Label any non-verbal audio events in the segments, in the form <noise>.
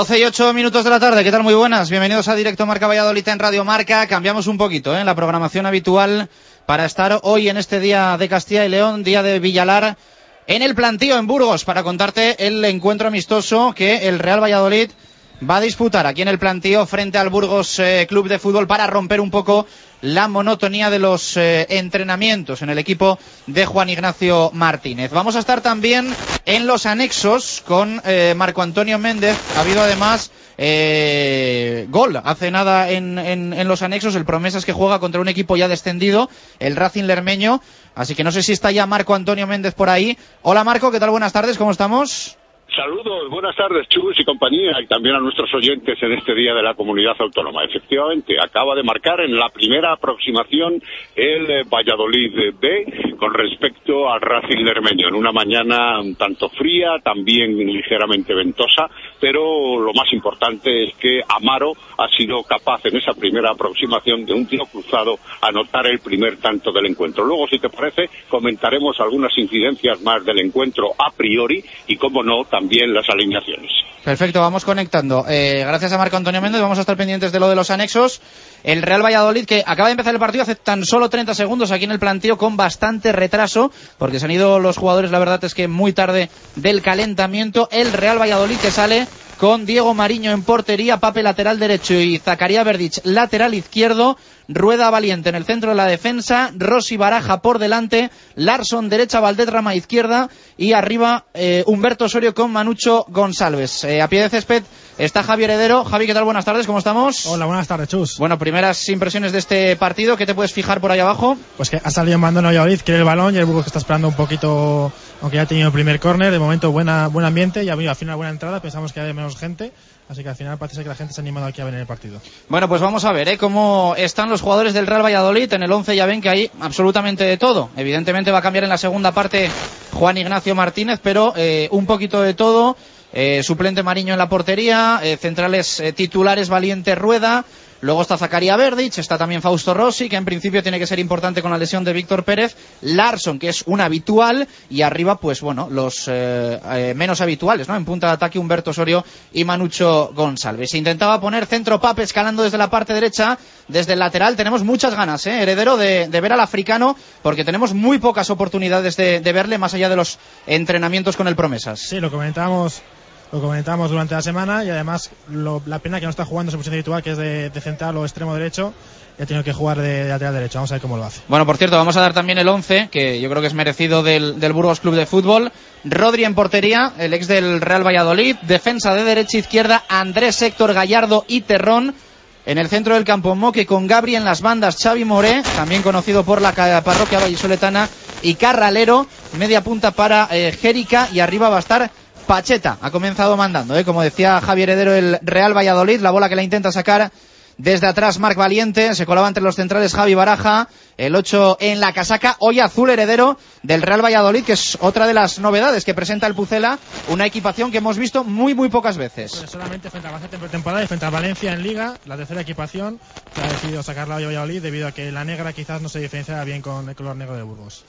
Doce y ocho minutos de la tarde, ¿qué tal? Muy buenas, bienvenidos a Directo Marca Valladolid en Radio Marca. Cambiamos un poquito ¿eh? la programación habitual para estar hoy en este día de Castilla y León, día de Villalar, en el plantío en Burgos, para contarte el encuentro amistoso que el Real Valladolid va a disputar aquí en el plantío frente al Burgos eh, Club de Fútbol para romper un poco la monotonía de los eh, entrenamientos en el equipo de Juan Ignacio Martínez. Vamos a estar también en los anexos con eh, Marco Antonio Méndez. Ha habido además eh, gol hace nada en, en, los anexos. El promesas que juega contra un equipo ya descendido, el Racing Lermeño. Así que no sé si está ya Marco Antonio Méndez por ahí. Hola Marco, ¿qué tal? Buenas tardes, ¿cómo estamos? Saludos, buenas tardes, Chus y compañía, y también a nuestros oyentes en este día de la comunidad autónoma. Efectivamente, acaba de marcar en la primera aproximación el eh, Valladolid B con respecto al Racing Lermeño, en una mañana un tanto fría, también ligeramente ventosa, pero lo más importante es que Amaro ha sido capaz en esa primera aproximación de un tiro cruzado anotar el primer tanto del encuentro. Luego, si te parece, comentaremos algunas incidencias más del encuentro a priori y, como no, también las alineaciones. Perfecto, vamos conectando. Eh, gracias a Marco Antonio Méndez, vamos a estar pendientes de lo de los anexos. El Real Valladolid, que acaba de empezar el partido hace tan solo 30 segundos aquí en el planteo con bastante retraso, porque se han ido los jugadores, la verdad es que muy tarde del calentamiento. El Real Valladolid que sale con Diego Mariño en portería, Pape lateral derecho y Zacarías Verdich lateral izquierdo. Rueda Valiente en el centro de la defensa, Rossi Baraja por delante, Larson derecha, Valdetrama izquierda y arriba eh, Humberto Osorio con Manucho González. Eh, a pie de césped está Javi Heredero. Javi, ¿qué tal? Buenas tardes, ¿cómo estamos? Hola, buenas tardes, Chus. Bueno, primeras impresiones de este partido, ¿qué te puedes fijar por ahí abajo? Pues que ha salido en mando Valladolid, quiere el balón y el Burgos que está esperando un poquito, aunque ya ha tenido el primer córner, de momento buena, buen ambiente y ha habido al final buena entrada, pensamos que hay menos gente. Así que al final parece que la gente se ha animado aquí a venir el partido. Bueno, pues vamos a ver ¿eh? cómo están los jugadores del Real Valladolid. En el 11 ya ven que hay absolutamente de todo. Evidentemente va a cambiar en la segunda parte Juan Ignacio Martínez, pero eh, un poquito de todo. Eh, suplente Mariño en la portería, eh, centrales eh, titulares Valiente Rueda. Luego está Zacaría Verdich, está también Fausto Rossi, que en principio tiene que ser importante con la lesión de Víctor Pérez, Larson, que es un habitual, y arriba, pues bueno, los eh, eh, menos habituales, ¿no? En punta de ataque Humberto Osorio y Manucho González. Intentaba poner centro Pape escalando desde la parte derecha, desde el lateral. Tenemos muchas ganas, ¿eh? Heredero, de, de ver al africano, porque tenemos muy pocas oportunidades de, de verle más allá de los entrenamientos con el Promesas. Sí, lo comentábamos lo comentamos durante la semana y además lo, la pena que no está jugando su posición habitual que es de, central o extremo derecho y ha tenido que jugar de, lateral derecho. Vamos a ver cómo lo hace. Bueno por cierto vamos a dar también el 11 que yo creo que es merecido del, Burgos Club de Fútbol. Rodri en portería el ex del Real Valladolid. Defensa de derecha e izquierda Andrés Héctor Gallardo y Terrón. En el centro del campo Moque con Gabri en las bandas Xavi Moré, también conocido por la parroquia vallisoletana, y Carralero, media punta para eh, y arriba va a estar Pacheta. Ha comenzado mandando, ¿eh? como decía Javier Heredero, el Real Valladolid, la bola que la intenta sacar desde atrás Marc Valiente, se colaba entre los centrales Javi Baraja, el 8 en la casaca, hoy azul heredero del Real Valladolid, que es otra de las novedades que presenta el Pucela, una equipación que hemos visto muy muy pocas veces. Pues solamente frente a Albacete en pretemporada y frente a Valencia en Liga, la tercera equipación que ha decidido sacarla hoy Valladolid debido a que la negra quizás no se diferenciaba bien con el color negro de Burgos.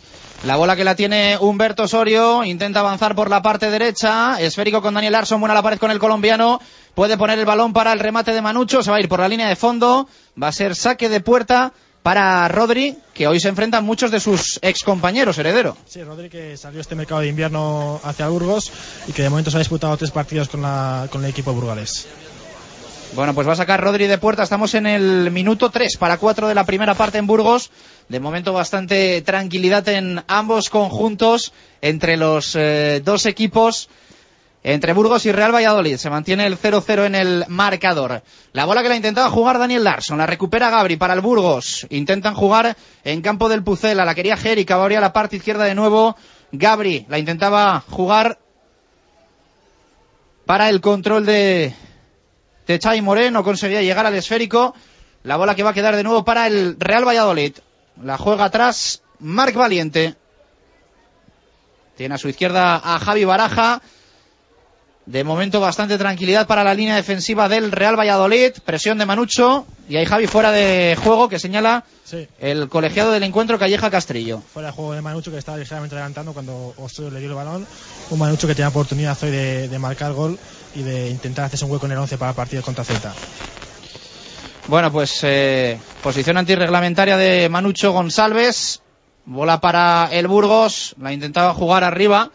La bola que la tiene Humberto Osorio, intenta avanzar por la parte derecha, esférico con Daniel Larson, buena la pared con el colombiano, puede poner el balón para el remate de Manucho, se va a ir por la línea de fondo, va a ser saque de puerta para Rodri, que hoy se enfrentan muchos de sus ex compañeros, heredero. Sí, Rodri que salió este mercado de invierno hacia Burgos y que de momento se ha disputado tres partidos con, la, con el equipo burgalés. Bueno, pues va a sacar Rodri de puerta. Estamos en el minuto 3 para 4 de la primera parte en Burgos. De momento bastante tranquilidad en ambos conjuntos entre los eh, dos equipos. Entre Burgos y Real Valladolid. Se mantiene el 0-0 en el marcador. La bola que la intentaba jugar Daniel Larson. La recupera Gabri para el Burgos. Intentan jugar en campo del Pucela. La quería Jerica. Va a abrir la parte izquierda de nuevo. Gabri la intentaba jugar para el control de de Chay Moré, no conseguía llegar al esférico. La bola que va a quedar de nuevo para el Real Valladolid. La juega atrás Marc Valiente. Tiene a su izquierda a Javi Baraja. De momento bastante tranquilidad para la línea defensiva del Real Valladolid. Presión de Manucho. Y hay Javi fuera de juego que señala Sí. el colegiado del encuentro Calleja Castrillo. Fuera de juego de Manucho que estaba ligeramente adelantando cuando Osorio le dio el balón. Un Manucho que tenía oportunidad hoy de, de marcar gol y de intentar hacerse un hueco en el 11 para el partido contra Celta. Bueno, pues eh, posición antirreglamentaria de Manucho González. Bola para el Burgos. La intentaba jugar arriba.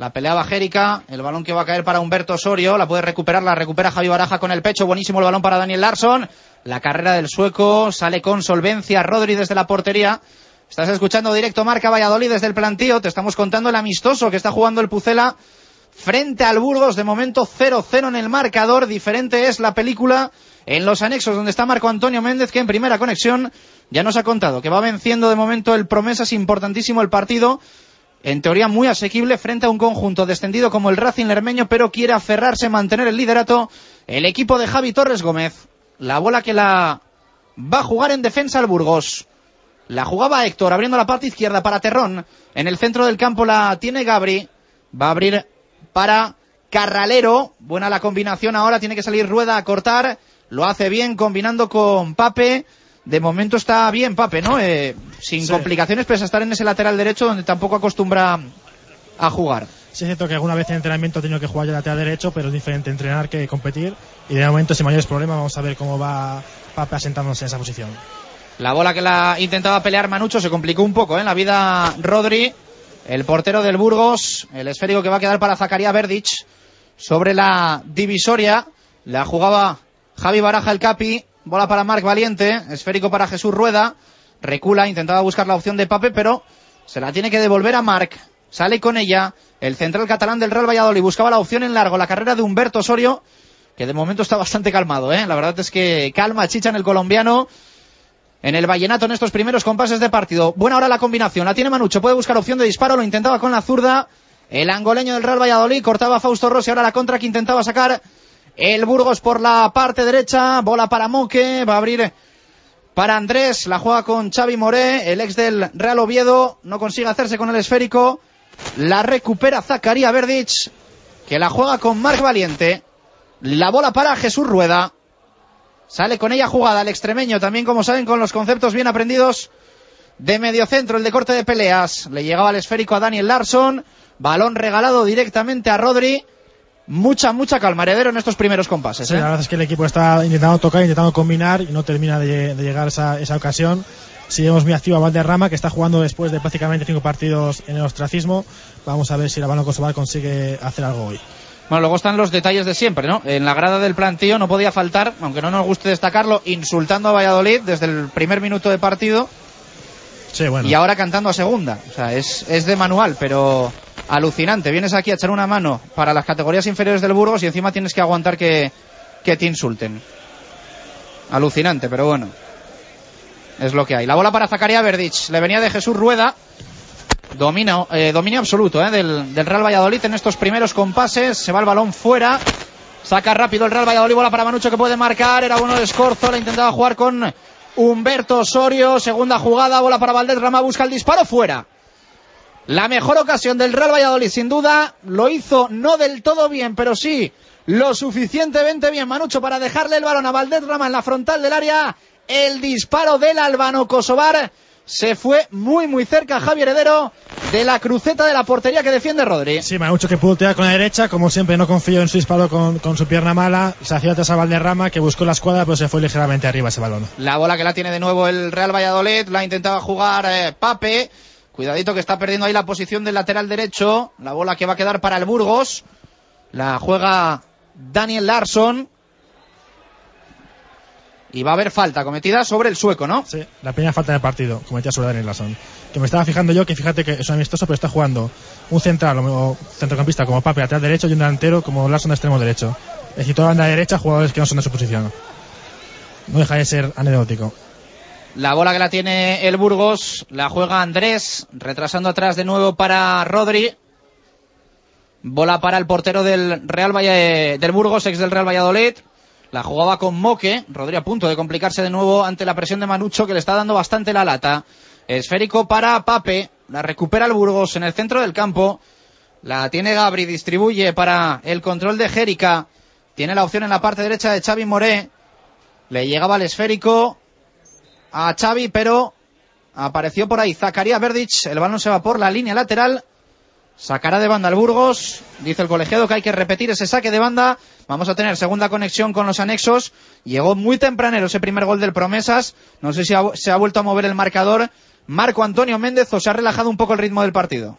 La peleaba Jérica. El balón que va a caer para Humberto Osorio. La puede recuperar. La recupera Javi Baraja con el pecho. Buenísimo el balón para Daniel Larson. La carrera del sueco. Sale con solvencia. Rodri desde la portería. Estás escuchando directo Marca Valladolid desde el plantío. Te estamos contando el amistoso que está jugando el Pucela frente al Burgos. De momento 0-0 en el marcador. Diferente es la película en los anexos donde está Marco Antonio Méndez que en primera conexión ya nos ha contado que va venciendo de momento el promesas importantísimo el partido. En teoría muy asequible frente a un conjunto descendido como el Racing Lermeño, pero quiere aferrarse, mantener el liderato. El equipo de Javi Torres Gómez. La bola que la va a jugar en defensa al Burgos. La jugaba Héctor abriendo la parte izquierda para Terrón. En el centro del campo la tiene Gabri. Va a abrir para Carralero. Buena la combinación ahora. Tiene que salir Rueda a cortar. Lo hace bien combinando con Pape. De momento está bien Pape, ¿no? Eh, sin Sí. complicaciones, pese a estar en ese lateral derecho donde tampoco acostumbra a jugar. Sí es cierto que alguna vez en entrenamiento ha tenido que jugar ya lateral derecho, pero es diferente entrenar que competir. Y de momento, sin mayores problemas, vamos a ver cómo va Pape asentándose en esa posición. La bola que la intentaba pelear Manucho se complicó un poco ¿eh? en la vida Rodri, el portero del Burgos, el esférico que va a quedar para Zacarías Verdic sobre la divisoria. La jugaba Javi Baraja el Capi, bola para Marc Valiente, esférico para Jesús Rueda, recula, intentaba buscar la opción de Pape, pero se la tiene que devolver a Marc. Sale con ella el central catalán del Real Valladolid, buscaba la opción en largo, la carrera de Humberto Osorio, que de momento está bastante calmado, ¿eh? la verdad es que calma chicha en el colombiano en el Vallenato en estos primeros compases de partido. Buena hora la combinación. La tiene Manucho. Puede buscar opción de disparo. Lo intentaba con la zurda. El angoleño del Real Valladolid. Cortaba a Fausto Rossi. Ahora la contra que intentaba sacar el Burgos por la parte derecha. Bola para Moque. Va a abrir para Andrés. La juega con Xavi Moré. El ex del Real Oviedo. No consigue hacerse con el esférico. La recupera Zacarías Verdic. Que la juega con Marc Valiente. La bola para Jesús Rueda. Sale con ella jugada el extremeño, también como saben con los conceptos bien aprendidos de mediocentro, el de corte de peleas. Le llegaba el esférico a Daniel Larson, balón regalado directamente a Rodri. Mucha, mucha calma, heredero en estos primeros compases. Sí, ¿eh? la verdad es que el equipo está intentando tocar, intentando combinar y no termina de, de llegar esa, esa ocasión. Si vemos muy activo a Valderrama, que está jugando después de prácticamente cinco partidos en el ostracismo. Vamos a ver si la Balón Kosovar consigue hacer algo hoy. Bueno, luego están los detalles de siempre, ¿no? En la grada del plantío no podía faltar, aunque no nos guste destacarlo, insultando a Valladolid desde el primer minuto de partido Sí, bueno. y ahora cantando a segunda. O sea, es, es de manual, pero alucinante. Vienes aquí a echar una mano para las categorías inferiores del Burgos y encima tienes que aguantar que, que te insulten. Alucinante, pero bueno. Es lo que hay. La bola para Zacarías Verdic. Le venía de Jesús Rueda. Domina, eh, dominio absoluto eh, del, del Real Valladolid en estos primeros compases. Se va el balón fuera. Saca rápido el Real Valladolid, bola para Manucho que puede marcar. Era bueno el Escorzo, la intentaba jugar con Humberto Osorio. Segunda jugada, bola para Valdés Rama, busca el disparo fuera. La mejor ocasión del Real Valladolid, sin duda, lo hizo no del todo bien, pero sí lo suficientemente bien Manucho para dejarle el balón a Valdés Rama en la frontal del área. El disparo del Albano Kosovar se fue muy muy cerca Javier Heredero de la cruceta de la portería que defiende Rodri. Sí, Manucho que pudo tirar con la derecha, como siempre no confió en su disparo con, con su pierna mala, se hacía atrás a Valderrama que buscó la escuadra pero se fue ligeramente arriba ese balón. La bola que la tiene de nuevo el Real Valladolid, la intentaba jugar eh, Pape, cuidadito que está perdiendo ahí la posición del lateral derecho, la bola que va a quedar para el Burgos, la juega Daniel Larsson, y va a haber falta cometida sobre el sueco, ¿no? Sí, la primera falta del partido cometida sobre Daniel Larsson. Que me estaba fijando yo que fíjate que es un amistoso, pero está jugando un central o centrocampista como Pape atrás derecho y un delantero como Larsson de extremo derecho. Es decir, toda banda derecha, jugadores que no son de su posición. No deja de ser anecdótico. La bola que la tiene el Burgos, la juega Andrés, retrasando atrás de nuevo para Rodri. Bola para el portero del Real Valle, del Burgos, ex del Real Valladolid. La jugaba con Moque. Rodri a punto de complicarse de nuevo ante la presión de Manucho que le está dando bastante la lata. Esférico para Pape. La recupera el Burgos en el centro del campo. La tiene Gabri. Distribuye para el control de Jerica. Tiene la opción en la parte derecha de Xavi Moré. Le llegaba el esférico a Xavi, pero apareció por ahí Zacarías Verdic. El balón se va por la línea lateral. Sacará de banda el Burgos. Dice el colegiado que hay que repetir ese saque de banda. Vamos a tener segunda conexión con los anexos. Llegó muy tempranero ese primer gol del Promesas. No sé si se ha vuelto a mover el marcador. Marco Antonio Méndez o se ha relajado un poco el ritmo del partido.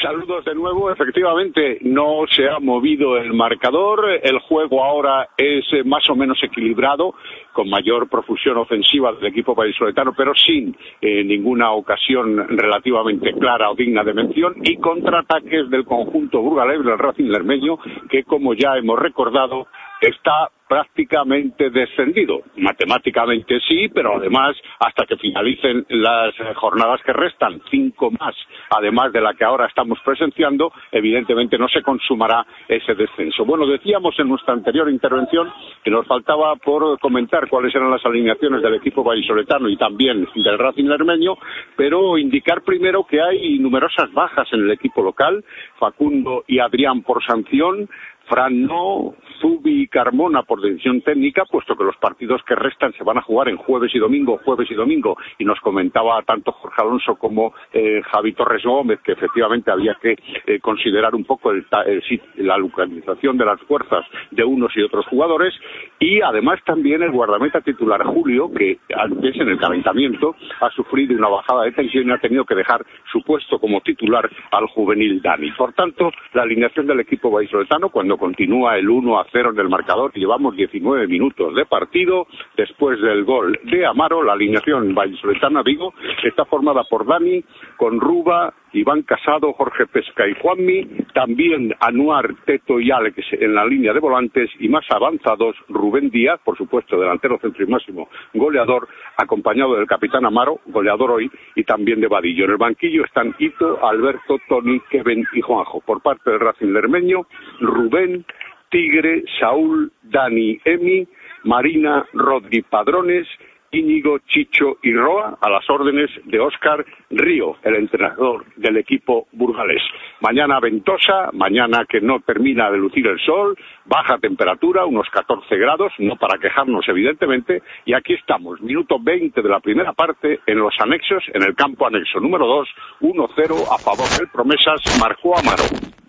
Saludos de nuevo. Efectivamente, no se ha movido el marcador. El juego ahora es eh, más o menos equilibrado, con mayor profusión ofensiva del equipo vallisoletano, pero sin eh, ninguna ocasión relativamente clara o digna de mención, y contraataques del conjunto burgalés del Racing Lermeño, que como ya hemos recordado, está prácticamente descendido. Matemáticamente sí, pero además hasta que finalicen las jornadas que restan, cinco más, además de la que ahora estamos presenciando, evidentemente no se consumará ese descenso. Bueno, decíamos en nuestra anterior intervención que nos faltaba por comentar cuáles eran las alineaciones del equipo vallisoletano y también del Racing Lermeño, pero indicar primero que hay numerosas bajas en el equipo local, Facundo y Adrián por sanción, Fran no, Zubi y Carmona por decisión técnica, puesto que los partidos que restan se van a jugar en jueves y domingo, jueves y domingo, y nos comentaba tanto Jorge Alonso como eh, Javi Torres Gómez que efectivamente había que eh, considerar un poco el, el, la localización de las fuerzas de unos y otros jugadores, y además también el guardameta titular Julio, que antes en el calentamiento ha sufrido una bajada de tensión y ha tenido que dejar su puesto como titular al juvenil Dani. Por tanto, la alineación del equipo vallisoletano, cuando continúa el 1 a 0 en el marcador, llevamos 19 minutos de partido. Después del gol de Amaro, la alineación vallisoletana Vigo está formada por Dani, con Ruba, Iván Casado, Jorge Pesca y Juanmi, también Anuar, Teto y Alex en la línea de volantes y más avanzados Rubén Díaz, por supuesto delantero centro y máximo goleador, acompañado del capitán Amaro, goleador hoy, y también de Vadillo. En el banquillo están Ito, Alberto, Tony, Kevin y Juanjo. Por parte del Racing Lermeño, Rubén, Tigre, Saúl, Dani, Emi, Marina, Rodri Padrones, Íñigo, Chicho y Roa a las órdenes de Óscar Río, el entrenador del equipo burgalés. Mañana ventosa, mañana que no termina de lucir el sol, baja temperatura, unos 14 grados, no para quejarnos evidentemente, y aquí estamos, minuto 20 de la primera parte en los anexos, en el campo anexo número 2, 1-0 a favor del Promesas, marcó Amaro.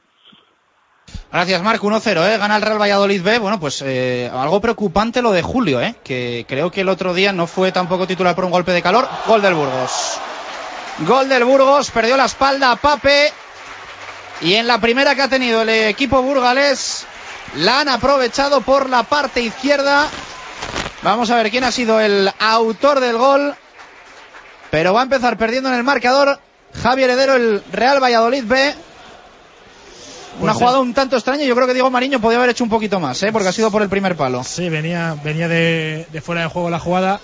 Gracias, Marco. 1-0, ¿eh? Gana el Real Valladolid B. Bueno, pues eh, algo preocupante lo de Julio, ¿eh? Que creo que el otro día no fue tampoco titular por un golpe de calor. Gol del Burgos. Gol del Burgos. Perdió la espalda a Pape. Y en la primera que ha tenido el equipo burgalés, la han aprovechado por la parte izquierda. Vamos a ver quién ha sido el autor del gol. Pero va a empezar perdiendo en el marcador Javier Heredero, el Real Valladolid B. Una Pues jugada sí. un tanto extraña. Yo creo que Diego Mariño podía haber hecho un poquito más, ¿eh? porque ha sido por el primer palo. Sí, venía, venía de, de fuera de juego la jugada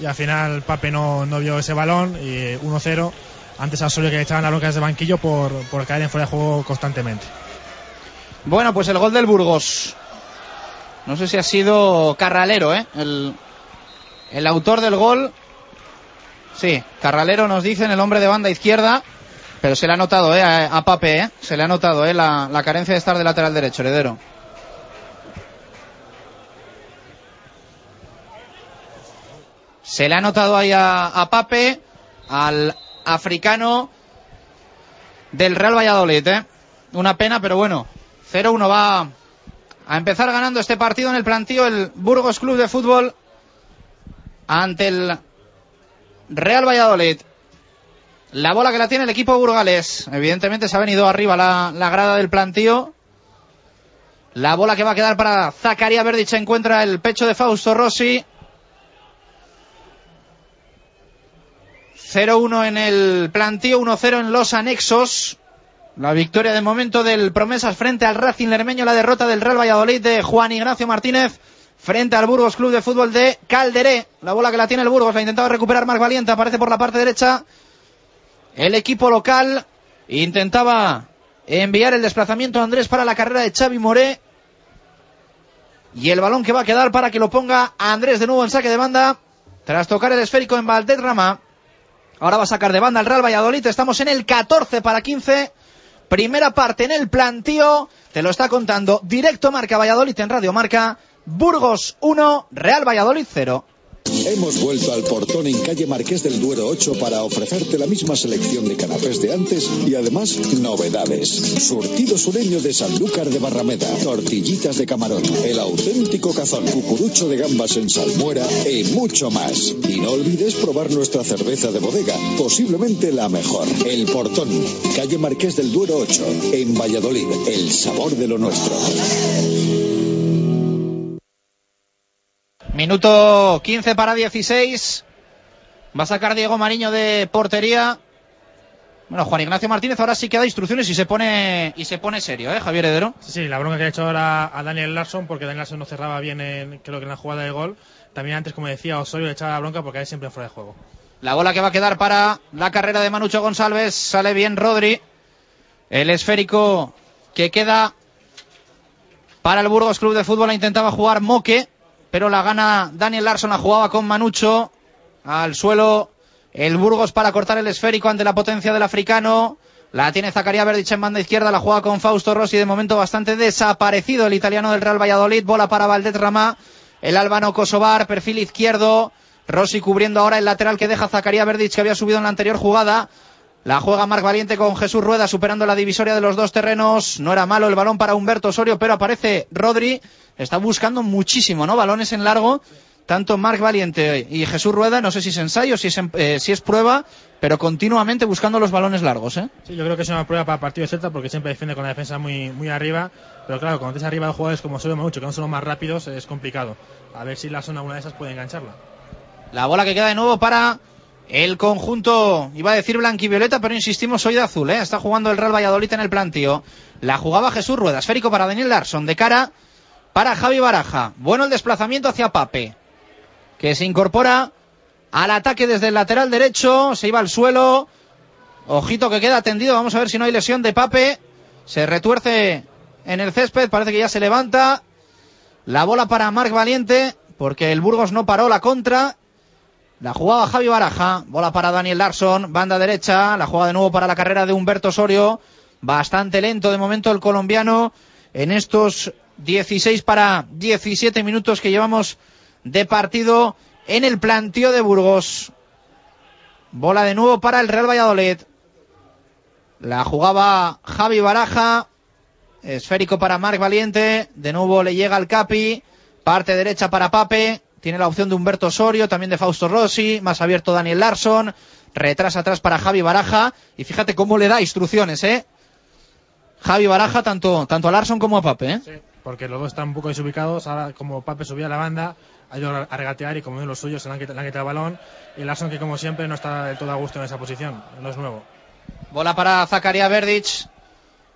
y al final Pape no, no vio ese balón y 1-0. Antes a Osorio que le echaban las broncas de banquillo por, por caer en fuera de juego constantemente. Bueno, pues el gol del Burgos. No sé si ha sido Carralero, ¿eh? El, el autor del gol. Sí, Carralero nos dicen el hombre de banda izquierda. Pero se le ha notado, ¿eh? A, Pape, ¿eh? Se le ha notado, ¿eh? La, la carencia de estar de lateral derecho, heredero. Se le ha notado ahí a, a Pape, al africano del Real Valladolid, ¿eh? Una pena, pero bueno. 0-1 va a empezar ganando este partido en el plantío el Burgos Club de Fútbol ante el Real Valladolid. La bola que la tiene el equipo burgales. Evidentemente se ha venido arriba la, la grada del plantío. La bola que va a quedar para Zacarías Verdich encuentra el pecho de Fausto Rossi. 0-1 en el plantío, 1-0 en los anexos. La victoria de momento del Promesas frente al Racing Lermeño, la derrota del Real Valladolid de Juan Ignacio Martínez frente al Burgos Club de Fútbol de Calderé. La bola que la tiene el Burgos, la intentaba recuperar Marc Valiente, aparece por la parte derecha. El equipo local intentaba enviar el desplazamiento a Andrés para la carrera de Xavi Moré. Y el balón que va a quedar para que lo ponga Andrés de nuevo en saque de banda. Tras tocar el esférico en Valderrama. Ahora va a sacar de banda el Real Valladolid. Estamos en el 14 para 15. Primera parte en el plantío. Te lo está contando directo Marca Valladolid en Radio Marca. Burgos 1, Real Valladolid 0. Hemos vuelto al portón en calle Marqués del Duero 8 para ofrecerte la misma selección de canapés de antes y además novedades. Surtido sureño de Sanlúcar de Barrameda, tortillitas de camarón, el auténtico cazón, cucurucho de gambas en salmuera y mucho más. Y no olvides probar nuestra cerveza de bodega, posiblemente la mejor. El portón, calle Marqués del Duero 8, en Valladolid, el sabor de lo nuestro. Minuto 15 para 16. Va a sacar Diego Mariño de portería. Bueno, Juan Ignacio Martínez ahora sí que da instrucciones y se pone y se pone serio, ¿eh, Javier Hedero? Sí, sí, la bronca que ha hecho ahora a Daniel Larson, porque Daniel Larson no cerraba bien, en, creo que en la jugada de gol. También antes, como decía, Osorio le echaba la bronca porque hay siempre fuera de juego. La bola que va a quedar para la carrera de Manucho González. Sale bien Rodri. El esférico que queda para el Burgos Club de Fútbol. La intentaba jugar Moque, pero la gana Daniel Larson. La jugaba con Manucho. Al suelo el Burgos para cortar el esférico ante la potencia del africano. La tiene Zacarías Verdich en banda izquierda. La juega con Fausto Rossi. De momento bastante desaparecido el italiano del Real Valladolid. Bola para Valdet Ramá. El albano Kosovar. Perfil izquierdo. Rossi cubriendo ahora el lateral que deja Zacarías Verdich que había subido en la anterior jugada. La juega Marc Valiente con Jesús Rueda superando la divisoria de los dos terrenos. No era malo el balón para Humberto Osorio, pero aparece Rodri. Está buscando muchísimo, ¿no? Balones en largo. Tanto Marc Valiente y Jesús Rueda, no sé si es ensayo, si es, eh, si es prueba, pero continuamente buscando los balones largos, ¿eh? Sí, yo creo que es una prueba para el partido de Celta porque siempre defiende con la defensa muy, muy arriba. Pero claro, cuando tienes arriba de jugadores como Osorio Manucho, que no son los más rápidos, es complicado. A ver si la zona una de esas puede engancharla. La bola que queda de nuevo para el conjunto, iba a decir blanquivioleta, pero insistimos hoy de azul, ¿eh? Está jugando el Real Valladolid en el plantío. La jugaba Jesús Rueda, esférico para Daniel Larson, de cara para Javi Baraja. Bueno el desplazamiento hacia Pape, que se incorpora al ataque desde el lateral derecho, se iba al suelo. Ojito que queda tendido, vamos a ver si no hay lesión de Pape. Se retuerce en el césped, parece que ya se levanta. La bola para Marc Valiente, porque el Burgos no paró la contra. La jugaba Javi Baraja, bola para Daniel Larson, banda derecha, la juega de nuevo para la carrera de Humberto Osorio, bastante lento de momento el colombiano en estos 16 para 17 minutos que llevamos de partido en el plantío de Burgos. Bola de nuevo para el Real Valladolid. La jugaba Javi Baraja, esférico para Marc Valiente, de nuevo le llega al Capi, parte derecha para Pape, tiene la opción de Humberto Osorio, también de Fausto Rossi, más abierto Daniel Larson, retrasa atrás para Javi Baraja, y fíjate cómo le da instrucciones, ¿eh? Javi Baraja tanto, tanto a Larson como a Pape, ¿eh? Sí, porque los dos están un poco desubicados, ahora como Pape subía a la banda, ha ido a regatear y como ven los suyos se le han, quitado, le han quitado el balón, y Larson que como siempre no está del todo a gusto en esa posición, no es nuevo. Bola para Zacarías Verdich,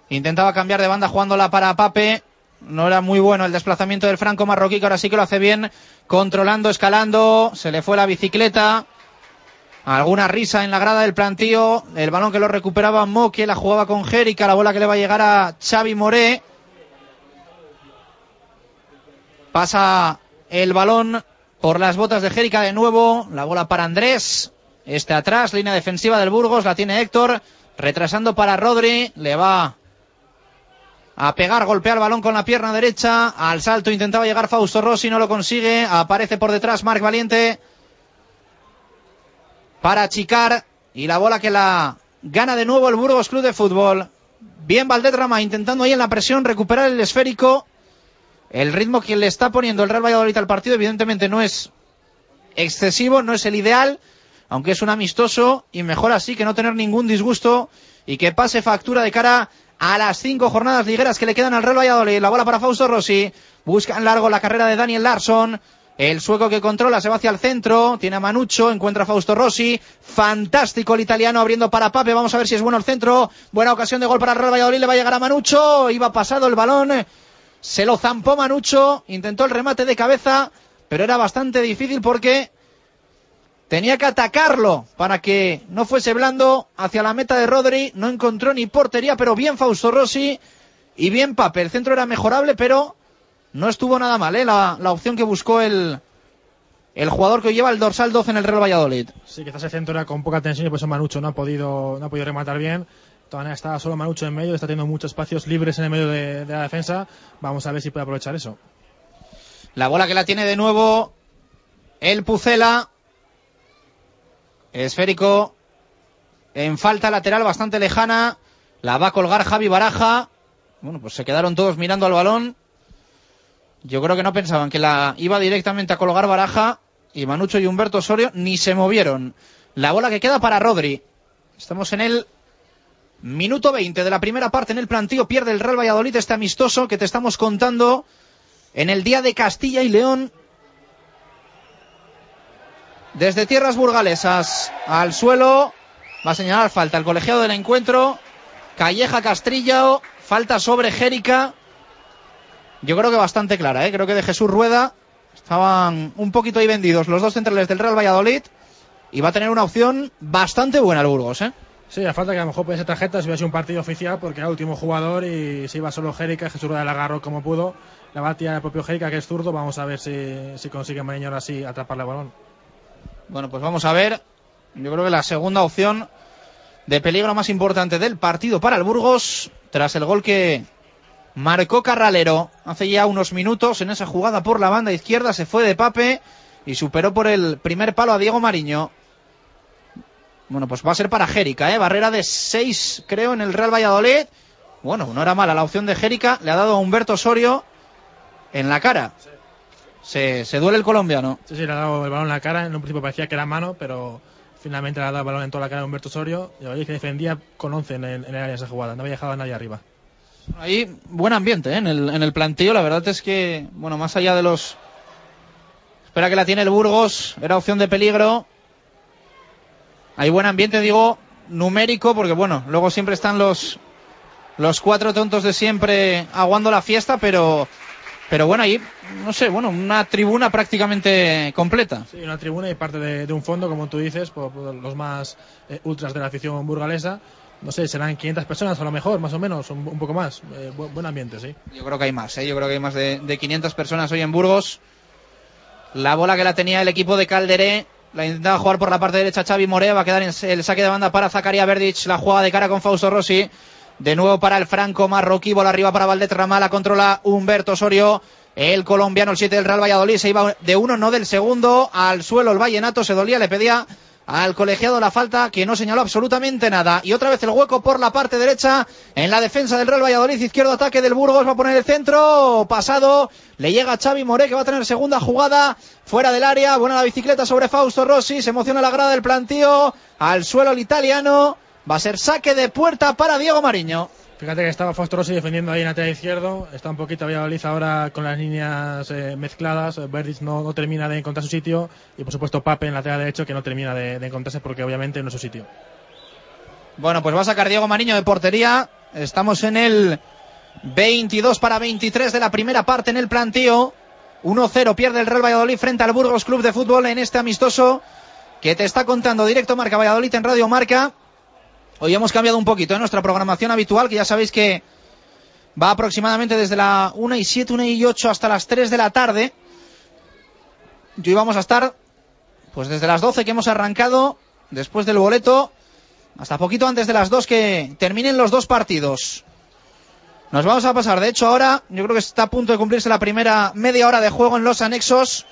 intentaba cambiar de banda jugándola para Pape, no era muy bueno el desplazamiento del franco marroquí, que ahora sí que lo hace bien, controlando, escalando, se le fue la bicicleta, alguna risa en la grada del plantío, el balón que lo recuperaba Moque, la jugaba con Jerica, la bola que le va a llegar a Xavi Moré. Pasa el balón por las botas de Jérica de nuevo. La bola para Andrés. Este atrás, línea defensiva del Burgos, la tiene Héctor. Retrasando para Rodri. Le va a pegar, golpea el balón con la pierna derecha. Al salto intentaba llegar Fausto Rossi, no lo consigue. Aparece por detrás Marc Valiente para achicar. Y la bola que la gana de nuevo el Burgos Club de Fútbol. Bien Valdetrama intentando ahí en la presión recuperar el esférico. El ritmo que le está poniendo el Real Valladolid al partido evidentemente no es excesivo, no es el ideal, aunque es un amistoso y mejor así que no tener ningún disgusto y que pase factura de cara las cinco jornadas ligueras que le quedan al Real Valladolid. La bola para Fausto Rossi. Busca en largo la carrera de Daniel Larsson. El sueco que controla se va hacia el centro. Tiene a Manucho. Encuentra a Fausto Rossi. Fantástico el italiano abriendo para Pape. Vamos a ver si es bueno el centro. Buena ocasión de gol para el Real Valladolid. Le va a llegar a Manucho. Iba pasado el balón. Se lo zampó Manucho. Intentó el remate de cabeza. Pero era bastante difícil porque Tenía que atacarlo para que no fuese blando hacia la meta de Rodri. No encontró ni portería, pero bien Fausto Rossi y bien Pape. El centro era mejorable, pero no estuvo nada mal, ¿eh? la, la opción que buscó el, el jugador que lleva el dorsal 12 en el Real Valladolid. Sí, quizás el centro era con poca tensión y por eso Manucho no ha podido, no ha podido rematar bien. Todavía estaba solo Manucho en medio, está teniendo muchos espacios libres en el medio de, de la defensa. Vamos a ver si puede aprovechar eso. La bola que la tiene de nuevo el Pucela. Esférico en falta lateral bastante lejana. La va a colgar Javi Baraja. Bueno, pues se quedaron todos mirando al balón. Yo creo que no pensaban que la iba directamente a colgar Baraja. Y Manucho y Humberto Osorio ni se movieron. La bola que queda para Rodri. Estamos en el minuto 20 de la primera parte en el plantío. Pierde el Real Valladolid este amistoso que te estamos contando en el día de Castilla y León desde tierras burgalesas al suelo. Va a señalar falta el colegiado del encuentro. Calleja Castrillo. Falta sobre Jérica. Yo creo que bastante clara, ¿eh? creo que de Jesús Rueda. Estaban un poquito ahí vendidos los dos centrales del Real Valladolid. Y va a tener una opción bastante buena el Burgos. ¿eh? Sí, a falta que a lo mejor ser tarjeta si hubiera sido un partido oficial porque era último jugador y se iba solo Jérica. Jesús Rueda la agarró como pudo. La va a el propio Jérica que es zurdo. Vamos a ver si, si consigue Mariño ahora sí atraparle el balón. Bueno, pues vamos a ver. Yo creo que la segunda opción de peligro más importante del partido para el Burgos, tras el gol que marcó Carralero hace ya unos minutos en esa jugada por la banda izquierda, se fue de Pape y superó por el primer palo a Diego Mariño. Bueno, pues va a ser para Jérica, ¿eh? Barrera de 6, creo, en el Real Valladolid. Bueno, no era mala la opción de Jérica. Le ha dado a Humberto Osorio en la cara. Se, se duele el colombiano. Sí, sí, le ha dado el balón en la cara. En un principio parecía que era mano, pero finalmente le ha dado el balón en toda la cara a Humberto Osorio. Y hoy que defendía con 11 en el, en el área esa jugada. No había dejado a nadie arriba. Ahí, buen ambiente ¿eh? en, el, en el planteo. La verdad es que, bueno, más allá de los. Espera que la tiene el Burgos. Era opción de peligro. Hay buen ambiente, digo, numérico, porque bueno, luego siempre están los, los cuatro tontos de siempre aguando la fiesta, pero pero bueno, ahí, no sé, bueno, una tribuna prácticamente completa. Sí, una tribuna y parte de, de un fondo, como tú dices, por, por los más eh, ultras de la afición burgalesa. No sé, serán 500 personas a lo mejor, más o menos, un, un poco más. Eh, bu buen ambiente, sí. Yo creo que hay más, ¿eh? yo creo que hay más de, de 500 personas hoy en Burgos. La bola que la tenía el equipo de Calderé, la intentaba jugar por la parte derecha Xavi Morea, va a quedar en el saque de banda para Zacaria Verdic, la jugada de cara con Fausto Rossi. De nuevo para el franco marroquí, bola arriba para Valdetrama, la controla Humberto Osorio. El colombiano, el 7 del Real Valladolid, se iba de uno, no del segundo. Al suelo el Vallenato se dolía, le pedía al colegiado la falta que no señaló absolutamente nada. Y otra vez el hueco por la parte derecha en la defensa del Real Valladolid. Izquierdo ataque del Burgos, va a poner el centro. Pasado, le llega Xavi Moré que va a tener segunda jugada fuera del área. Buena la bicicleta sobre Fausto Rossi. Se emociona la grada del plantío. Al suelo el italiano. Va a ser saque de puerta para Diego Mariño. Fíjate que estaba Fausto Rossi defendiendo ahí en lateral izquierdo. Está un poquito Valladolid ahora con las líneas eh, mezcladas. Verdic no, no, termina de encontrar su sitio. Y por supuesto Pape en lateral derecho que no termina de, de encontrarse porque obviamente no es su sitio. Bueno, pues va a sacar Diego Mariño de portería. Estamos en el 22 para 23 de la primera parte en el plantío. 1-0 pierde el Real Valladolid frente al Burgos Club de Fútbol en este amistoso que te está contando directo Marca Valladolid en Radio Marca. Hoy hemos cambiado un poquito en nuestra programación habitual, que ya sabéis que Va aproximadamente desde la 1 y 7, 1 y 8 hasta las 3 de la tarde. Y hoy vamos a estar, pues desde las 12 que hemos arrancado, después del boleto, hasta poquito antes de las 2 que terminen los dos partidos. Nos vamos a pasar, de hecho ahora, yo creo que está a punto de cumplirse la primera media hora de juego en los anexos.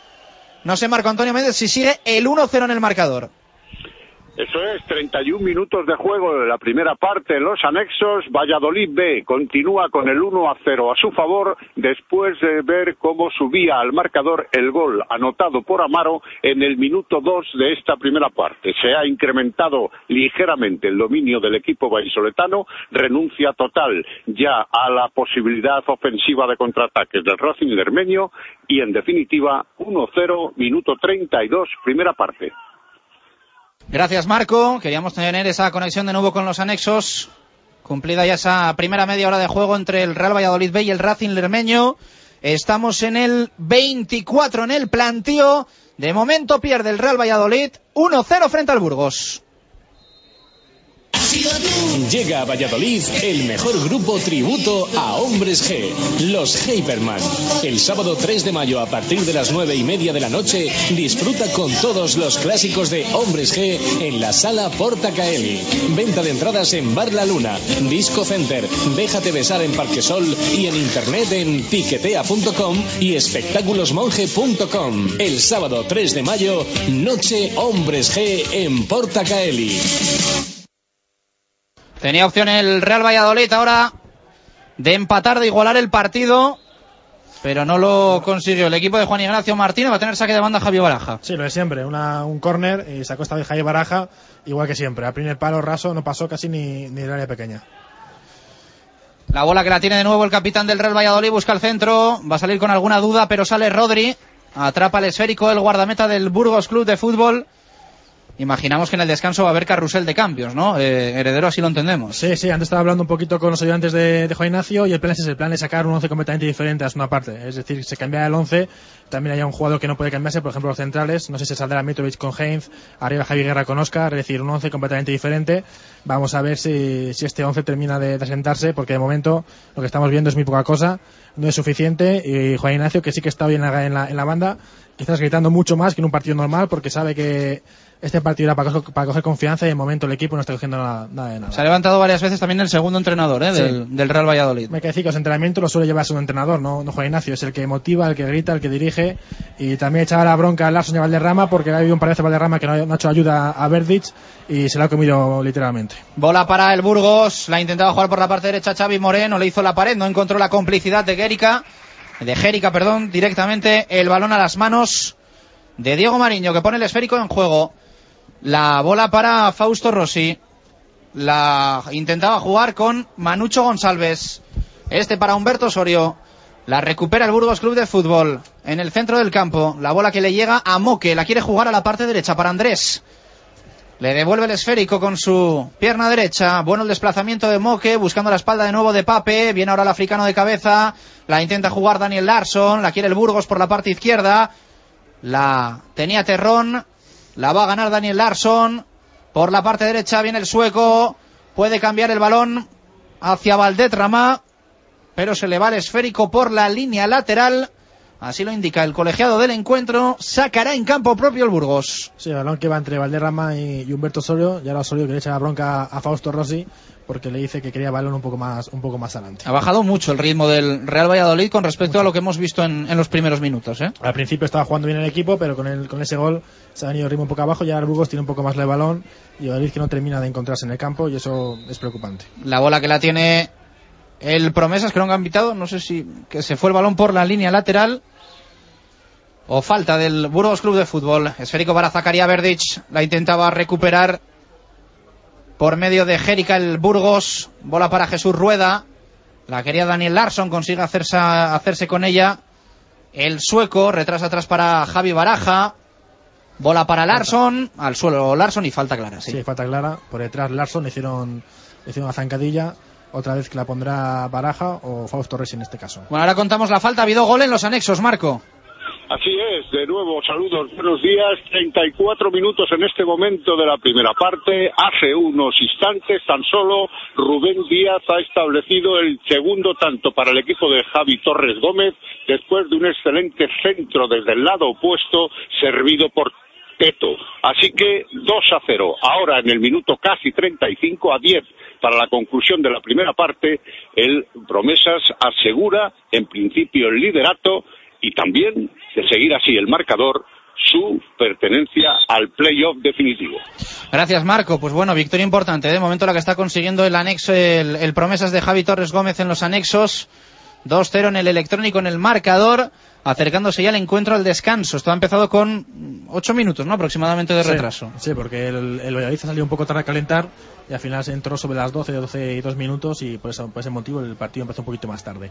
No sé, Marco Antonio Méndez, si sigue el 1-0 en el marcador. Eso es, 31 minutos de juego de la primera parte en los anexos. Valladolid B continúa con el 1 a 0 a su favor después de ver cómo subía al marcador el gol anotado por Amaro en el minuto 2 de esta primera parte. Se ha incrementado ligeramente el dominio del equipo vallisoletano, renuncia total ya a la posibilidad ofensiva de contraataques del Racing Lermeño y en definitiva 1-0, minuto 32, primera parte. Gracias, Marco. Queríamos tener esa conexión de nuevo con los anexos. Cumplida ya esa primera media hora de juego entre el Real Valladolid B y el Racing Lermeño. Estamos en el 24 en el plantío. De momento pierde el Real Valladolid 1-0 frente al Burgos. Llega a Valladolid el mejor grupo tributo a Hombres G, los Hyperman. El sábado 3 de mayo a partir de las 9 y media de la noche disfruta con todos los clásicos de Hombres G en la sala Porta Caeli. Venta de entradas en Bar La Luna, Disco Center, Déjate Besar en Parquesol y en internet en tiquetea.com y espectáculosmonje.com. El sábado 3 de mayo, Noche Hombres G en Porta Caeli. Tenía opción el Real Valladolid ahora de empatar, de igualar el partido, pero no lo consiguió. El equipo de Juan Ignacio Martínez va a tener saque de banda Javier Baraja. Sí, lo de siempre, una, un córner y sacó esta vez Javier Baraja, igual que siempre. Al primer palo raso no pasó casi ni, ni el área pequeña. La bola que la tiene de nuevo el capitán del Real Valladolid, busca el centro, va a salir con alguna duda, pero sale Rodri, atrapa el esférico, el guardameta del Burgos Club de Fútbol. Imaginamos que en el descanso va a haber carrusel de cambios, ¿no? Eh, heredero, así lo entendemos. Sí, sí, antes estaba hablando un poquito con los ayudantes de, Juan Ignacio y el plan es ese, el plan es sacar un once completamente diferente a una parte. Es decir, se cambia el once, también hay un jugador que no puede cambiarse, por ejemplo los centrales, no sé si saldrá Mitrovic con Heinz, arriba Javi Guerra con Oscar, es decir, un once completamente diferente. Vamos a ver si, si este once termina de, de asentarse, porque de momento lo que estamos viendo es muy poca cosa, no es suficiente y Juan Ignacio, que sí que está bien en la, en la, en la banda, quizás gritando mucho más que en un partido normal, porque sabe que este partido era para coger, para coger confianza y de momento el equipo no está cogiendo nada, nada de nada. Se ha levantado varias veces también el segundo entrenador ¿eh? Sí. del, del Real Valladolid. Me que decir que los entrenamientos los suele llevarse un entrenador, no, no Juan Ignacio, es el que motiva, el que grita, el que dirige y también echaba la bronca a Larson y a Valderrama porque ha habido un par de veces Valderrama que no, no ha hecho ayuda a Verdic y se la ha comido literalmente. Bola para el Burgos, la intentaba jugar por la parte derecha Xavi Moreno, le hizo la pared, no encontró la complicidad de Gérica, de Gérica, perdón, directamente el balón a las manos de Diego Mariño que pone el esférico en juego. La bola para Fausto Rossi. La intentaba jugar con Manucho González. Este para Humberto Osorio. La recupera el Burgos Club de Fútbol. En el centro del campo. La bola que le llega a Moque. La quiere jugar a la parte derecha para Andrés. Le devuelve el esférico con su pierna derecha. Bueno el desplazamiento de Moque, buscando la espalda de nuevo de Pape. Viene ahora el africano de cabeza. La intenta jugar Daniel Larson. La quiere el Burgos por la parte izquierda. La tenía Terrón. La va a ganar Daniel Larson. Por la parte derecha viene el sueco. Puede cambiar el balón hacia Valdetrama. Pero se le va el esférico por la línea lateral. Así lo indica el colegiado del encuentro. Sacará en campo propio el Burgos. Sí, el balón que va entre Valderrama y Humberto Osorio, y ahora Osorio que le echa la bronca a Fausto Rossi porque le dice que quería balón un poco más, un poco más adelante. Ha bajado mucho el ritmo del Real Valladolid con respecto a lo que hemos visto en, en los primeros minutos. ¿eh? Al principio estaba jugando bien el equipo, pero con, el, con ese gol se ha venido el ritmo un poco abajo. Ya Burgos tiene un poco más de balón y Valladolid que no termina de encontrarse en el campo y eso es preocupante. La bola que la tiene el Promesas, que no han gambitado. No sé si que se fue el balón por la línea lateral. O falta del Burgos Club de Fútbol. Esférico para Zacarías Verdic. La intentaba recuperar por medio de Jérica el Burgos. Bola para Jesús Rueda. La quería Daniel Larson. Consigue hacerse, hacerse con ella. El sueco. Retrasa atrás para Javi Baraja. Bola para Larson. Al suelo Larson y falta clara. Sí. Sí, falta clara. Por detrás Larson le hicieron, hicieron una zancadilla. Otra vez que la pondrá Baraja o Fausto Rossi en este caso. Bueno, ahora contamos la falta. Ha habido gol en los anexos, Marco. Así es, de nuevo, saludos, buenos días. 34 minutos en este momento de la primera parte. Hace unos instantes tan solo Rubén Díaz ha establecido el segundo tanto para el equipo de Javi Torres Gómez después de un excelente centro desde el lado opuesto servido por Teto. Así que 2 a 0. Ahora en el minuto casi 35 a 10 para la conclusión de la primera parte, el Promesas asegura en principio el liderato y también, de seguir así el marcador, su pertenencia al playoff definitivo. Gracias, Marco. Pues bueno, victoria importante. ¿eh? De momento la que está consiguiendo el anexo, el, el promesas de Javi Torres Gómez en los anexos. 2-0 en el electrónico en el marcador, acercándose ya al encuentro al descanso. Esto ha empezado con 8 minutos, ¿no? Aproximadamente de retraso. Sí, porque el, el Valladolid salido un poco tarde a calentar y al final se entró sobre las 12, 12 y 2 minutos y por, eso, por ese motivo el partido empezó un poquito más tarde.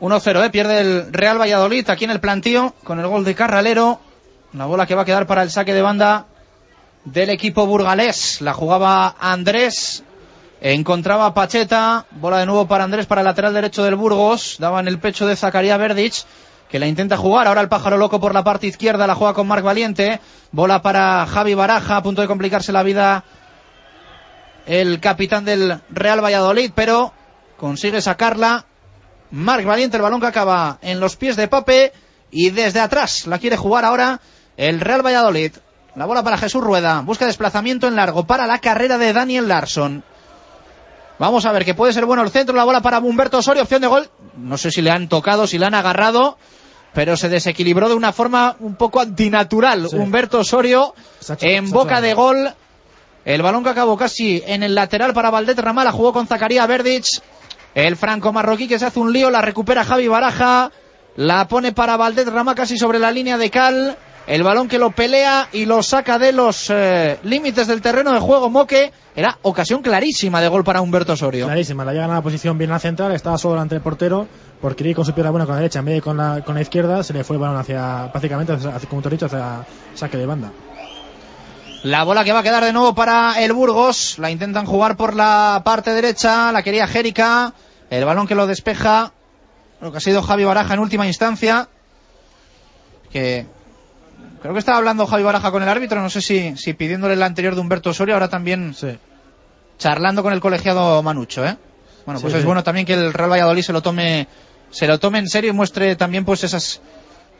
1-0, ¿eh? Pierde el Real Valladolid aquí en el plantío con el gol de Carralero. La bola que va a quedar para el saque de banda del equipo burgalés. La jugaba Andrés. Encontraba Pacheta. Bola de nuevo para Andrés para el lateral derecho del Burgos. Daba en el pecho de Zacarías Verdic. Que la intenta jugar. Ahora el pájaro loco por la parte izquierda. La juega con Marc Valiente. Bola para Javi Baraja. A punto de complicarse la vida el capitán del Real Valladolid. Pero consigue sacarla. Marc Valiente, el balón que acaba en los pies de Pape y desde atrás la quiere jugar ahora el Real Valladolid. La bola para Jesús Rueda, busca desplazamiento en largo para la carrera de Daniel Larson. Vamos a ver que puede ser bueno el centro, la bola para Humberto Osorio, opción de gol. No sé si le han tocado, si le han agarrado, pero se desequilibró de una forma un poco antinatural. Sí. Humberto Osorio en boca de gol. El balón que acabó casi en el lateral para Valdet Ramala, jugó con Zacarías Verdic. El franco marroquí que se hace un lío, la recupera Javi Baraja, la pone para Valdet Ramá casi sobre la línea de cal. El balón que lo pelea y lo saca de los eh, límites del terreno de juego Moque. Era ocasión clarísima de gol para Humberto Osorio. Clarísima, la llegan a la posición bien a central, estaba solo delante del portero, porque quería ir con su pierna buena con la derecha en vez de con la, con la izquierda, se le fue el balón hacia, prácticamente, hacia- como te he dicho, hacia saque de banda. La bola que va a quedar de nuevo para el Burgos. La intentan jugar por la parte derecha. La quería Jérica. El balón que lo despeja. Lo que ha sido Javi Baraja en última instancia. Que creo que estaba hablando Javi Baraja con el árbitro. No sé si, si pidiéndole el anterior de Humberto Osorio. Ahora también Sí. charlando con el colegiado Manucho, ¿eh? Bueno, pues Sí, es sí. bueno también que el Real Valladolid se lo tome, se lo tome en serio y muestre también pues esas,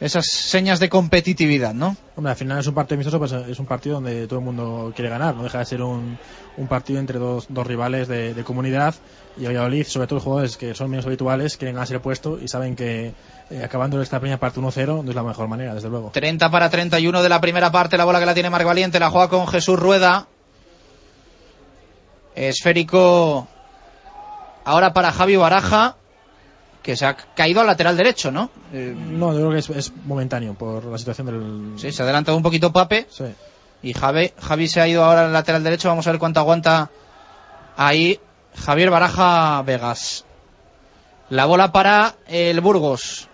esas señas de competitividad, ¿no? Hombre, al final es un partido amistoso, pues es un partido donde todo el mundo quiere ganar, no deja de ser un, un partido entre dos, dos rivales de, de comunidad y Valladolid, sobre todo los jugadores que son menos habituales, quieren ganarse el puesto y saben que eh, acabando esta primera parte 1-0 no es la mejor manera, desde luego. 30 para 31 de la primera parte, la bola que la tiene Marc Valiente, la juega con Jesús Rueda. Esférico ahora para Javi Baraja, que se ha caído al lateral derecho, ¿no? Eh, No, yo creo que es, es momentáneo por la situación del... sí, se ha adelantado un poquito Pape Sí. y Javi, Javi se ha ido ahora al lateral derecho, vamos a ver cuánto aguanta ahí Javier Baraja Vegas. La bola para el Burgos.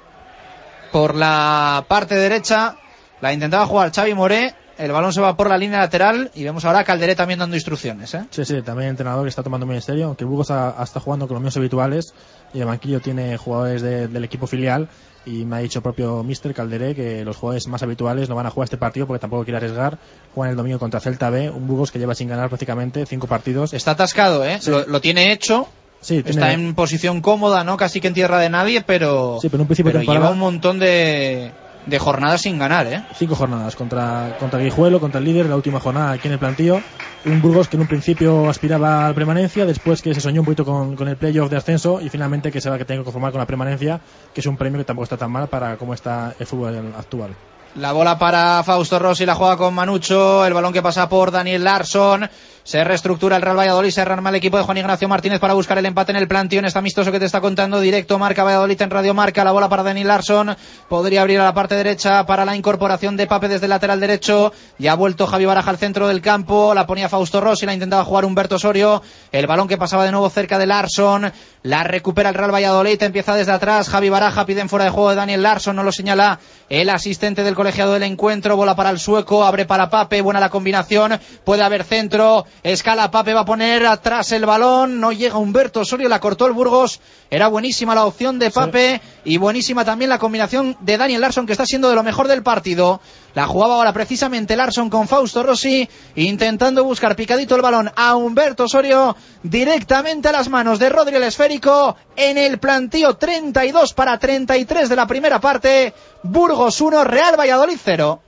Por la parte derecha la intentaba jugar Xavi Moré. El balón se va por la línea lateral y vemos ahora a Calderé también dando instrucciones. ¿eh? Sí, sí, también el entrenador que está tomando muy en serio, aunque Burgos ha, ha estado jugando con los míos habituales y el banquillo tiene jugadores de- del equipo filial y me ha dicho propio Mister Calderé que los jugadores más habituales no van a jugar este partido porque tampoco quiere arriesgar. Juegan el domingo contra Celta B, un Burgos que lleva sin ganar prácticamente cinco partidos. Está atascado, ¿eh? Sí. Lo, lo tiene hecho. Sí, tiene- Está en posición cómoda, ¿no? Casi que en tierra de nadie, pero, Sí, pero en un principio pero lleva un montón de, de jornadas sin ganar, ¿eh? cinco jornadas contra, contra Guijuelo, contra el líder, la última jornada aquí en el plantío. Un Burgos que en un principio aspiraba a la permanencia, después que se soñó un poquito con, con el playoff de ascenso y finalmente que se va a tener que conformar con la permanencia, que es un premio que tampoco está tan mal para cómo está el fútbol actual. La bola para Fausto Rossi, la juega con Manucho, el balón que pasa por Daniel Larsson, se reestructura el Real Valladolid, se rearma el equipo de Juan Ignacio Martínez para buscar el empate en el plantío, en este amistoso que te está contando, directo Marca Valladolid en Radio Marca, la bola para Daniel Larsson, podría abrir a la parte derecha para la incorporación de Pape desde el lateral derecho, ya ha vuelto Javi Baraja al centro del campo, la ponía Fausto Rossi, la intentaba jugar Humberto Osorio, el balón que pasaba de nuevo cerca de Larsson, la recupera el Real Valladolid, empieza desde atrás, Javi Baraja pide en fuera de juego de Daniel Larsson, no lo señala el asistente del colegiado del encuentro, bola para el sueco, abre para Pape, buena la combinación, puede haber centro, Escala Pape va a poner atrás el balón. No llega Humberto Osorio, la cortó el Burgos. Era buenísima la opción de Pape y buenísima también la combinación de Daniel Larson, que está siendo de lo mejor del partido. La jugaba ahora precisamente Larson con Fausto Rossi, intentando buscar picadito el balón a Humberto Osorio directamente a las manos de Rodri el esférico en el plantío 32 para 33 de la primera parte. Burgos 1, Real Valladolid 0.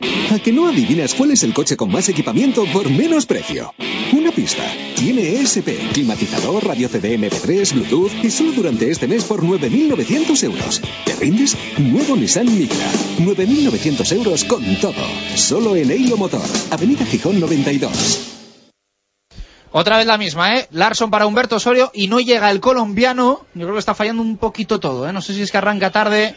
¿A que no adivinas cuál es el coche con más equipamiento por menos precio? Una pista. Tiene ESP, climatizador, radio CD MP3, Bluetooth y solo durante este mes por 9.900 euros. ¿Te rindes? Nuevo Nissan Micra. 9.900 euros con todo. Solo en Eilo Motor. Avenida Gijón 92. Otra vez la misma, ¿eh? Larson para Humberto Osorio y no llega el colombiano. Yo creo que está fallando un poquito todo, ¿eh? No sé si es que arranca tarde.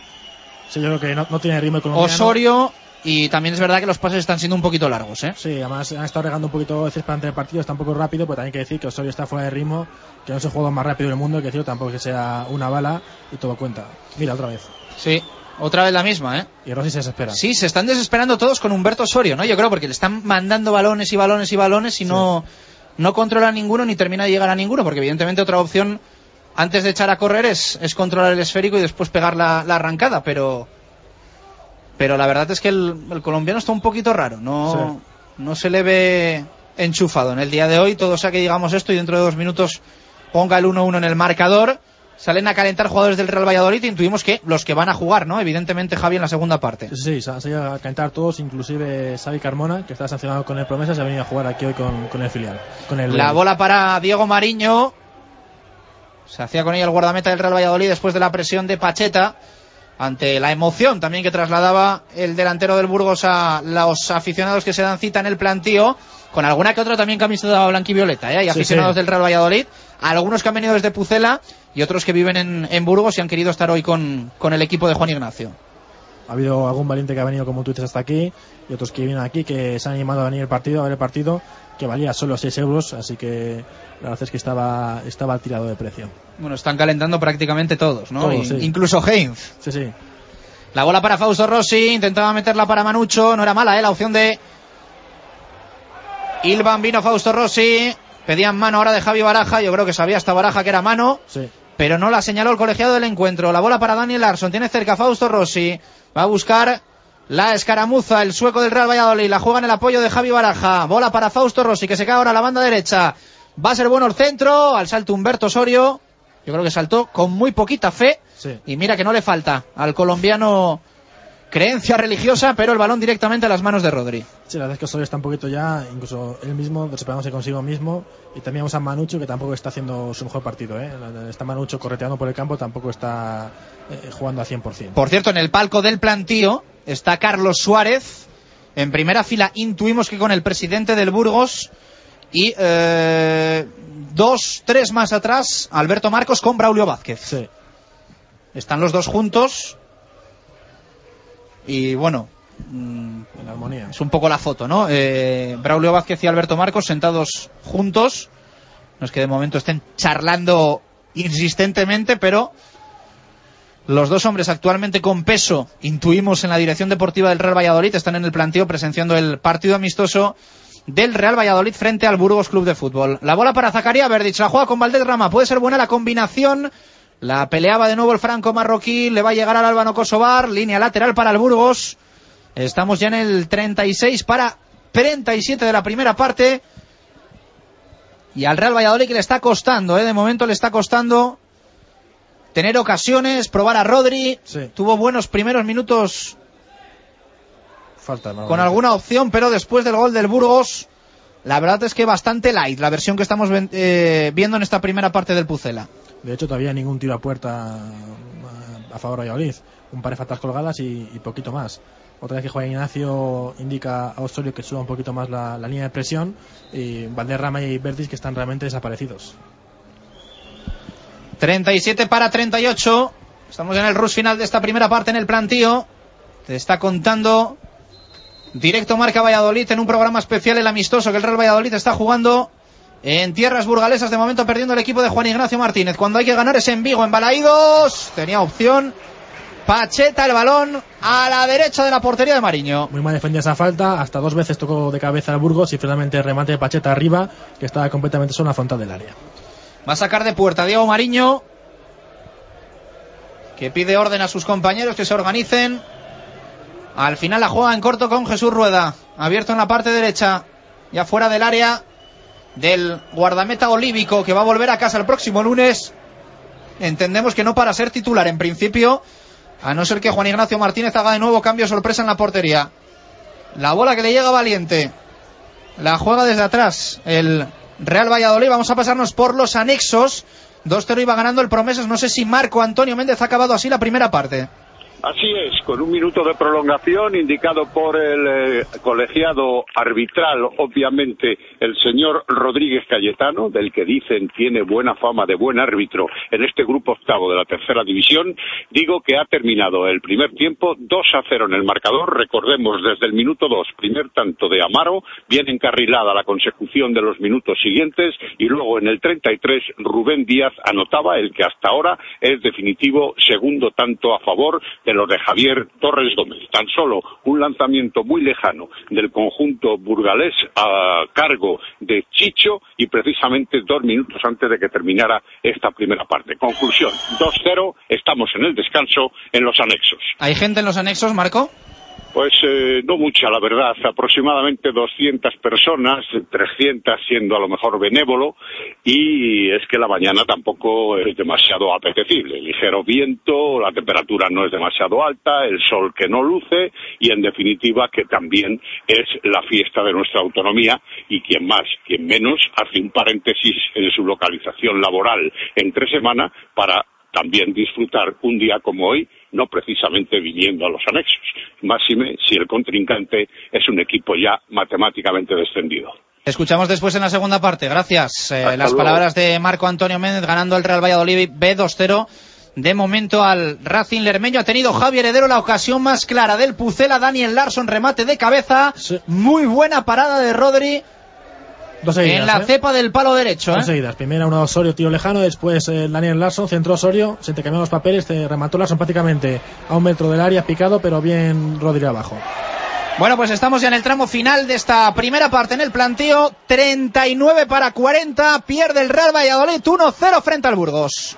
Sí, yo creo que no, no tiene ritmo el colombiano. Osorio y también es verdad que los pases están siendo un poquito largos, ¿eh? Sí, además han estado regando un poquito veces para entre el partido, está un poco rápido, pero también hay que decir que Osorio está fuera de ritmo, que no es el jugador más rápido del mundo, que decir tampoco que sea una bala y todo cuenta. Mira, otra vez. Sí, otra vez la misma, ¿eh? Y Rossi se desespera. Sí, se están desesperando todos con Humberto Osorio, ¿no? Yo creo porque le están mandando balones y balones y balones y no, no controla ninguno ni termina de llegar a ninguno, porque evidentemente otra opción antes de echar a correr es, es controlar el esférico y después pegar la, la arrancada, pero pero la verdad es que el, el colombiano está un poquito raro, no, no se le ve enchufado en el día de hoy, todo sea que digamos esto y dentro de dos minutos ponga el 1-1 en el marcador, salen a calentar jugadores del Real Valladolid, intuimos que los que van a jugar, ¿no? Evidentemente Javi en la segunda parte. Sí, sí, se han salido a calentar todos, inclusive Xavi Carmona, que está sancionado con el Promesa, se ha venido a jugar aquí hoy con, con el filial. Con el, La bola para Diego Mariño. Se hacía con ella el guardameta del Real Valladolid después de la presión de Pacheta. Ante la emoción también que trasladaba el delantero del Burgos a los aficionados que se dan cita en el plantío. Con alguna que otra también camiseta blanquivioleta, ¿eh? Sí, aficionados sí. del Real Valladolid. Algunos que han venido desde Pucela y otros que viven en, en Burgos y han querido estar hoy con, con el equipo de Juan Ignacio. Ha habido algún valiente que ha venido, como tú dices, hasta aquí, y otros que vienen aquí, que se han animado a venir el partido, a ver el partido, que valía solo 6 euros, así que la verdad es que estaba, estaba tirado de precio. Bueno, están calentando prácticamente todos, ¿no? Todos, sí. Incluso Heinz. Sí, sí. La bola para Fausto Rossi, intentaba meterla para Manucho, no era mala, ¿eh? La opción de Ilvan vino Fausto Rossi, pedían mano ahora de Javi Baraja, yo creo que sabía hasta Baraja que era mano, Sí. Pero no la señaló el colegiado del encuentro. La bola para Daniel Larson, tiene cerca Fausto Rossi, va a buscar la escaramuza, el sueco del Real Valladolid, la juega en el apoyo de Javi Baraja, bola para Fausto Rossi, que se cae ahora a la banda derecha, va a ser bueno el centro, al salto Humberto Osorio, yo creo que saltó con muy poquita fe, Sí. y mira que no le falta al colombiano creencia religiosa, pero el balón directamente a las manos de Rodri. Sí, la verdad es que Osorio está un poquito ya, incluso él mismo, desesperándose consigo mismo. Y también vamos a Manucho, que tampoco está haciendo su mejor partido. ¿eh? Está Manucho correteando por el campo, tampoco está eh, jugando a 100%. Por cierto, en el palco del plantío está Carlos Suárez. En primera fila intuimos que con el presidente del Burgos. Y eh, dos, tres más atrás, Alberto Marcos con Braulio Vázquez. Sí. Están los dos juntos. Y bueno, mm, En armonía. es un poco la foto, ¿no? Eh, Braulio Vázquez y Alberto Marcos sentados juntos. No es que de momento estén charlando insistentemente, pero los dos hombres actualmente con peso, intuimos en la dirección deportiva del Real Valladolid, están en el planteo presenciando el partido amistoso del Real Valladolid frente al Burgos Club de Fútbol. La bola para Zacarías Verdic, la juega con Valdés Rama, puede ser buena la combinación. La peleaba de nuevo el franco marroquí, le va a llegar al Albano Kosovar, línea lateral para el Burgos. Estamos ya en el 36 para 37 de la primera parte. Y al Real Valladolid que le está costando, ¿eh? de momento le está costando tener ocasiones, probar a Rodri. Sí. Tuvo buenos primeros minutos Falta. Con alguna opción, pero después del gol del Burgos, la verdad es que bastante light la versión que estamos eh, viendo en esta primera parte del Pucela. De hecho, todavía ningún tiro a puerta a, a favor de Valladolid. Un par de faltas colgadas y, poquito más. Otra vez que Juan Ignacio indica a Osorio que suba un poquito más la, línea de presión. Y Valderrama y Verdis que están realmente desaparecidos. 37 para 38. Estamos en el rush final de esta primera parte en el plantío. Te está contando directo Marca Valladolid en un programa especial el amistoso que el Real Valladolid está jugando en tierras burgalesas. De momento perdiendo el equipo de Juan Ignacio Martínez. Cuando hay que ganar es en Vigo, en Balaídos. Tenía opción, Pacheta el balón a la derecha de la portería de Mariño. Muy mal defendida esa falta, hasta dos veces tocó de cabeza al Burgos y finalmente remate de Pacheta arriba, que estaba completamente solo en la frontal del área. Va a sacar de puerta Diego Mariño, que pide orden a sus compañeros que se organicen. Al final la juega en corto con Jesús Rueda, abierto en la parte derecha, ya fuera del área del guardameta olívico que va a volver a casa el próximo lunes. Entendemos que no para ser titular en principio, a no ser que Juan Ignacio Martínez haga de nuevo cambio sorpresa en la portería. La bola que le llega Valiente. La juega desde atrás el Real Valladolid. Vamos a pasarnos por los anexos. 2-0 iba ganando el Promesas. No sé si Marco Antonio Méndez ha acabado así la primera parte. Así es, con un minuto de prolongación indicado por el eh, colegiado arbitral, obviamente el señor Rodríguez Cayetano, del que dicen tiene buena fama de buen árbitro en este grupo octavo de la tercera división, digo que ha terminado el primer tiempo 2 a 0 en el marcador. Recordemos desde el minuto 2, primer tanto de Amaro, bien encarrilada la consecución de los minutos siguientes y luego en el 33 Rubén Díaz anotaba el que hasta ahora es definitivo segundo tanto a favor de los de Javier Torres Gómez. Tan solo un lanzamiento muy lejano del conjunto burgalés a cargo de Chicho y precisamente dos minutos antes de que terminara esta primera parte. Conclusión, 2-0, estamos en el descanso en los anexos. ¿Hay gente en los anexos, Marco? Pues eh, no mucha, la verdad, aproximadamente 200 personas, 300 siendo a lo mejor benévolo, y es que la mañana tampoco es demasiado apetecible. Ligero viento, la temperatura no es demasiado alta, el sol que no luce, y en definitiva que también es la fiesta de nuestra autonomía, y quien más, quien menos, hace un paréntesis en su localización laboral entre semana para también disfrutar un día como hoy, no precisamente viniendo a los anexos. Máxime si el contrincante es un equipo ya matemáticamente descendido. Escuchamos después en la segunda parte. Gracias. Eh, las luego. palabras de Marco Antonio Méndez ganando el Real Valladolid B2-0. De momento al Racing Lermeño ha tenido Javier Heredero la ocasión más clara del Pucela. Daniel Larson remate de cabeza. Sí. Muy buena parada de Rodri Dos seguidas, en la ¿eh? cepa del palo derecho. Dos ¿eh? seguidas. Primera una Osorio, tiro lejano. Después eh, Daniel Larson, centró Osorio. Se te cambiaron los papeles. Te remató Larson prácticamente a un metro del área, picado, pero bien Rodri abajo. Bueno, pues estamos ya en el tramo final de esta primera parte en el planteo. 39 para 40. Pierde el Real Valladolid 1-0 frente al Burgos.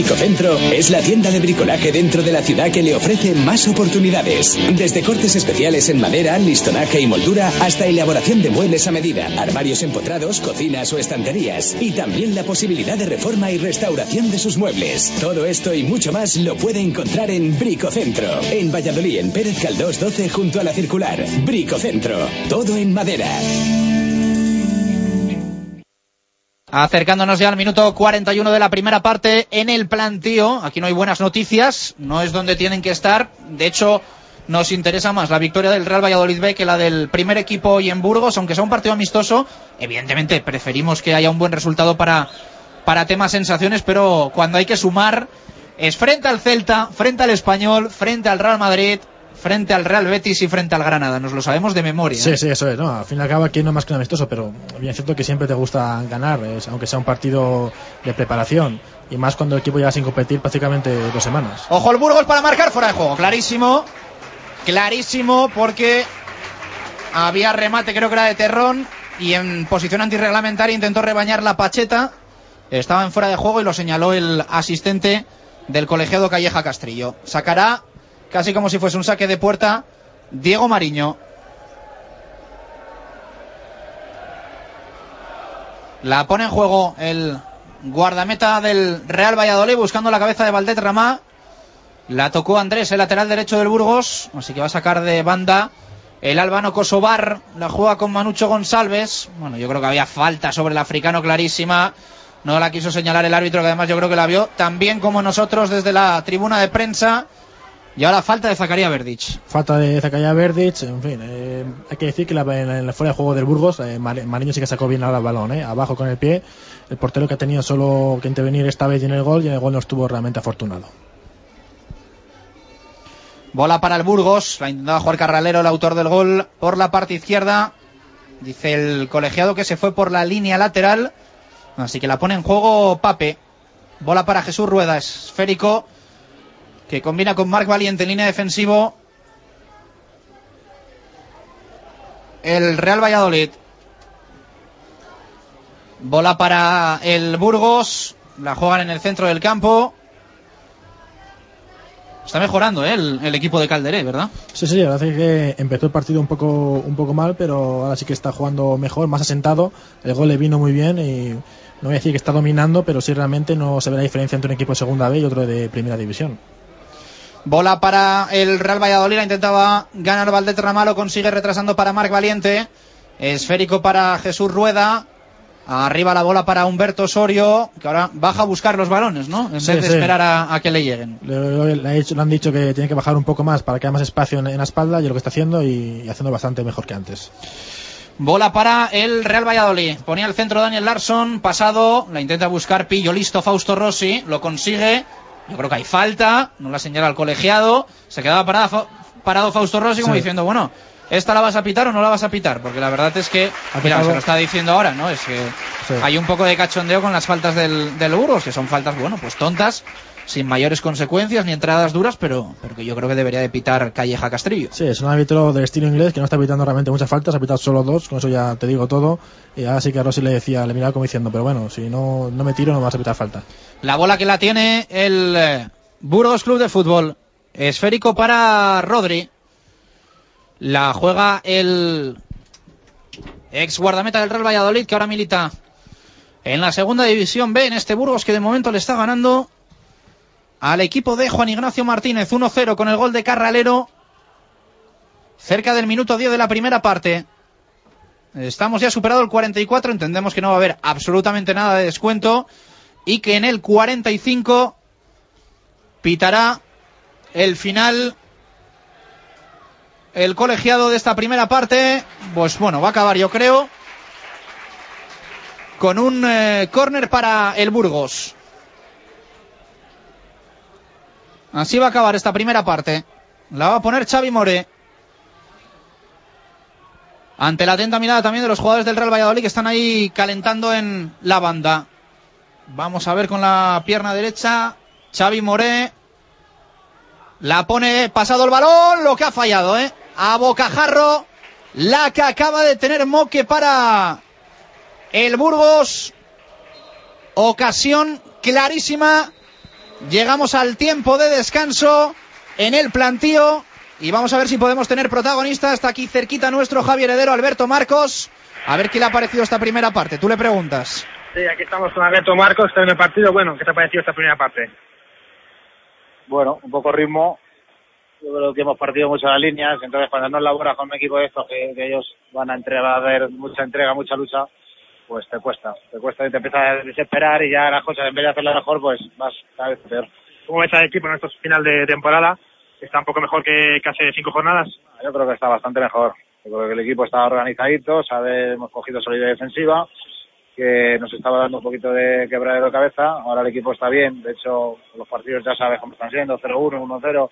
Bricocentro es la tienda de bricolaje dentro de la ciudad que le ofrece más oportunidades. Desde cortes especiales en madera, listonaje y moldura hasta elaboración de muebles a medida, armarios empotrados, cocinas o estanterías. Y también la posibilidad de reforma y restauración de sus muebles. Todo esto y mucho más lo puede encontrar en Bricocentro. En Valladolid, en Pérez Caldós 12 junto a la circular. Bricocentro. Todo en madera. Acercándonos ya al minuto 41 de la primera parte en el planteo. Aquí no hay buenas noticias, no es donde tienen que estar. De hecho, nos interesa más la victoria del Real Valladolid B que la del primer equipo hoy en Burgos, aunque sea un partido amistoso. Evidentemente, preferimos que haya un buen resultado para, para temas sensaciones, pero cuando hay que sumar es frente al Celta, frente al Español, frente al Real Madrid, frente al Real Betis y frente al Granada. Nos lo sabemos de memoria. Sí, ¿eh? sí, eso es, ¿no? Al fin y al cabo aquí no es más que un amistoso, pero bien es cierto que siempre te gusta ganar, aunque sea un partido de preparación. Y más cuando el equipo lleva sin competir prácticamente dos semanas. Ojo el Burgos para marcar fuera de juego. Clarísimo. Clarísimo porque había remate, creo que era de Terrón. Y en posición antirreglamentaria intentó rebañar la pacheta. Estaba en fuera de juego y lo señaló el asistente del colegiado Calleja Castrillo. Sacará, casi como si fuese un saque de puerta, Diego Mariño. La pone en juego el guardameta del Real Valladolid buscando la cabeza de Valdet Ramá. La tocó Andrés, el lateral derecho del Burgos, así que va a sacar de banda el albano Kosovar. La juega con Manucho González. Bueno, yo creo que había falta sobre el africano clarísima. No la quiso señalar el árbitro, que además yo creo que la vio tan bien como nosotros desde la tribuna de prensa. Y ahora falta de Zacarías Verdic. Falta de Zacarías Verdic, en fin, eh, hay que decir que la, en la fuera de juego del Burgos, eh, Mariño sí que sacó bien ahora el balón, eh, abajo con el pie. El portero que ha tenido solo que intervenir esta vez en el gol y en el gol no estuvo realmente afortunado. Bola para el Burgos, la intentaba jugar Carralero, el autor del gol, por la parte izquierda. Dice el colegiado que se fue por la línea lateral. Así que la pone en juego Pape. Bola para Jesús Rueda, esférico que combina con Marc Valiente en línea defensivo. El Real Valladolid. Bola para el Burgos. La juegan en el centro del campo. Está mejorando ¿eh? el, equipo de Calderé, ¿verdad? Sí, sí, la verdad es que empezó el partido un poco, un poco mal, pero ahora sí que está jugando mejor, más asentado. El gol le vino muy bien y no voy a decir que está dominando, pero sí realmente no se ve la diferencia entre un equipo de segunda B y otro de primera división. Bola para el Real Valladolid. La intentaba ganar Valdeterrama. Lo consigue retrasando para Marc Valiente. Esférico para Jesús Rueda. Arriba la bola para Humberto Osorio, que ahora baja a buscar los balones, ¿no? En vez de esperar a, que le lleguen. Le, han dicho que tiene que bajar un poco más para que haya más espacio en, la espalda y lo que está haciendo y, haciendo bastante mejor que antes. Bola para el Real Valladolid. Ponía el centro Daniel Larsson, pasado, la intenta buscar Pillo, listo Fausto Rossi, lo consigue, yo creo que hay falta, no la señala el colegiado, se quedaba parado, parado Fausto Rossi como diciendo, bueno, ¿esta la vas a pitar o no la vas a pitar? Porque la verdad es que, mira, se lo está diciendo ahora, ¿no? Es que hay un poco de cachondeo con las faltas del, del Burgos, que son faltas, bueno, pues tontas, sin mayores consecuencias ni entradas duras, pero, pero que yo creo que debería de pitar Calleja Castrillo. Sí, es un árbitro de estilo inglés que no está pitando realmente muchas faltas, ha pitado solo dos, con eso ya te digo todo. Y ahora sí que a Rossi le decía, le miraba como diciendo, pero bueno, si no, no me tiro no vas a pitar falta. La bola que la tiene el eh, Burgos Club de Fútbol. Esférico para Rodri. La juega el ex guardameta del Real Valladolid que ahora milita en la segunda división B en este Burgos que de momento le está ganando al equipo de Juan Ignacio Martínez 1-0 con el gol de Carralero cerca del minuto 10 de la primera parte. Estamos ya superado el 44, entendemos que no va a haber absolutamente nada de descuento y que en el 45 pitará el final el colegiado de esta primera parte. Pues bueno, va a acabar yo creo con un eh, córner para el Burgos. Así va a acabar esta primera parte. La va a poner Xavi More. Ante la atenta mirada también de los jugadores del Real Valladolid que están ahí calentando en la banda. Vamos a ver con la pierna derecha. Xavi More. La pone pasado el balón. Lo que ha fallado, ¿eh? A bocajarro. La que acaba de tener Moque para el Burgos. Ocasión clarísima Llegamos al tiempo de descanso en el plantío y vamos a ver si podemos tener protagonista. Está aquí cerquita nuestro Javier Heredero, Alberto Marcos. A ver qué le ha parecido esta primera parte. Tú le preguntas. Sí, aquí estamos con Alberto Marcos, está en el partido. Bueno, ¿qué te ha parecido esta primera parte? Bueno, un poco ritmo. Yo creo que hemos partido mucho las líneas, entonces cuando no elaboras con un equipo de estos que, ellos van a entregar, a ver mucha entrega, mucha lucha, pues te cuesta, te cuesta y te empieza a desesperar y ya las cosas en vez de hacerlas mejor, pues vas cada vez peor. ¿Cómo ves al equipo en estos final de temporada? ¿Está un poco mejor que, hace cinco jornadas? Yo creo que está bastante mejor. Yo creo que el equipo está organizadito, sabe, hemos cogido solidez defensiva, que nos estaba dando un poquito de quebradero de cabeza. Ahora el equipo está bien, de hecho los partidos ya sabes cómo están siendo, 0-1, 1-0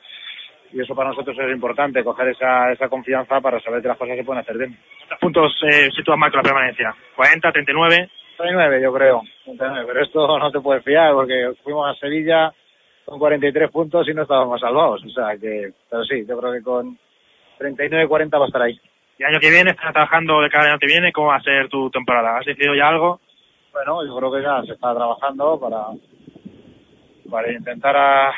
y eso para nosotros es importante, coger esa, esa confianza para saber que las cosas se pueden hacer bien. ¿Cuántos puntos eh, sitúa Marco la permanencia? ¿40, 39? 39 yo creo, pero esto no te puedes fiar porque fuimos a Sevilla con 43 puntos y no estábamos salvados, o sea que, pero sí, yo creo que con 39, 40 va a estar ahí. ¿Y el año que viene, estás trabajando de cada año que viene? ¿Cómo va a ser tu temporada? ¿Has decidido ya algo? Bueno, yo creo que ya se está trabajando para, para intentar a,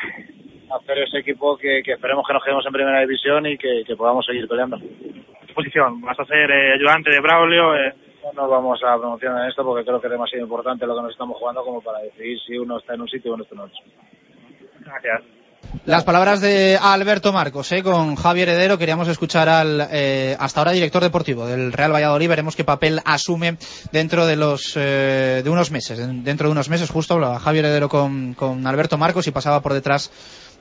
hacer ese equipo que, esperemos que nos quedemos en primera división y que, podamos seguir peleando. ¿Qué posición? ¿Vas a ser eh, ayudante de Braulio? Eh? No vamos a promocionar esto porque creo que es demasiado importante lo que nos estamos jugando como para decidir si uno está en un sitio o en otro. Gracias. Las palabras de Alberto Marcos, ¿eh? con Javier Heredero. Queríamos escuchar al eh, hasta ahora director deportivo del Real Valladolid. Veremos qué papel asume dentro de los eh, de unos meses. Dentro de unos meses, justo hablaba Javier Heredero con, con Alberto Marcos y pasaba por detrás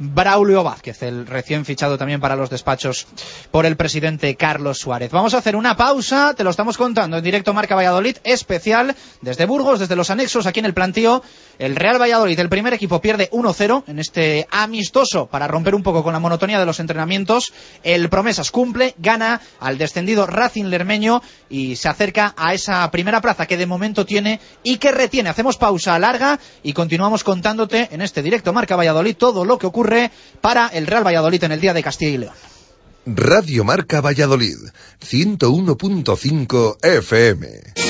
Braulio Vázquez, el recién fichado también para los despachos por el presidente Carlos Suárez. Vamos a hacer una pausa, te lo estamos contando en directo Marca Valladolid, especial desde Burgos, desde los anexos aquí en el plantío. El Real Valladolid, el primer equipo, pierde 1-0 en este amistoso para romper un poco con la monotonía de los entrenamientos. El Promesas cumple, gana al descendido Racing Lermeño y se acerca a esa primera plaza que de momento tiene y que retiene. Hacemos pausa larga y continuamos contándote en este directo Marca Valladolid todo lo que ocurre para el Real Valladolid en el día de Castilla y León. Radio Marca Valladolid, 101.5 FM.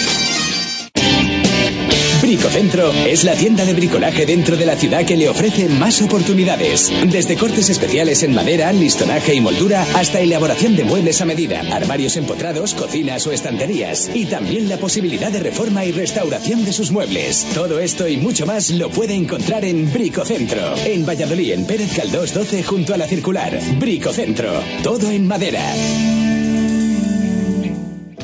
Bricocentro es la tienda de bricolaje dentro de la ciudad que le ofrece más oportunidades. Desde cortes especiales en madera, listonaje y moldura hasta elaboración de muebles a medida, armarios empotrados, cocinas o estanterías. Y también la posibilidad de reforma y restauración de sus muebles. Todo esto y mucho más lo puede encontrar en Bricocentro. En Valladolid, en Pérez Caldós 12 junto a la circular. Bricocentro. Todo en madera.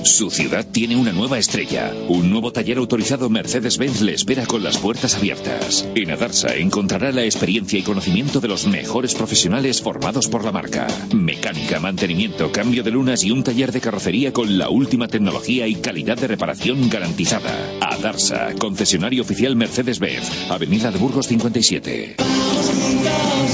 Su ciudad tiene una nueva estrella. Un nuevo taller autorizado Mercedes-Benz le espera con las puertas abiertas. En Adarsa encontrará la experiencia y conocimiento de los mejores profesionales formados por la marca. Mecánica, mantenimiento, cambio de lunas y un taller de carrocería con la última tecnología y calidad de reparación garantizada. Adarsa, concesionario oficial Mercedes-Benz, Avenida de Burgos 57.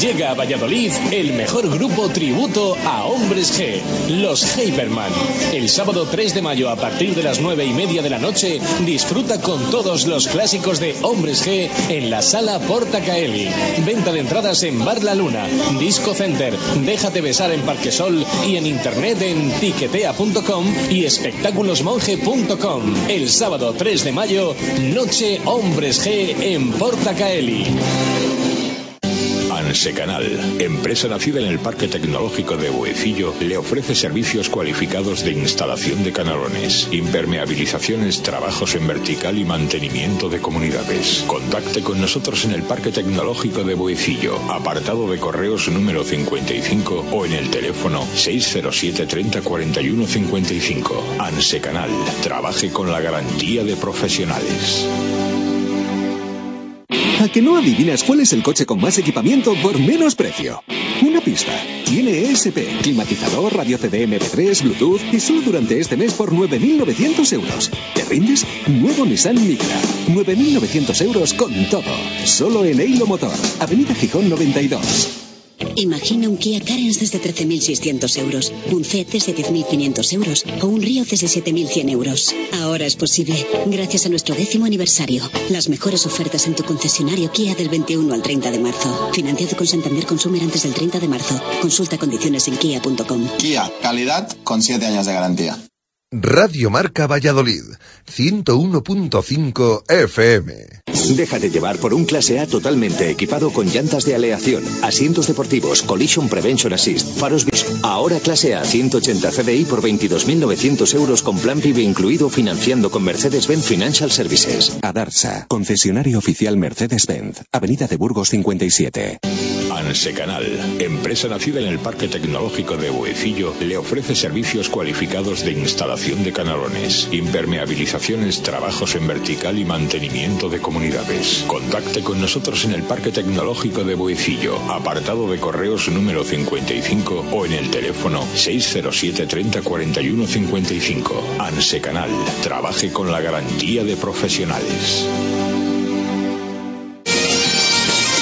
Llega a Valladolid el mejor grupo tributo a Hombres G, los Hyperman. El sábado 3 de mayo a partir de las 9 y media de la noche disfruta con todos los clásicos de Hombres G en la sala Porta Caeli. Venta de entradas en Bar La Luna, Disco Center, Déjate Besar en Parquesol y en internet en tiquetea.com y espectáculosmonje.com. El sábado 3 de mayo, Noche Hombres G en Porta Caeli. Ansecanal, empresa nacida en el Parque Tecnológico de Buecillo, le ofrece servicios cualificados de instalación de canalones, impermeabilizaciones, trabajos en vertical y mantenimiento de comunidades. Contacte con nosotros en el Parque Tecnológico de Buecillo, apartado de correos número 55 o en el teléfono 607 30 41 55. Ansecanal, trabaje con la garantía de profesionales. ¿A que no adivinas cuál es el coche con más equipamiento por menos precio? Una pista. Tiene ESP, climatizador, radio CD MP3, Bluetooth y solo durante este mes por 9.900 euros. ¿Te rindes? Nuevo Nissan Micra. 9.900 euros con todo. Solo en Eilo Motor. Avenida Gijón 92. Imagina un Kia Carens desde 13.600 euros, un C desde 10.500 euros o un Río desde 7.100 euros. Ahora es posible, gracias a nuestro décimo aniversario. Las mejores ofertas en tu concesionario Kia del 21 al 30 de marzo. Financiado con Santander Consumer antes del 30 de marzo. Consulta condiciones en kia.com. Kia, calidad con 7 años de garantía. Radio Marca Valladolid, 101.5 FM. Déjate llevar por un clase A totalmente equipado con llantas de aleación, asientos deportivos, collision prevention assist, faros bis. Ahora clase A 180 CDI por 22.900 euros con plan PIB incluido financiando con Mercedes-Benz Financial Services. Adarsa, concesionario oficial Mercedes-Benz, Avenida de Burgos 57. Ansecanal, empresa nacida en el Parque Tecnológico de Buecillo, le ofrece servicios cualificados de instalación de canalones, impermeabilizaciones, trabajos en vertical y mantenimiento de Contacte con nosotros en el Parque Tecnológico de Buecillo, apartado de correos número 55 o en el teléfono 607 30 41 55. Ansecanal, trabaje con la garantía de profesionales.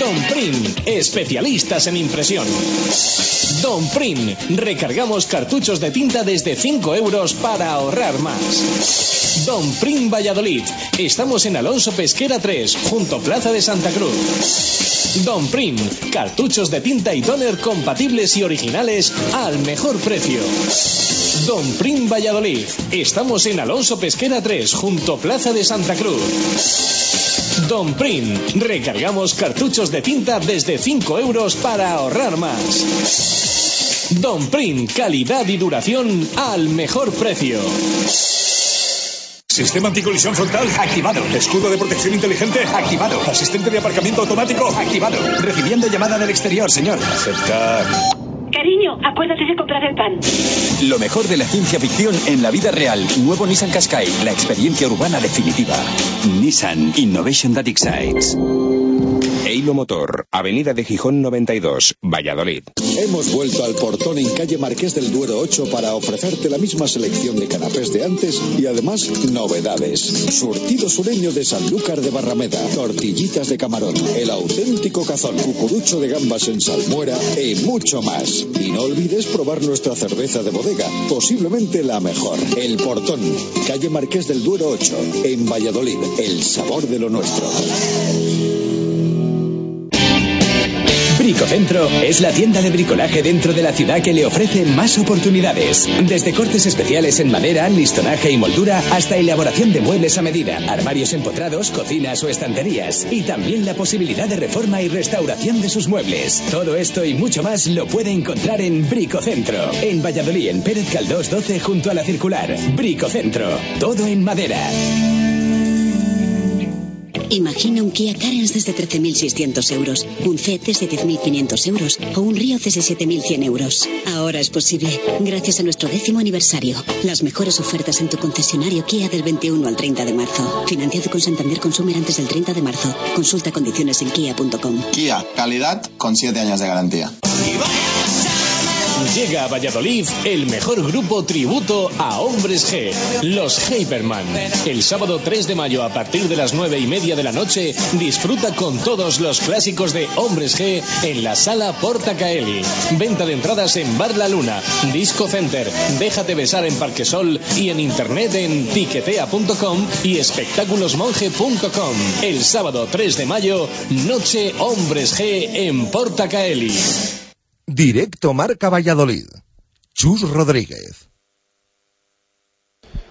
Don Prim, especialistas en impresión. Don Prim, recargamos cartuchos de tinta desde 5 euros para ahorrar más. Don Prim Valladolid, estamos en Alonso Pesquera 3, junto Plaza de Santa Cruz. Don Prim, cartuchos de tinta y toner compatibles y originales al mejor precio. Don Prim Valladolid, estamos en Alonso Pesquera 3, junto Plaza de Santa Cruz. Don Prim, recargamos cartuchos de tinta desde 5 euros para ahorrar más. Don Prim, calidad y duración al mejor precio. Sistema anticolisión frontal activado. Escudo de protección inteligente activado. Asistente de aparcamiento automático activado. Recibiendo llamada del exterior, señor. Aceptar. Cariño, acuérdate de comprar el pan. Lo mejor de la ciencia ficción en la vida real. Nuevo Nissan Qashqai, la experiencia urbana definitiva. Nissan Innovation That Excites. Eilo Motor, Avenida de Gijón 92, Valladolid. Hemos vuelto al portón en calle Marqués del Duero 8 para ofrecerte la misma selección de canapés de antes y además novedades. Surtido sureño de Sanlúcar de Barrameda, tortillitas de camarón, el auténtico cazón, cucurucho de gambas en salmuera y mucho más. Y no olvides probar nuestra cerveza de bodega, posiblemente la mejor. El portón, calle Marqués del Duero 8, en Valladolid, el sabor de lo nuestro. Bricocentro es la tienda de bricolaje dentro de la ciudad que le ofrece más oportunidades. Desde cortes especiales en madera, listonaje y moldura hasta elaboración de muebles a medida, armarios empotrados, cocinas o estanterías. Y también la posibilidad de reforma y restauración de sus muebles. Todo esto y mucho más lo puede encontrar en Bricocentro. En Valladolid, en Pérez Caldós 12 junto a la circular. Bricocentro. Todo en madera. Imagina un Kia Carens desde 13.600 euros, un CET desde 10.500 euros o un Río desde 7.100 euros. Ahora es posible, gracias a nuestro décimo aniversario. Las mejores ofertas en tu concesionario Kia del 21 al 30 de marzo. Financiado con Santander Consumer antes del 30 de marzo. Consulta condiciones en kia.com. Kia, calidad con 7 años de garantía. Llega a Valladolid el mejor grupo tributo a Hombres G, los Hyperman. El sábado 3 de mayo a partir de las 9 y media de la noche disfruta con todos los clásicos de Hombres G en la sala Porta Caeli. Venta de entradas en Bar La Luna, Disco Center, Déjate besar en Parquesol y en internet en tiquetea.com y espectáculosmonje.com. El sábado 3 de mayo, Noche Hombres G en Porta Caeli. Directo Marca Valladolid. Chus Rodríguez.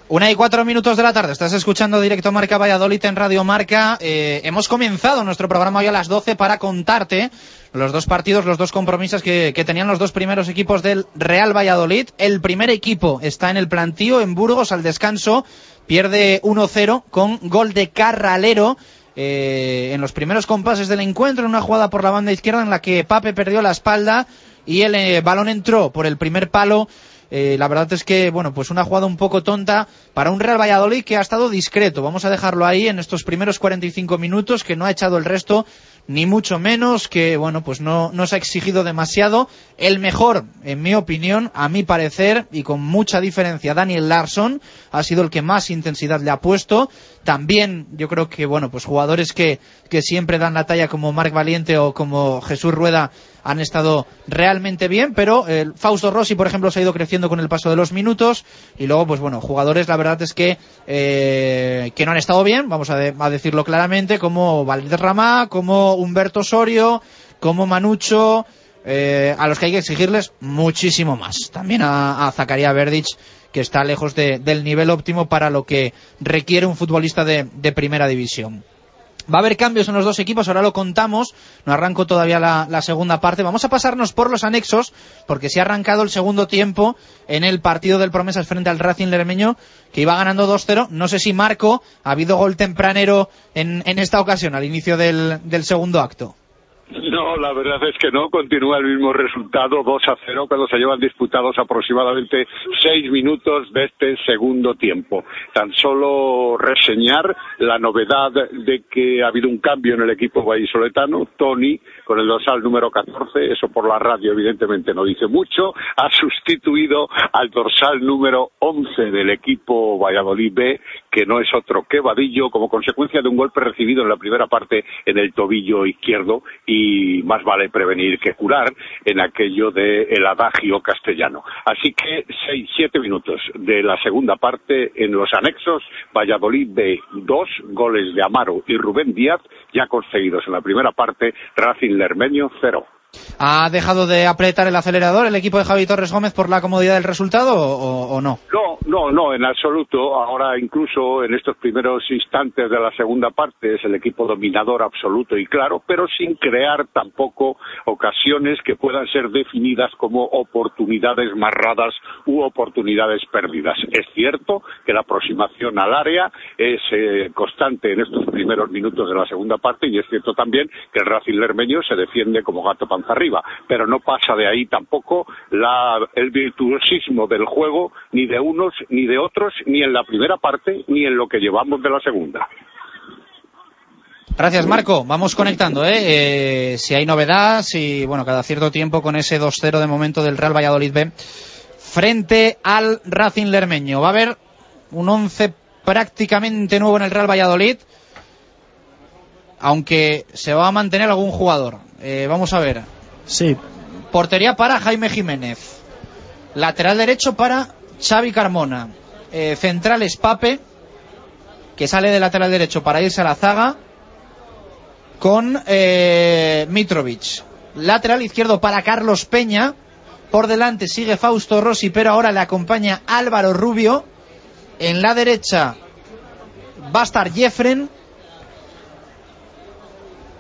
Una y cuatro minutos de la tarde. Estás escuchando Directo Marca Valladolid en Radio Marca. Eh, hemos comenzado nuestro programa hoy a las 12 para contarte los dos partidos, los dos compromisos que, tenían los dos primeros equipos del Real Valladolid. El primer equipo está en el plantío en Burgos al descanso. Pierde 1-0 con gol de Carralero. Eh, en los primeros compases del encuentro, en una jugada por la banda izquierda en la que Pape perdió la espalda y el eh, balón entró por el primer palo. Eh, la verdad es que, bueno, pues una jugada un poco tonta para un Real Valladolid que ha estado discreto. Vamos a dejarlo ahí en estos primeros 45 minutos, que no ha echado el resto, ni mucho menos, que, bueno, pues no, no se ha exigido demasiado. El mejor, en mi opinión, a mi parecer, y con mucha diferencia, Daniel Larsson, ha sido el que más intensidad le ha puesto. También, yo creo que, bueno, pues jugadores que, que siempre dan la talla como Marc Valiente o como Jesús Rueda han estado realmente bien, pero el Fausto Rossi, por ejemplo, se ha ido creciendo con el paso de los minutos y luego, pues bueno, jugadores, la verdad es que eh, que no han estado bien, vamos a, de, a decirlo claramente, como Valderrama, como Humberto Osorio, como Manucho, eh, a los que hay que exigirles muchísimo más. También a, a Zacarías Verdic, que está lejos de, del nivel óptimo para lo que requiere un futbolista de primera división. Va a haber cambios en los dos equipos, ahora lo contamos, no arranco todavía la, la, segunda parte. Vamos a pasarnos por los anexos, porque se ha arrancado el segundo tiempo en el partido del Promesas frente al Racing Lermeño, que iba ganando 2-0. No sé si Marco, ha habido gol tempranero en, en esta ocasión, al inicio del, del segundo acto. No, la verdad es que no. Continúa el mismo resultado, 2 a 0, cuando se llevan disputados aproximadamente seis minutos de este segundo tiempo. Tan solo reseñar la novedad de que ha habido un cambio en el equipo vallisoletano. Tony, con el dorsal número 14, eso por la radio evidentemente no dice mucho, ha sustituido al dorsal número 11 del equipo Valladolid B, que no es otro que Vadillo, como consecuencia de un golpe recibido en la primera parte en el tobillo izquierdo y más vale prevenir que curar en aquello del el adagio castellano. Así que seis, siete minutos de la segunda parte en los anexos, Valladolid B, dos goles de Amaro y Rubén Díaz ya conseguidos en la primera parte, Racing Lermeño cero. ¿Ha dejado de apretar el acelerador el equipo de Javi Torres Gómez por la comodidad del resultado o, no? No, no, no, en absoluto. Ahora incluso en estos primeros instantes de la segunda parte es el equipo dominador absoluto y claro, pero sin crear tampoco ocasiones que puedan ser definidas como oportunidades marradas u oportunidades perdidas. Es cierto que la aproximación al área es eh, constante en estos primeros minutos de la segunda parte y es cierto también que el Racing Lermeño se defiende como gato arriba, pero no pasa de ahí tampoco la, el virtuosismo del juego ni de unos ni de otros, ni en la primera parte ni en lo que llevamos de la segunda. Gracias, Marco. Vamos conectando, ¿eh? ¿eh? Si hay novedad, si, bueno, cada cierto tiempo con ese 2-0 de momento del Real Valladolid B frente al Racing Lermeño. Va a haber un 11 prácticamente nuevo en el Real Valladolid, aunque se va a mantener algún jugador. Eh, vamos a ver. Sí. Portería para Jaime Jiménez. Lateral derecho para Xavi Carmona. Eh, centrales Pape, que sale de lateral derecho para irse a la zaga, con eh, Mitrovic. Lateral izquierdo para Carlos Peña. Por delante sigue Fausto Rossi, pero ahora le acompaña Álvaro Rubio. En la derecha va a estar Jeffren.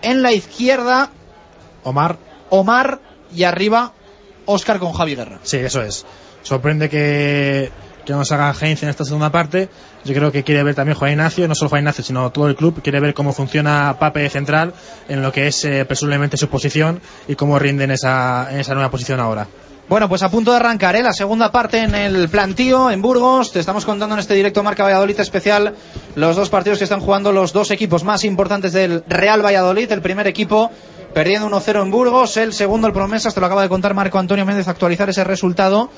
En la izquierda Omar. Omar y arriba Oscar con Javi Guerra. Sí, eso es. Sorprende que, que nos haga Heinz en esta segunda parte. Yo creo que quiere ver también Juan Ignacio, no solo Juan Ignacio, sino todo el club. Quiere ver cómo funciona Pape central en lo que es eh, presumiblemente su posición y cómo rinde en esa, en esa nueva posición ahora. Bueno, pues a punto de arrancar ¿eh? la segunda parte en el plantío en Burgos. Te estamos contando en este directo Marca Valladolid especial los dos partidos que están jugando los dos equipos más importantes del Real Valladolid. El primer equipo perdiendo 1-0 en Burgos, el segundo el Promesas, te lo acaba de contar Marco Antonio Méndez, actualizar ese resultado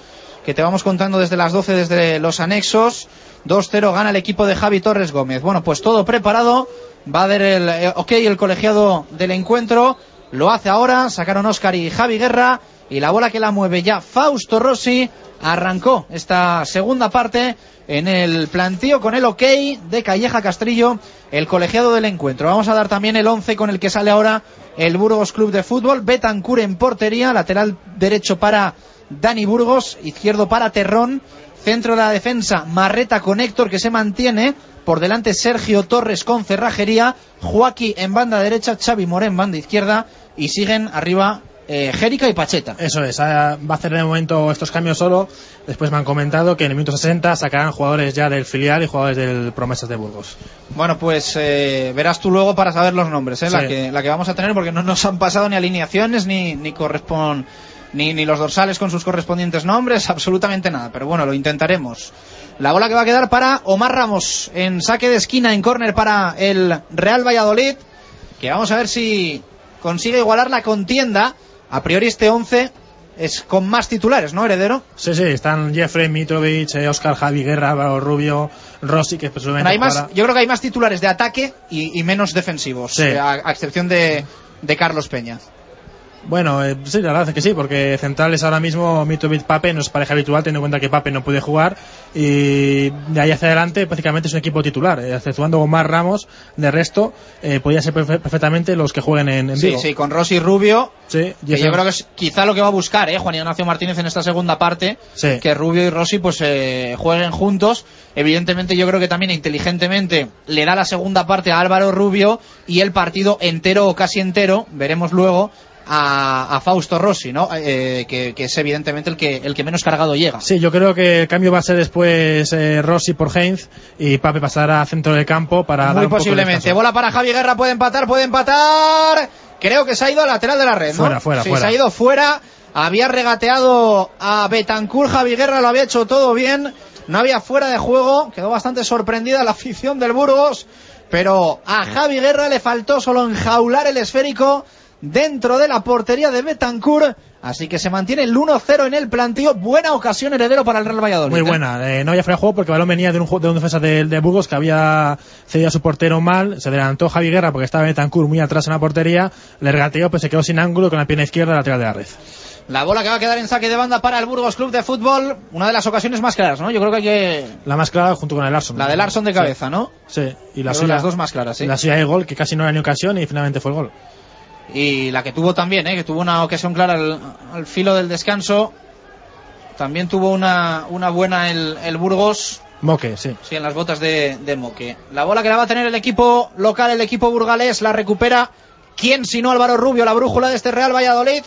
que te vamos contando desde las 12 desde los anexos. 2-0 gana el equipo de Javi Torres Gómez. Bueno, pues todo preparado. Va a dar el eh, ok el colegiado del encuentro. Lo hace ahora. Sacaron Oscar y Javi Guerra. Y la bola que la mueve ya Fausto Rossi. Arrancó esta segunda parte en el plantío con el ok de Calleja Castrillo, el colegiado del encuentro. Vamos a dar también el 11 con el que sale ahora el Burgos Club de Fútbol. Betancur en portería, lateral derecho para Dani Burgos, izquierdo para Terrón, centro de la defensa Marreta con Héctor que se mantiene, por delante Sergio Torres con cerrajería, Joaquín en banda derecha, Xavi Morén en banda izquierda y siguen arriba eh, Jérica y Pacheta. Eso es, va a hacer de momento estos cambios solo. Después me han comentado que en el minuto 60 sacarán jugadores ya del filial y jugadores del Promesas de Burgos. Bueno, pues eh, verás tú luego para saber los nombres, ¿eh? la, que, la que vamos a tener, porque no nos han pasado ni alineaciones ni, ni correspon- ni, ni los dorsales con sus correspondientes nombres, absolutamente nada. Pero bueno, lo intentaremos. La bola que va a quedar para Omar Ramos en saque de esquina, en córner para el Real Valladolid, que vamos a ver si consigue igualar la contienda. A priori este 11 es con más titulares, ¿no, heredero? Sí, sí, están Jeffrey, Mitrovic, eh, Oscar, Javi Guerra, Rubio, Rossi, que presumiblemente Hay más, yo creo que hay más titulares de ataque y, y menos defensivos, Sí. eh, a, a excepción de, de Carlos Peña. Bueno, eh, sí, la verdad es que sí, porque centrales ahora mismo Mitrovic Pape no es pareja habitual, teniendo en cuenta que Pape no puede jugar y de ahí hacia adelante prácticamente es un equipo titular, eh, exceptuando Omar Ramos, de resto eh, podría ser perfe- perfectamente los que jueguen en, en Sí, Vigo. sí, con Rossi Rubio. Sí, que yo creo que es quizá lo que va a buscar, ¿eh? Juan Ignacio Martínez en esta segunda parte. Sí. Que Rubio y Rossi pues eh, jueguen juntos. Evidentemente yo creo que también inteligentemente le da la segunda parte a Álvaro Rubio y el partido entero o casi entero, veremos luego, a, a Fausto Rossi, ¿no? Eh, que, que es evidentemente el que, el que menos cargado llega. Sí, yo creo que el cambio va a ser después eh, Rossi por Heinz y Pape pasará a centro del campo para dar Muy un poco de posiblemente. descanso. Bola para Javi Guerra, puede empatar, puede empatar. Creo que se ha ido al lateral de la red, ¿no? Fuera, fuera, sí, fuera. se ha ido fuera. Había regateado a Betancourt, Javi Guerra lo había hecho todo bien. No había fuera de juego. Quedó bastante sorprendida la afición del Burgos. Pero a Javi Guerra le faltó solo enjaular el esférico dentro de la portería de Betancourt. Así que se mantiene el 1-0 en el plantío. Buena ocasión heredero para el Real Valladolid. Muy ¿eh? buena. Eh, no había fuera de juego porque el balón venía de un, de un defensa de, de Burgos que había cedido a su portero mal. Se adelantó Javi Guerra porque estaba Betancourt muy atrás en la portería. Le regateó, pues se quedó sin ángulo con la pierna izquierda lateral de la red. La bola que va a quedar en saque de banda para el Burgos Club de Fútbol. Una de las ocasiones más claras, ¿no? Yo creo que hay que... La más clara junto con el Larson. La de Larson de cabeza, ¿no? Sí. Y la suya, las dos más claras, sí. La suya de gol, que casi no era ni ocasión y finalmente fue el gol. Y la que tuvo también, ¿eh? que tuvo una ocasión clara al, al filo del descanso. También tuvo una, una buena el, el Burgos. Moque, sí. Sí, en las botas de, de Moque. La bola que la va a tener el equipo local, el equipo burgalés, la recupera. ¿Quién sino Álvaro Rubio, la brújula de este Real Valladolid?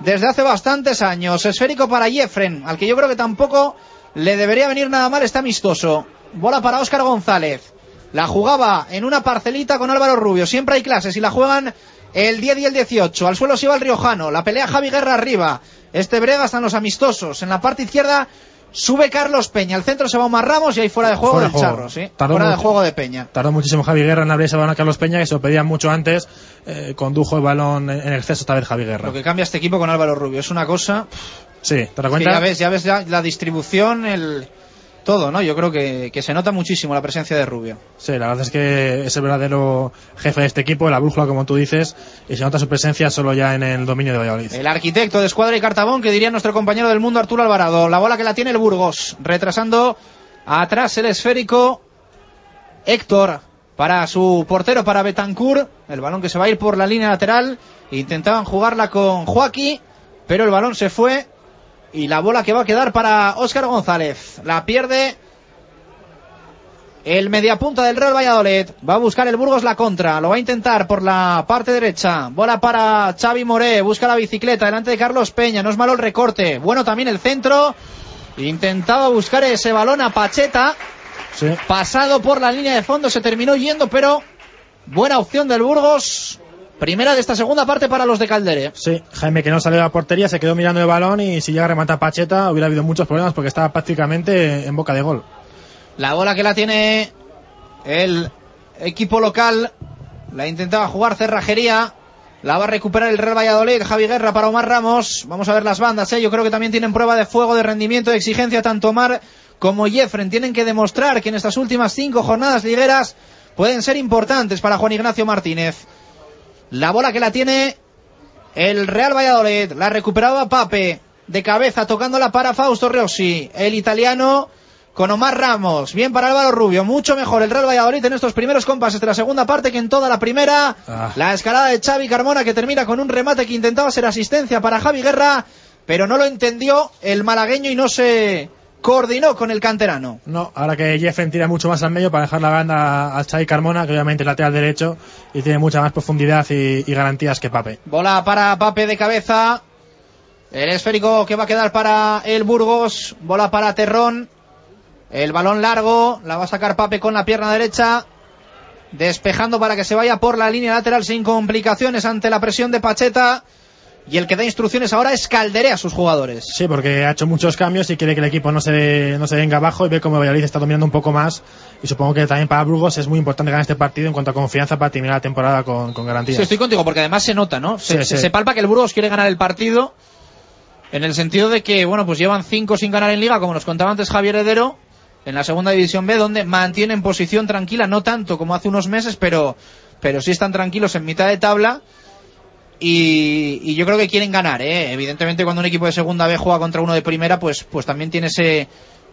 Desde hace bastantes años. Esférico para Jeffren, al que yo creo que tampoco le debería venir nada mal, está amistoso. Bola para Óscar González. La jugaba en una parcelita con Álvaro Rubio. Siempre hay clases y la juegan el 10 y el 18. Al suelo se va el Riojano. La pelea Javi Guerra arriba. Este brega están los amistosos. En la parte izquierda sube Carlos Peña. Al centro se va Omar Ramos y ahí fuera de juego Fuera del juego. Charro. ¿sí? Tardó Fuera de juego de Peña. Tardó muchísimo Javi Guerra en abrir ese balón a Carlos Peña, que se lo pedían mucho antes. Eh, condujo el balón en exceso esta vez Javi Guerra. Lo que cambia este equipo con Álvaro Rubio es una cosa. Sí, ¿te das cuenta? ya ves, ya ves ya la distribución, el todo, ¿no? Yo creo que, que se nota muchísimo la presencia de Rubio. Sí, la verdad es que es el verdadero jefe de este equipo, la brújula, como tú dices, y se nota su presencia solo ya en el dominio de Valladolid. El arquitecto de escuadra y cartabón, que diría nuestro compañero del mundo Arturo Alvarado. La bola que la tiene el Burgos, retrasando atrás el esférico. Héctor para su portero, para Betancourt. El balón que se va a ir por la línea lateral. Intentaban jugarla con Joaquín, pero el balón se fue. Y la bola que va a quedar para Óscar González. La pierde el mediapunta del Real Valladolid. Va a buscar el Burgos la contra. Lo va a intentar por la parte derecha. Bola para Xavi Moré. Busca la bicicleta delante de Carlos Peña. No es malo el recorte. Bueno también el centro. Intentaba buscar ese balón a Pacheta. Sí. Pasado por la línea de fondo. Se terminó yendo, pero buena opción del Burgos. Primera de esta segunda parte para los de Caldere. Sí, Jaime que no salió de la portería, se quedó mirando el balón y si llega a rematar Pacheta hubiera habido muchos problemas porque estaba prácticamente en boca de gol. La bola que la tiene el equipo local. La intentaba jugar Cerrajería. La va a recuperar el Real Valladolid. Javi Guerra para Omar Ramos. Vamos a ver las bandas. ¿eh? Yo creo que también tienen prueba de fuego, de rendimiento, de exigencia. Tanto Omar como Jeffren tienen que demostrar que en estas últimas cinco jornadas ligueras pueden ser importantes para Juan Ignacio Martínez. La bola que la tiene el Real Valladolid. La recuperaba Pape. De cabeza tocándola para Fausto Rossi. El italiano con Omar Ramos. Bien para Álvaro Rubio. Mucho mejor el Real Valladolid en estos primeros compases de la segunda parte que en toda la primera. Ah. La escalada de Xavi Carmona que termina con un remate que intentaba ser asistencia para Javi Guerra. Pero no lo entendió el malagueño y no se coordinó con el canterano. No, ahora que Jeffen tira mucho más al medio para dejar la banda a Xavi Carmona, que obviamente es lateral derecho y tiene mucha más profundidad y, y garantías que Pape. Bola para Pape de cabeza. El esférico que va a quedar para el Burgos. Bola para Terrón. El balón largo. La va a sacar Pape con la pierna derecha. Despejando para que se vaya por la línea lateral sin complicaciones ante la presión de Pacheta. Y el que da instrucciones ahora es Calderé a sus jugadores. Sí, porque ha hecho muchos cambios y quiere que el equipo no se, no se venga abajo y ve cómo Valladolid está dominando un poco más. Y supongo que también para Burgos es muy importante ganar este partido en cuanto a confianza para terminar la temporada con, con garantías. Sí, estoy contigo porque además se nota, ¿no? Se, Sí, se- sí. se palpa que el Burgos quiere ganar el partido. En el sentido de que, bueno, pues llevan cinco sin ganar en liga, como nos contaba antes Javier Heredero, en la segunda división B, donde mantienen posición tranquila, no tanto como hace unos meses, pero, pero sí están tranquilos en mitad de tabla. Y, y yo creo que quieren ganar, ¿eh? Evidentemente cuando un equipo de segunda B juega contra uno de primera, pues, pues también tiene ese,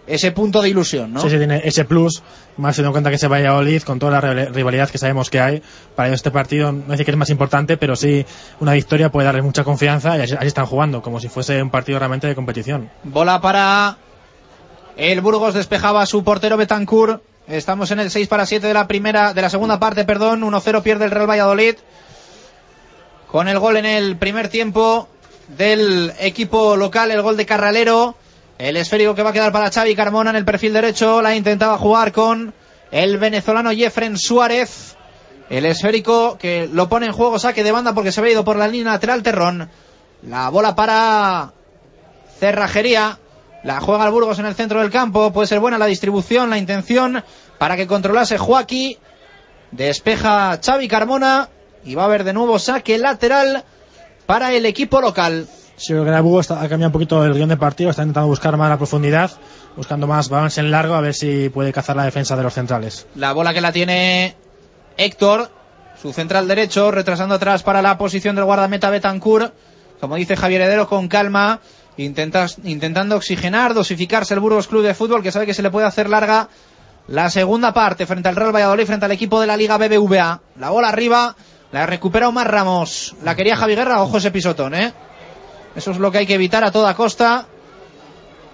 ese punto de ilusión, ¿no? Sí, sí, tiene ese plus, más teniendo en cuenta que se vaya Valladolid con toda la rival- rivalidad que sabemos que hay. Para ellos este partido, no decir que es más importante, pero sí una victoria puede darle mucha confianza y así, así están jugando, como si fuese un partido realmente de competición. Bola para el Burgos despejaba a su portero Betancourt. Estamos en el 6 para 7 de la primera de la segunda parte, perdón, 1-0 pierde el Real Valladolid. Con el gol en el primer tiempo del equipo local, el gol de Carralero. El esférico que va a quedar para Xavi Carmona en el perfil derecho. La intentaba jugar con el venezolano Jeffren Suárez. El esférico que lo pone en juego, saque de banda porque se ha ido por la línea lateral Terrón. La bola para Cerrajería. La juega el Burgos en el centro del campo. Puede ser buena la distribución, la intención para que controlase Joaquín. Despeja Xavi Carmona. Y va a haber de nuevo saque lateral para el equipo local. Sí, creo que ha cambiado un poquito el guion de partido. Está intentando buscar más la profundidad. Buscando más balones en largo. A ver si puede cazar la defensa de los centrales. La bola que la tiene Héctor. Su central derecho. Retrasando atrás para la posición del guardameta Betancourt. Como dice Javier Heredero, con calma intentando oxigenar, dosificarse el Burgos Club de Fútbol, que sabe que se le puede hacer larga la segunda parte frente al Real Valladolid, frente al equipo de la Liga BBVA. La bola arriba, la recupera Omar Ramos. La quería Javi Guerra, ojo ese pisotón, ¿eh? Eso es lo que hay que evitar a toda costa.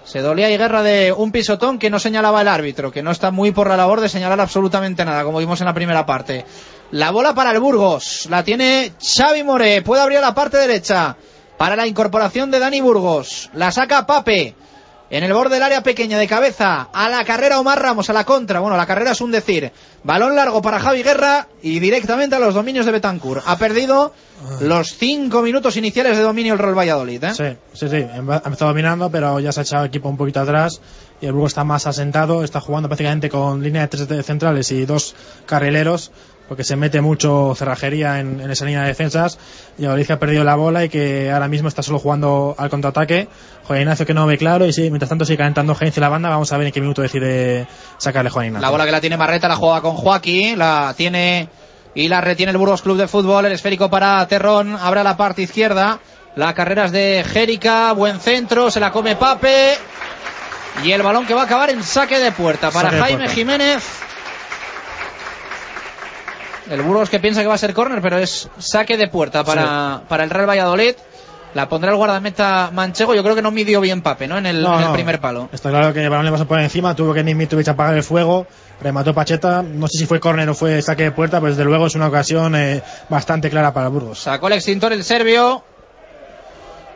Se dolía y guerra de un pisotón que no señalaba el árbitro, que no está muy por la labor de señalar absolutamente nada, como vimos en la primera parte. La bola para el Burgos, la tiene Xavi More, puede abrir la parte derecha para la incorporación de Dani Burgos. La saca Pape. En el borde del área pequeña de cabeza a la carrera Omar Ramos, a la contra. Bueno, la carrera es un decir. Balón largo para Javi Guerra y directamente a los dominios de Betancourt. Ha perdido los cinco minutos iniciales de dominio el Real Valladolid. ¿eh? Sí, sí, sí. Ha empezado dominando, pero ya se ha echado el equipo un poquito atrás y el Burgos está más asentado. Está jugando prácticamente con línea de tres centrales y dos carrileros porque se mete mucho cerrajería en, esa línea de defensas. Y Valencia ha perdido la bola y que ahora mismo está solo jugando al contraataque. Juan Ignacio que no ve claro y sí, mientras tanto sigue calentando Heinz y la banda. Vamos a ver en qué minuto decide sacarle Juan Ignacio. La bola que la tiene Marreta la juega con Joaquín, la tiene y la retiene el Burgos Club de Fútbol. El esférico para Terrón, abre la parte izquierda. La carrera es de Jérica, buen centro, se la come Pape. Y el balón que va a acabar en saque de puerta para Jaime Jiménez. El Burgos que piensa que va a ser córner, pero es saque de puerta para, para el Real Valladolid. La pondrá el guardameta Manchego. Yo creo que no midió bien Pape, ¿no? En el, primer palo. Está claro que el balón le vas a poner encima. Tuvo que Nimitrovic apagar el fuego. Remató Pacheta. No sé si fue córner o fue saque de puerta, pero desde luego es una ocasión eh, bastante clara para el Burgos. Sacó el extintor el serbio.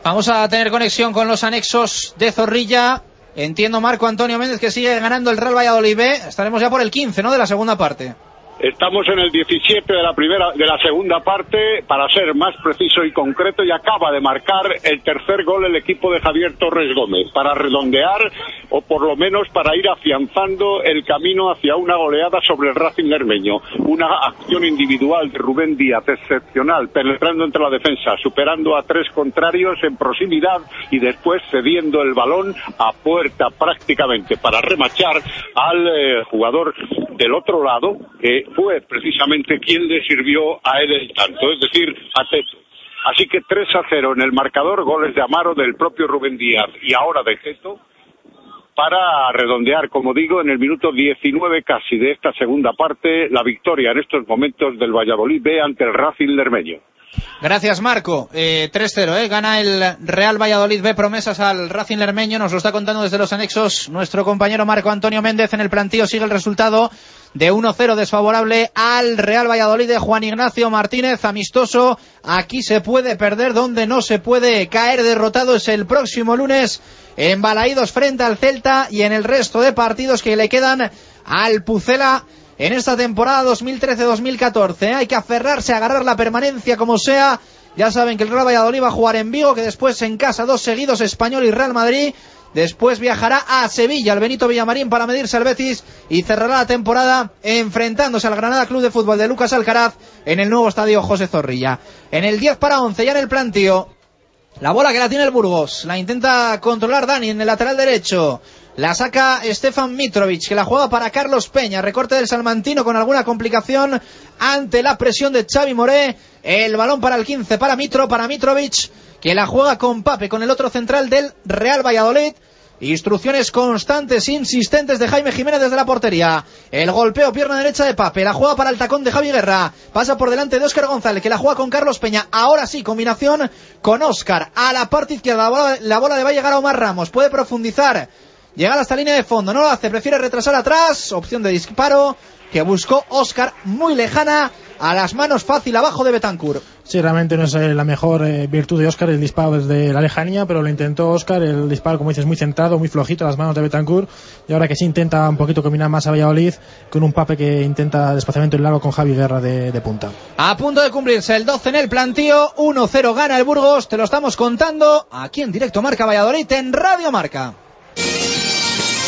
Vamos a tener conexión con los anexos de Zorrilla. Entiendo Marco Antonio Méndez que sigue ganando el Real Valladolid B. Estaremos ya por el 15, ¿no? De la segunda parte. Estamos en el 17 de la primera, de la segunda parte, para ser más preciso y concreto, y acaba de marcar el tercer gol el equipo de Javier Torres Gómez, para redondear o por lo menos para ir afianzando el camino hacia una goleada sobre el Racing Lermeño. Una acción individual de Rubén Díaz excepcional, penetrando entre la defensa, superando a tres contrarios en proximidad y después cediendo el balón a puerta prácticamente para remachar al eh, jugador del otro lado que fue precisamente quien le sirvió a él el tanto, es decir, a Teto. Así que 3 a 0 en el marcador, goles de Amaro del propio Rubén Díaz y ahora de Teto para redondear, como digo, en el minuto 19 casi de esta segunda parte, la victoria en estos momentos del Valladolid B ante el Racing Lermeño. Gracias, Marco. Eh, 3-0, ¿eh? Gana el Real Valladolid B promesas al Racing Lermeño. Nos lo está contando desde los anexos nuestro compañero Marco Antonio Méndez. En el plantío sigue el resultado de 1-0 desfavorable al Real Valladolid de Juan Ignacio Martínez. Amistoso. Aquí se puede perder, donde no se puede caer derrotado es el próximo lunes en Balaídos frente al Celta y en el resto de partidos que le quedan al Pucela en esta temporada 2013-2014. Hay que aferrarse agarrar la permanencia como sea. Ya saben que el Real Valladolid va a jugar en Vigo, que después en casa dos seguidos Español y Real Madrid. Después viajará a Sevilla, al Benito Villamarín, para medirse al Betis y cerrará la temporada enfrentándose al Granada Club de Fútbol de Lucas Alcaraz en el nuevo estadio José Zorrilla. En el 10 para 11, ya en el plantío, la bola que la tiene el Burgos, la intenta controlar Dani en el lateral derecho. La saca Stefan Mitrovic, que la juega para Carlos Peña. Recorte del Salmantino con alguna complicación ante la presión de Xavi Moré. El balón para el 15, para Mitro, para Mitrovic, que la juega con Pape, con el otro central del Real Valladolid. Instrucciones constantes, insistentes de Jaime Jiménez desde la portería. El golpeo, pierna derecha de Pape. La juega para el tacón de Javi Guerra. Pasa por delante de Óscar González, que la juega con Carlos Peña. Ahora sí, combinación con Óscar. A la parte izquierda, la bola, la va a llegar a Omar Ramos. Puede profundizar llegar hasta línea de fondo. No lo hace, prefiere retrasar atrás. Opción de disparo que buscó Oscar muy lejana a las manos fácil abajo de Betancourt. Sí, realmente no es eh, la mejor eh, virtud de Oscar el disparo desde la lejanía, pero lo intentó Oscar, el disparo, como dices, muy centrado, muy flojito a las manos de Betancourt, y ahora que sí intenta un poquito combinar más a Valladolid, con un pape que intenta desplazamiento en largo con Javi Guerra de, de punta. A punto de cumplirse el 12 en el plantío, 1-0 gana el Burgos, te lo estamos contando aquí en directo Marca Valladolid en Radio Marca. Música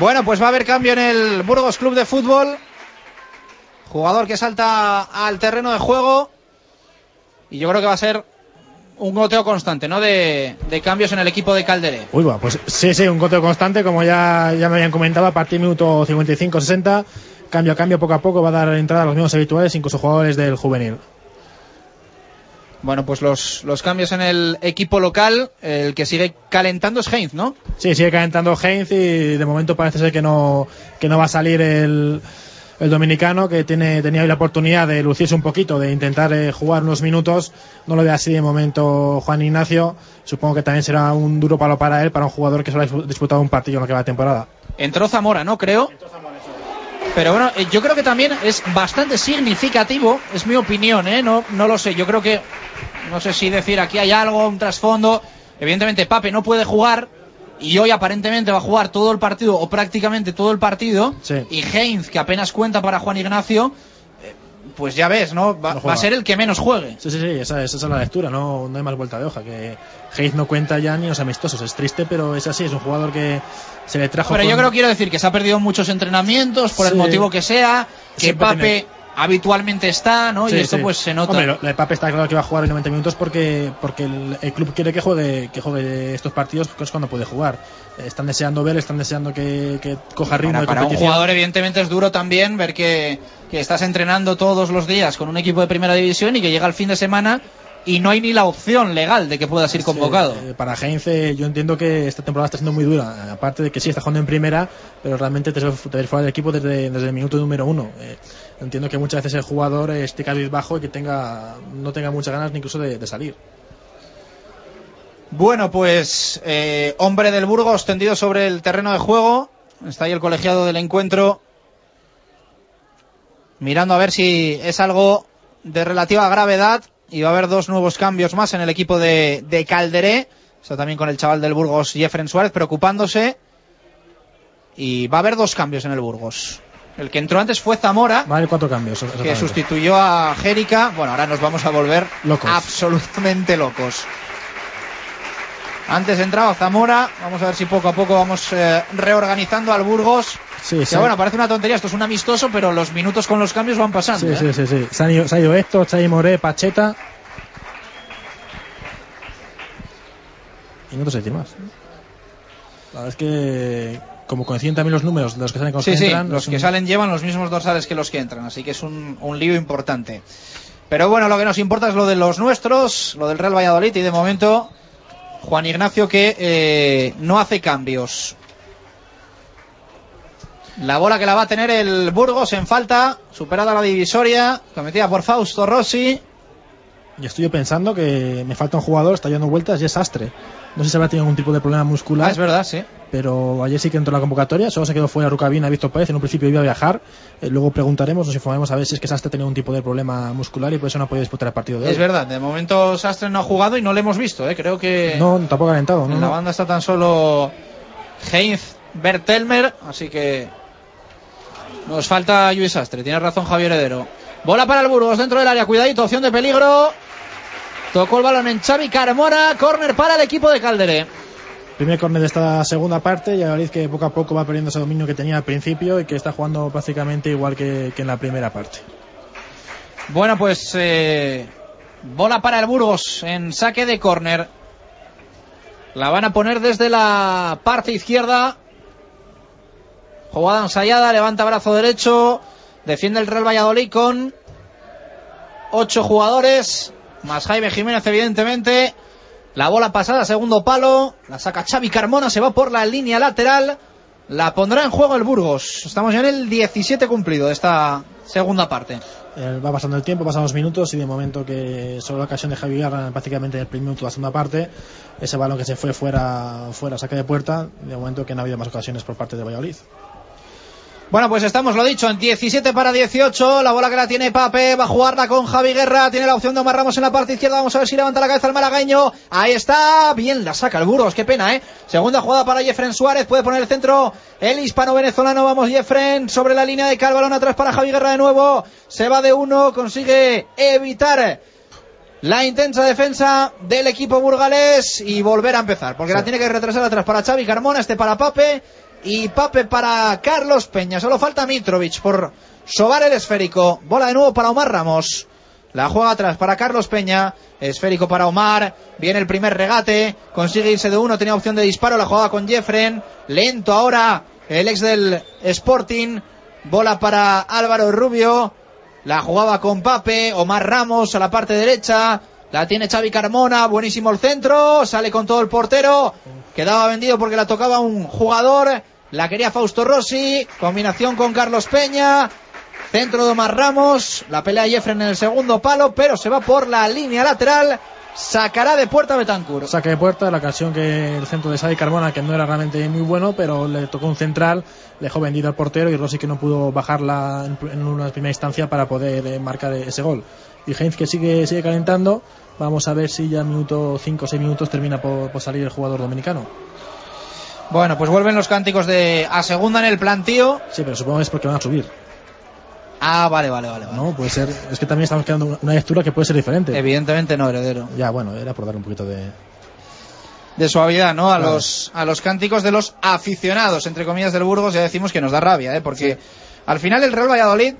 Bueno, pues va a haber cambio en el Burgos Club de Fútbol. Jugador que salta al terreno de juego. Y yo creo que va a ser un goteo constante, ¿no? De, cambios en el equipo de Calderé. Uy, va, pues sí, sí, un goteo constante, como ya, ya me habían comentado, a partir del minuto 55-60, cambio a cambio, poco a poco, va a dar entrada a los mismos habituales, incluso jugadores del juvenil. Bueno, pues los, los cambios en el equipo local, el que sigue calentando es Heinz, ¿no? Sí, sigue calentando Heinz y de momento parece ser que no, que no va a salir el, el dominicano que tiene, tenía hoy la oportunidad de lucirse un poquito, de intentar eh, jugar unos minutos. No lo ve así de momento Juan Ignacio. Supongo que también será un duro palo para él, para un jugador que solo ha disputado un partido en lo que va de temporada. Entró Zamora, ¿no? Creo. Pero bueno, eh, yo creo que también es bastante significativo, es mi opinión, ¿eh? No, no lo sé, yo creo que, no sé si decir aquí hay algo, un trasfondo. Evidentemente Pape no puede jugar y hoy aparentemente va a jugar todo el partido o prácticamente todo el partido. Sí. Y Heinz, que apenas cuenta para Juan Ignacio, pues ya ves, ¿no? Va, No va a ser el que menos juegue. Sí, sí, sí, esa, esa es la lectura, no, no hay más vuelta de hoja. Que Hayes no cuenta ya ni los amistosos, es triste, pero es así, es un jugador que se le trajo. Pero yo creo, quiero decir, que se ha perdido muchos entrenamientos por el motivo que sea, que Siempre Pape tiene- habitualmente está, ¿no? Sí, y esto sí. pues se nota. Hombre, Pape está claro que va a jugar en 90 minutos porque, porque el, el club quiere que juegue, que juegue estos partidos porque es cuando puede jugar. Están deseando ver, están deseando que, que coja ritmo Para, de para un jugador, evidentemente, es duro también ver que, que estás entrenando todos los días con un equipo de primera división y que llega el fin de semana y no hay ni la opción legal de que puedas ir convocado. Eh, para Heinz, eh, yo entiendo que esta temporada está siendo muy dura. Aparte de que sí está jugando en primera, pero realmente te te fuera del equipo desde, desde el minuto número uno. Eh, entiendo que muchas veces el jugador esté bajo y que tenga no tenga muchas ganas ni incluso de, de salir. Bueno, pues eh, hombre del Burgos tendido sobre el terreno de juego. Está ahí el colegiado del encuentro mirando a ver si es algo de relativa gravedad y va a haber dos nuevos cambios más en el equipo de, de Calderé. Está también con el chaval del Burgos, Jeffren Suárez, preocupándose. Y va a haber dos cambios en el Burgos. El que entró antes fue Zamora, Va a haber cuatro cambios. que sustituyó a Jérica. Bueno, ahora nos vamos a volver Locos. absolutamente locos. Antes entraba Zamora, vamos a ver si poco a poco vamos eh, reorganizando al Burgos. Sí, que sí. bueno, parece una tontería, esto es un amistoso, pero los minutos con los cambios van pasando. Sí, ¿eh? sí, sí, sí. Se, han ido, se ha ido Héctor, Chay Moré, Pacheta. Y no te sé decir más. La verdad es que, como coinciden también los números de los que salen con los Sí, que sí, entran, los que un- salen llevan los mismos dorsales que los que entran, así que es un, un lío importante. Pero bueno, lo que nos importa es lo de los nuestros, lo del Real Valladolid y de momento Juan Ignacio que eh, no hace cambios. La bola que la va a tener el Burgos en falta, superada la divisoria, cometida por Fausto Rossi. Y estoy pensando que me falta un jugador, está dando vueltas y es Astre. No sé si habrá tenido algún tipo de problema muscular. Ah, es verdad, sí. Pero ayer sí que entró en la convocatoria, solo se quedó fuera Rucabina, Víctor Pérez, en un principio iba a viajar. Eh, luego preguntaremos, nos informaremos a ver si es que Astre tenía un tipo de problema muscular y por eso no ha podido disputar el partido de hoy. Es verdad, de momento Sastre no ha jugado y no le hemos visto, ¿eh? creo que No, tampoco ha calentado, ¿no? en la no. banda está tan solo Heinz Bertelmer, así que nos falta Luis Sastre, tiene razón Javier Heredero. Bola para el Burgos dentro del área, cuidadito, opción de peligro. Tocó el balón en Xavi Carmona, córner para el equipo de Calderé. Primer córner de esta segunda parte y Valladolid que poco a poco va perdiendo ese dominio que tenía al principio y que está jugando prácticamente igual que, que en la primera parte. Bueno, pues eh, bola para el Burgos en saque de córner. La van a poner desde la parte izquierda. Jugada ensayada, levanta brazo derecho. Defiende el Real Valladolid con ocho jugadores. Más Jaime Jiménez, evidentemente. La bola pasada, segundo palo. La saca Xavi Carmona, se va por la línea lateral. La pondrá en juego el Burgos. Estamos ya en el 17 cumplido de esta segunda parte. Eh, va pasando el tiempo, pasan los minutos y de momento que solo la ocasión de Javi Guerra prácticamente en el primer minuto de la segunda parte, ese balón que se fue fuera, fuera saque de puerta, de momento que no ha habido más ocasiones por parte de Valladolid. Bueno, pues estamos, lo dicho, en 17 para 18. La bola que la tiene Pape. Va a jugarla con Javi Guerra. Tiene la opción de Omar Ramos en la parte izquierda. Vamos a ver si levanta la cabeza el malagueño. Ahí está. Bien la saca el Burgos. Qué pena, ¿eh? Segunda jugada para Jeffren Suárez. Puede poner el centro el hispano-venezolano. Vamos, Jeffren. Sobre la línea de cal. Balón atrás para Javi Guerra de nuevo. Se va de uno. Consigue evitar la intensa defensa del equipo burgalés y volver a empezar. Porque la tiene que retrasar atrás para Xavi Carmona. Este para Pape y Pape para Carlos Peña. Solo falta Mitrovic por sobar el esférico. Bola de nuevo para Omar Ramos. La juega atrás para Carlos Peña. Esférico para Omar. Viene el primer regate. Consigue irse de uno. Tenía opción de disparo. La jugaba con Jeffren. Lento ahora el ex del Sporting. Bola para Álvaro Rubio. La jugaba con Pape. Omar Ramos a la parte derecha. La tiene Xavi Carmona. Buenísimo el centro. Sale con todo el portero. Quedaba vendido porque la tocaba un jugador. La quería Fausto Rossi. Combinación con Carlos Peña. Centro de Omar Ramos. La pelea Jeffren en el segundo palo. Pero se va por la línea lateral. Sacará de puerta Betancur. Saque de puerta, la ocasión que el centro de Xavi Carmona, que no era realmente muy bueno, pero le tocó un central, le dejó vendido al portero y Rossi que no pudo bajarla en, en una primera instancia para poder eh, marcar ese gol. Y Heinz que sigue, sigue calentando. Vamos a ver si ya minuto 5 o 6 minutos termina por, por salir el jugador dominicano. Bueno, pues vuelven los cánticos de a segunda en el plantío. Sí, pero supongo que es porque van a subir. Ah, vale, vale, vale. vale. No, puede ser. Es que también estamos creando una lectura que puede ser diferente. Evidentemente no, heredero. Ya, bueno, era por dar un poquito de. De suavidad, ¿no? A Claro. los a los cánticos de los aficionados, entre comillas, del Burgos, ya decimos que nos da rabia, ¿eh? Porque al final el Real Valladolid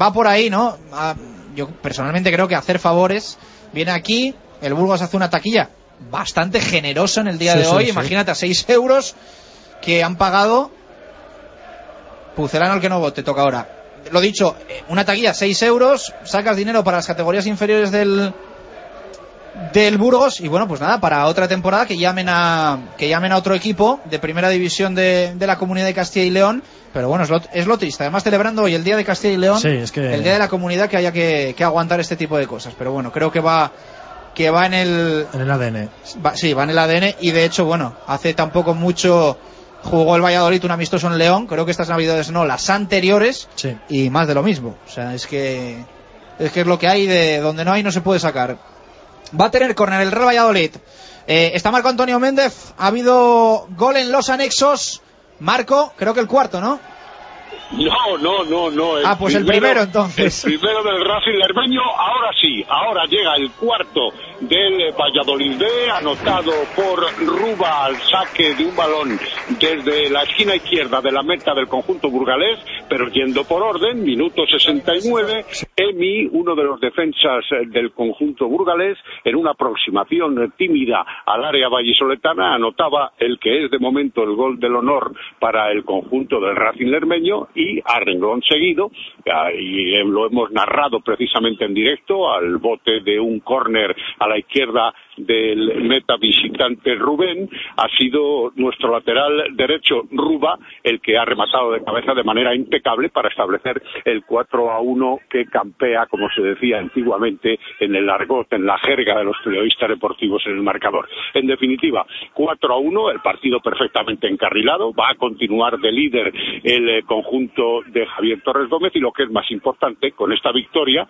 va por ahí, ¿no? A- yo personalmente creo que hacer favores viene aquí, el Burgos hace una taquilla bastante generosa en el día Sí, de sí, hoy, sí. imagínate a 6 euros que han pagado Pucelano el que no vote, toca ahora. Lo dicho, eh, una taquilla 6 euros, sacas dinero para las categorías inferiores del, del Burgos y bueno pues nada para otra temporada que llamen a que llamen a otro equipo de primera división de, de la comunidad de Castilla y León pero bueno es lo, es lo triste además celebrando hoy el día de Castilla y León Sí, es que- el día de la comunidad que haya que, que aguantar este tipo de cosas pero bueno creo que va que va en el En el ADN. va- sí va en el ADN y de hecho bueno hace tampoco mucho jugó el Valladolid un amistoso en León creo que estas navidades no las anteriores Sí. y más de lo mismo. O sea, es que es que es lo que hay de donde no hay no se puede sacar. Va a tener córner el Real Valladolid. Eh, está Marco Antonio Méndez. Ha habido gol en los anexos. Marco, creo que el cuarto, ¿no? No, no, no, no. Ah, pues el primero, entonces. El primero del Racing Lermeño, ahora sí, ahora llega el cuarto del Valladolid B, anotado por Ruba al saque de un balón desde la esquina izquierda de la meta del conjunto burgalés, pero yendo por orden, minuto 69, Emi, uno de los defensas del conjunto burgalés, en una aproximación tímida al área vallisoletana, anotaba el que es de momento el gol del honor para el conjunto del Racing Lermeño y a renglón seguido, y lo hemos narrado precisamente en directo, al bote de un córner a la izquierda del meta visitante Rubén, ha sido nuestro lateral derecho Ruba el que ha rematado de cabeza de manera impecable para establecer el 4 a 1 que campea, como se decía antiguamente, en el argot, en la jerga de los periodistas deportivos en el marcador. En definitiva, 4 a 1, el partido perfectamente encarrilado, va a continuar de líder el eh, conjunto de Javier Torres Gómez y lo que es más importante, con esta victoria,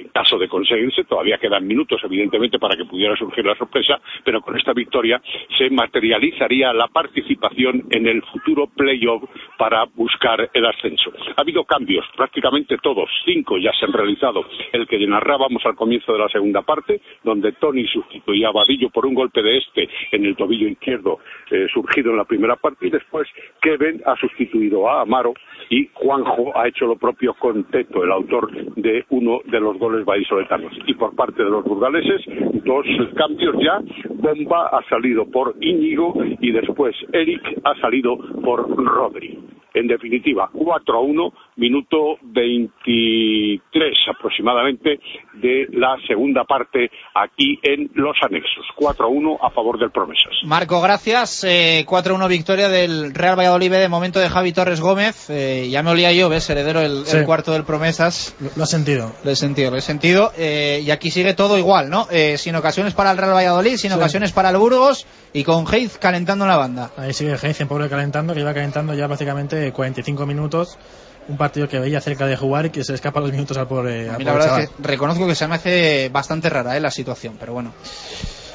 en caso de conseguirse, todavía quedan minutos, evidentemente, para que pudiera surgir la sorpresa, pero con esta victoria se materializaría la participación en el futuro playoff para buscar el ascenso. Ha habido cambios, prácticamente todos, cinco ya se han realizado. El que narrábamos al comienzo de la segunda parte, donde Tony sustituía a Vadillo por un golpe de este en el tobillo izquierdo eh, surgido en la primera parte, y después Kevin ha sustituido a Amaro y Juanjo ha hecho lo propio con Teto, el autor de uno de los goles vallisoletanos. Y por parte de los burgaleses, dos cambios ya. Bomba ha salido por Íñigo y después Eric ha salido por Rodri. En definitiva, 4 a 1, minuto 23 aproximadamente de la segunda parte aquí en los anexos. 4 a 1 a favor del Promesas. Marco, gracias. Eh, 4-1 victoria del Real Valladolid de momento de Javi Torres Gómez. Eh, ya me olía yo, ves, heredero el, Sí. el cuarto del Promesas. Lo, lo has sentido. Lo he sentido, lo he sentido. Eh, y aquí sigue todo igual, ¿no? Eh, sin ocasiones para el Real Valladolid, sin Sí. ocasiones para el Burgos y con Heiz calentando en la banda. Ahí sigue Heinzen, pobre calentando, que lleva calentando ya prácticamente 45 minutos. Un partido que veía cerca de jugar y que se escapa los minutos al pobre, A al mí la pobre verdad chaval. es que reconozco que se me hace bastante rara eh, la situación, pero bueno.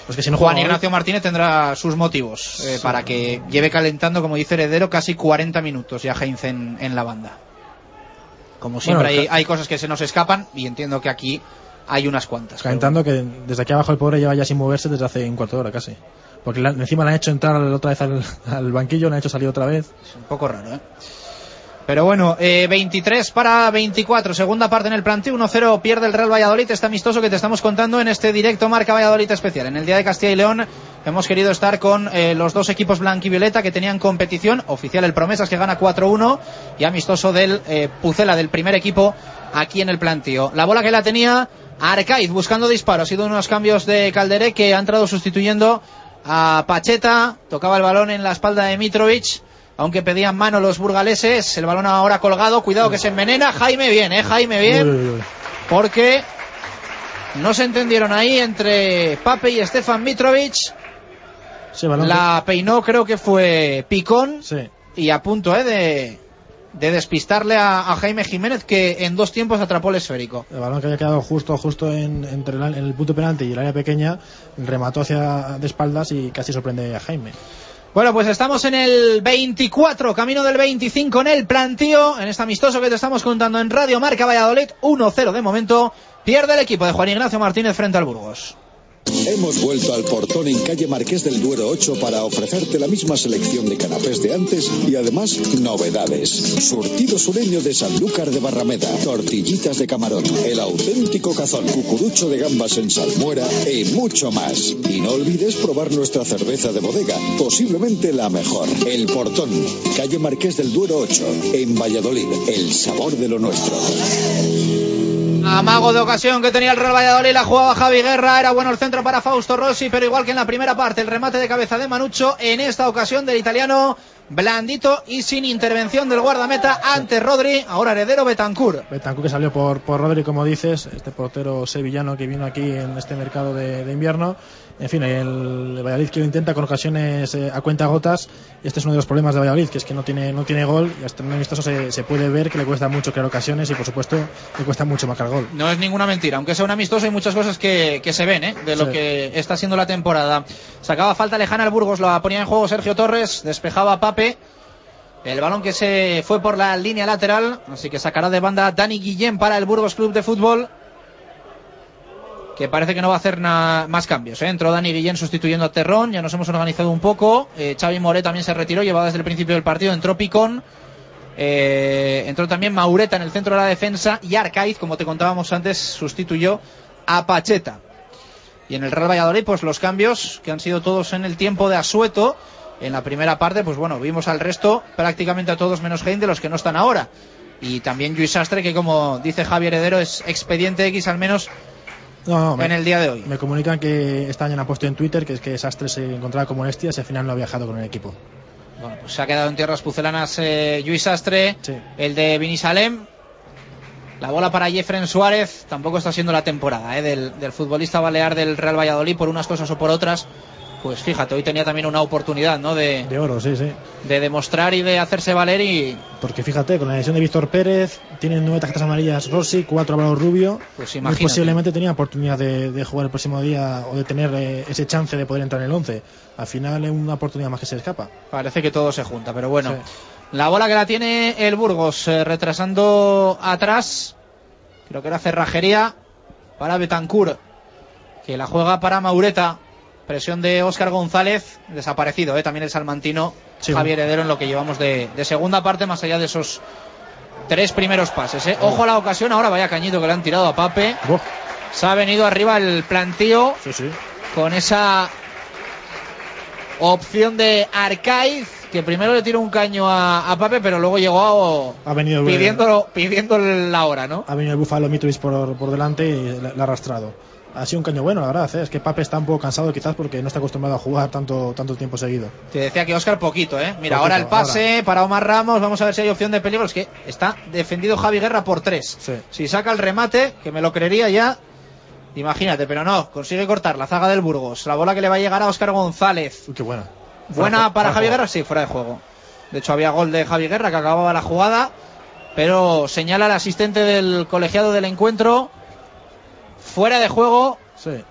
Pues que si no Juan juega hoy- Ignacio Martínez tendrá sus motivos eh, para que lleve calentando, como dice Heredero, casi 40 minutos ya Heinz en, en la banda. Como siempre Bueno, hay, hay cosas que se nos escapan y entiendo que aquí hay unas cuantas. pero Calentando que desde aquí abajo el pobre lleva ya sin moverse desde hace un cuarto de hora casi. Porque la- encima le han hecho entrar otra vez al, al banquillo, le han hecho salir otra vez. Es un poco raro, ¿eh? Pero bueno, eh, 23 para 24, segunda parte en el planteo, 1-0 pierde el Real Valladolid, este amistoso que te estamos contando en este directo Marca Valladolid especial. En el día de Castilla y León hemos querido estar con eh, los dos equipos blanquivioleta que tenían competición, oficial el Promesas que gana 4-1 y amistoso del eh, Pucela, del primer equipo aquí en el planteo. La bola que la tenía Arcaiz buscando disparo, ha sido unos cambios de Calderé que ha entrado sustituyendo a Pacheta, tocaba el balón en la espalda de Mitrovic, aunque pedían mano los burgaleses, el balón ahora colgado, cuidado que se envenena, Jaime bien, eh, Jaime bien, porque no se entendieron ahí entre Pape y Stefan Mitrovic, Sí, balón la peinó creo que fue Picón. Sí. y a punto eh, de, de despistarle a, a Jaime Jiménez que en dos tiempos atrapó el esférico. El balón que había quedado justo justo en, entre el, el punto penalti y el área pequeña remató hacia de espaldas y casi sorprende a Jaime. Bueno, pues estamos en el 24, camino del 25 en el plantío, en este amistoso que te estamos contando en Radio Marca Valladolid, 1-0 de momento, pierde el equipo de Juan Ignacio Martínez frente al Burgos. Hemos vuelto al portón en calle Marqués del Duero 8 para ofrecerte la misma selección de canapés de antes y además novedades. Surtido sureño de Sanlúcar de Barrameda, tortillitas de camarón, el auténtico cazón, cucurucho de gambas en salmuera y mucho más. Y no olvides probar nuestra cerveza de bodega, posiblemente la mejor. El portón, calle Marqués del Duero 8, en Valladolid, el sabor de lo nuestro. Amago de ocasión que tenía el Real Valladolid, la jugaba Javi Guerra, era bueno el centro para Fausto Rossi, pero igual que en la primera parte, el remate de cabeza de Manucho, en esta ocasión del italiano, blandito y sin intervención del guardameta ante Rodri, ahora heredero Betancur. Betancur que salió por, por Rodri, como dices, este portero sevillano que vino aquí en este mercado de, de invierno. En fin, el Valladolid que lo intenta con ocasiones eh, a cuenta gotas. Este es uno de los problemas de Valladolid, que es que no tiene, no tiene gol. Y hasta en un amistoso se, se puede ver que le cuesta mucho crear ocasiones y, por supuesto, le cuesta mucho marcar gol. No es ninguna mentira, aunque sea un amistoso hay muchas cosas que, que se ven ¿eh? de lo Sí. que está siendo la temporada. Sacaba falta lejana el Burgos, la ponía en juego Sergio Torres, despejaba a El balón que se fue por la línea lateral, así que sacará de banda Dani Guillén para el Burgos Club de Fútbol. Que parece que no va a hacer más cambios. ¿eh? Entró Dani Guillén sustituyendo a Terrón, ya nos hemos organizado un poco. Eh, Xavi Moré también se retiró, llevaba desde el principio del partido. Entró Picón, eh, entró también Maureta en el centro de la defensa y Arcaiz, como te contábamos antes, sustituyó a Pacheta. Y en el Real Valladolid, pues los cambios que han sido todos en el tiempo de Asueto. En la primera parte, pues bueno, vimos al resto, prácticamente a todos menos Hein de los que no están ahora. Y también Luis Sastre, que como dice Javier Heredero, es expediente X al menos No, no, en me, el día de hoy. me comunican que esta mañana han puesto en Twitter que es que Sastre se encontraba con molestias y al final no ha viajado con el equipo. Bueno, pues se ha quedado en tierras pucelanas eh, Luis Sastre, Sí. el de Vinisalem. La bola para Jeffren Suárez tampoco está siendo la temporada eh, del, del futbolista balear del Real Valladolid por unas cosas o por otras. Pues fíjate, hoy tenía también una oportunidad ¿no? de, De oro, sí, sí. de demostrar y de hacerse valer y Porque fíjate, con la lesión de Víctor Pérez, tienen nueve tarjetas amarillas Rossi, cuatro Álvaro Rubio. Pues imagínate. posiblemente tenía oportunidad de, de jugar el próximo día o de tener eh, ese chance de poder entrar en el 11. Al final es una oportunidad más que se escapa. parece que todo se junta. Pero bueno, Sí. la bola que la tiene el Burgos eh, retrasando atrás, creo que era cerrajería para Betancur, que la juega para Maureta. Presión de Óscar González, desaparecido, ¿eh? también el salmantino Sí. Javier Heredero en lo que llevamos de, de segunda parte, más allá de esos tres primeros pases. ¿eh? Ojo a la ocasión, ahora vaya cañito que le han tirado a Pape. Se ha venido arriba el plantío con esa opción de Arcaiz, que primero le tiró un caño a, a Pape, pero luego llegó Ha venido el- pidiendo, la hora, ¿no? Ha venido el Búfalo Mitrovic por, por delante y le, le ha arrastrado. Ha sido un caño bueno, la verdad. ¿eh? Es que Pape está un poco cansado quizás porque no está acostumbrado a jugar tanto, tanto tiempo seguido. Te decía que Oscar poquito, ¿eh? Mira, Poquito, ahora el pase para Omar Ramos. Vamos a ver si hay opción de peligro. Es que está defendido Javi Guerra por tres. Si saca el remate, que me lo creería ya. Imagínate, pero no. Consigue cortar la zaga del Burgos. La bola que le va a llegar a Oscar González. Uy, qué buena. Buena Fuera- para fuera Javi. Guerra, sí, fuera de juego. De hecho, había gol de Javi Guerra que acababa la jugada. Pero señala el asistente del colegiado del encuentro. Fuera de juego. Sí.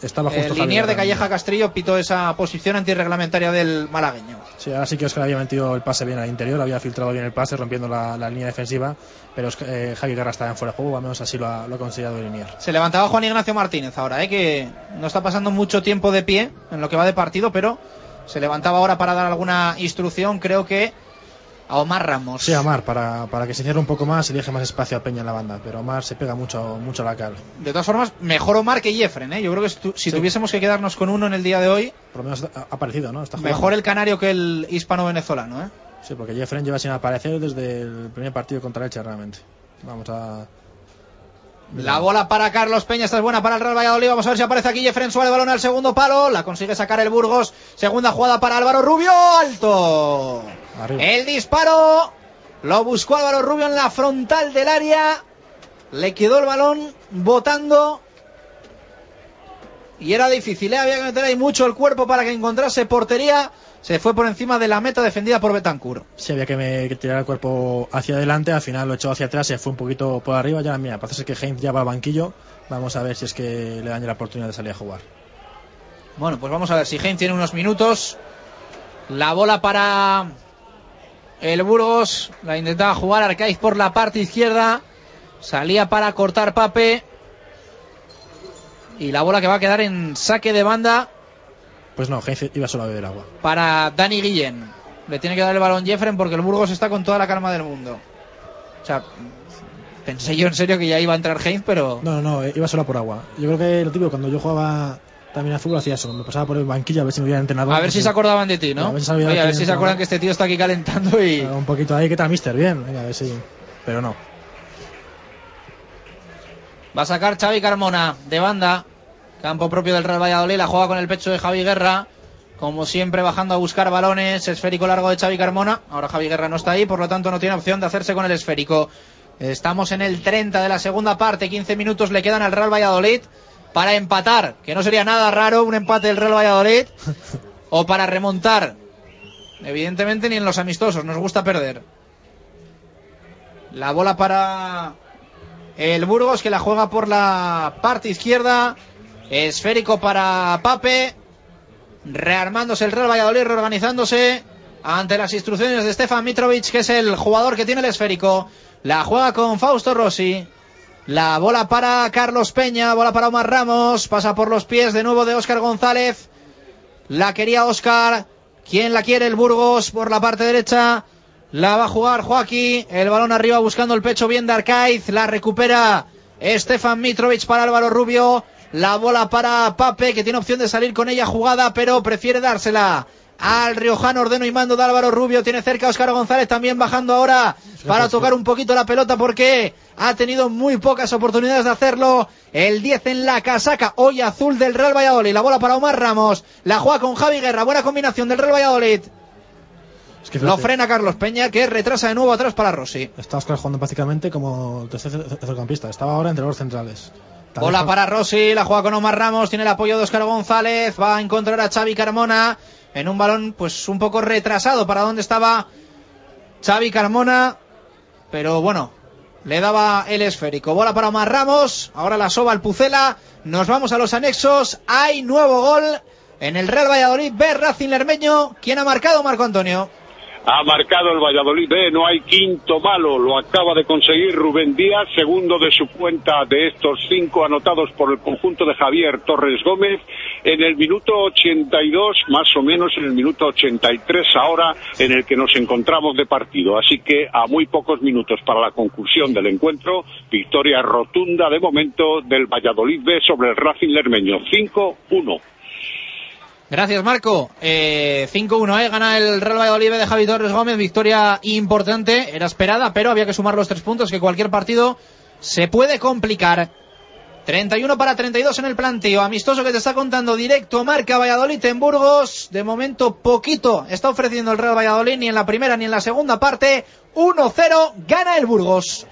Estaba justo El Javi linier de. Calleja Castrillo pitó esa posición antirreglamentaria del malagueño. Sí, ahora sí que Oscar había metido el pase bien al interior, había filtrado bien el pase, rompiendo la, la línea defensiva, pero Oscar- eh, Javi Guerra estaba en fuera de juego, al menos así lo ha, lo ha conseguido delinear. Se levantaba Juan Ignacio Martínez ahora, ¿eh? que no está pasando mucho tiempo de pie en lo que va de partido, pero se levantaba ahora para dar alguna instrucción, creo que a Omar Ramos. Sí, Omar, para, para que se cierre un poco más y deje más espacio a Peña en la banda, pero Omar se pega mucho, mucho a la cara. De todas formas, mejor Omar que Jeffren. ¿eh? Yo creo que si, Sí. tuviésemos que quedarnos con uno en el día de hoy, Por lo menos ha aparecido, ¿no? Está mejor el canario que el hispano-venezolano. ¿eh? Sí, porque Jeffren lleva sin aparecer desde el primer partido contra Elche, realmente. Vamos a... La bola para Carlos Peña, esta es buena para el Real Valladolid. Vamos a ver si aparece aquí Jeffren Suárez, balón al segundo palo. La consigue sacar el Burgos. Segunda jugada para Álvaro Rubio, alto. Arriba. El disparo lo buscó Álvaro Rubio en la frontal del área. Le quedó el balón botando. Y era difícil, ¿eh? había que meter ahí mucho el cuerpo para que encontrase portería. Se fue por encima de la meta defendida por Betancur. Sí, había que, me- que tirar el cuerpo hacia adelante, al final lo echó hacia atrás, se fue un poquito por arriba, ya mira, parece que Heinz ya va al banquillo, vamos a ver si es que le dan ya la oportunidad de salir a jugar. Bueno, pues vamos a ver si Heinz tiene unos minutos. La bola para el Burgos. La intentaba jugar Arcaiz por la parte izquierda. Salía para cortar Pape. Y la bola que va a quedar en saque de banda Pues no, Heinz iba solo a beber agua. para Dani Guillén. Le tiene que dar el balón Jeffren porque el Burgos está con toda la calma del mundo. O sea, pensé yo en serio que ya iba a entrar Heinz, pero No, no, no, eh, iba solo por agua. Yo creo que lo típico, cuando yo jugaba también a fútbol hacía eso, me pasaba por el banquillo a ver si me hubiera entrenado. a ver si se acordaban de ti, A ¿no? ver si Oye, a ver si se acuerdan que este tío está aquí calentando y... Un poquito ahí, ¿qué tal, mister? Bien, venga, a ver si... Pero no. Va a sacar Xavi Carmona de banda. Campo propio del Real Valladolid. La juega con el pecho de Javi Guerra. Como siempre, bajando a buscar balones. Esférico largo de Xavi Carmona. Ahora Javi Guerra no está ahí, por lo tanto no tiene opción de hacerse con el esférico. Estamos en el 30 de la segunda parte. 15 minutos le quedan al Real Valladolid para empatar. Que no sería nada raro un empate del Real Valladolid. <laughs> o para remontar. Evidentemente ni en los amistosos. Nos gusta perder. La bola para el Burgos que la juega por la parte izquierda. Esférico para Pape. Rearmándose el Real Valladolid, reorganizándose ante las instrucciones de Stefan Mitrovic, que es el jugador que tiene el esférico. La juega con Fausto Rossi. La bola para Carlos Peña, bola para Omar Ramos. Pasa por los pies de nuevo de Óscar González. La quería Óscar. ¿Quién la quiere? El Burgos por la parte derecha. La va a jugar Joaquín. El balón arriba buscando el pecho bien de Arcaiz. La recupera Stefan Mitrovic para Álvaro Rubio. La bola para Pape, que tiene opción de salir con ella jugada, pero prefiere dársela al Riojano Ordeno y mando de Álvaro Rubio. Tiene cerca a Óscar González también bajando ahora para tocar un poquito la pelota porque ha tenido muy pocas oportunidades de hacerlo. El 10 en la casaca, hoy azul del Real Valladolid. La bola para Omar Ramos. La juega con Javi Guerra. Buena combinación del Real Valladolid. Es que Lo frena Carlos Peña, que retrasa de nuevo atrás para Rossi. Está Oscar jugando prácticamente como tercer centrocampista. Estaba ahora entre los centrales. Bola para Rossi, la juega con Omar Ramos, tiene el apoyo de Oscar González, va a encontrar a Xavi Carmona en un balón pues un poco retrasado para donde estaba Xavi Carmona, pero bueno, le daba el esférico. Bola para Omar Ramos, ahora la soba al Pucela, nos vamos a los anexos, hay nuevo gol en el Real Valladolid, ve Racing Lermeño, ¿quién ha marcado Marco Antonio? Ha marcado el Valladolid B, no hay quinto malo, lo acaba de conseguir Rubén Díaz, segundo de su cuenta de estos cinco anotados por el conjunto de Javier Torres Gómez en el minuto 82, más o menos en el minuto 83 ahora en el que nos encontramos de partido. Así que a muy pocos minutos para la conclusión del encuentro, victoria rotunda de momento del Valladolid B sobre el Racing Lermeño, 5-1. Gracias, Marco. Eh, 5-1, ¿eh? Gana el Real Valladolid de Javi Torres Gómez. Victoria importante. Era esperada, pero había que sumar los tres puntos que cualquier partido se puede complicar. 31 para 32 en el planteo. Amistoso que te está contando directo. Marca Valladolid en Burgos. De momento, poquito está ofreciendo el Real Valladolid, ni en la primera ni en la segunda parte. 1-0, gana el Burgos.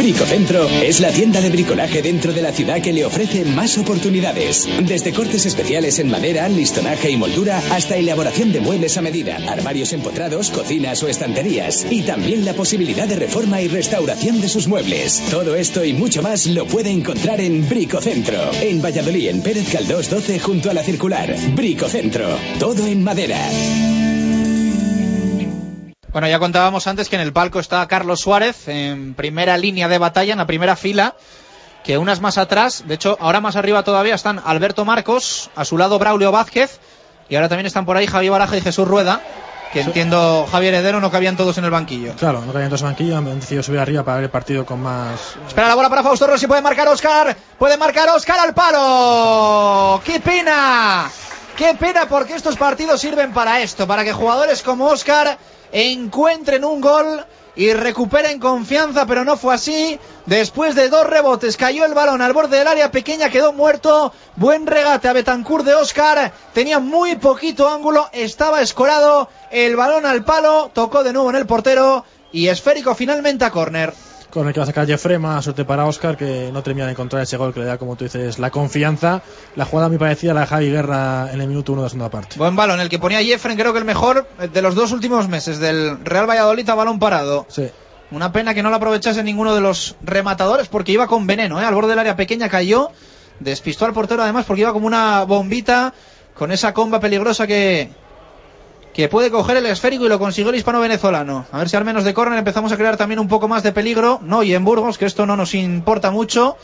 Bricocentro es la tienda de bricolaje dentro de la ciudad que le ofrece más oportunidades. Desde cortes especiales en madera, listonaje y moldura hasta elaboración de muebles a medida, armarios empotrados, cocinas o estanterías. Y también la posibilidad de reforma y restauración de sus muebles. Todo esto y mucho más lo puede encontrar en Bricocentro. En Valladolid, en Pérez Caldós 12 junto a la circular. Bricocentro. Todo en madera. Bueno, ya contábamos antes que en el palco está Carlos Suárez en primera línea de batalla, en la primera fila, que unas más atrás, de hecho, ahora más arriba todavía están Alberto Marcos, a su lado Braulio Vázquez, y ahora también están por ahí Javier Baraja y Jesús Rueda, que entiendo Javier Heredero no cabían todos en el banquillo. Claro, no cabían todos en el banquillo, han decidido subir arriba para ver el partido con más... Espera la bola para Fausto Rossi, puede marcar Oscar, puede marcar Oscar al palo. ¡Qué pena! ¡Qué pena porque estos partidos sirven para esto, para que jugadores como Oscar encuentren un gol y recuperen confianza, pero no fue así. Después de dos rebotes cayó el balón al borde del área pequeña, quedó muerto. Buen regate a Betancourt de Oscar. Tenía muy poquito ángulo, estaba escorado. El balón al palo, tocó de nuevo en el portero y esférico finalmente a córner. Con el que va a sacar Jeffrey, más suerte para Oscar, que no termina de encontrar ese gol que le da, como tú dices, la confianza. La jugada muy parecida a la de Javi Guerra en el minuto uno de la segunda parte. Buen balón, el que ponía Jeffrey, creo que el mejor de los dos últimos meses del Real Valladolid a balón parado. Sí. Una pena que no lo aprovechase ninguno de los rematadores porque iba con veneno, ¿eh? al borde del área pequeña cayó, despistó al portero además porque iba como una bombita con esa comba peligrosa que, que puede coger el esférico y lo consiguió el hispano-venezolano. A ver si al menos de córner empezamos a crear también un poco más de peligro. No, y en Burgos, que esto no nos importa mucho,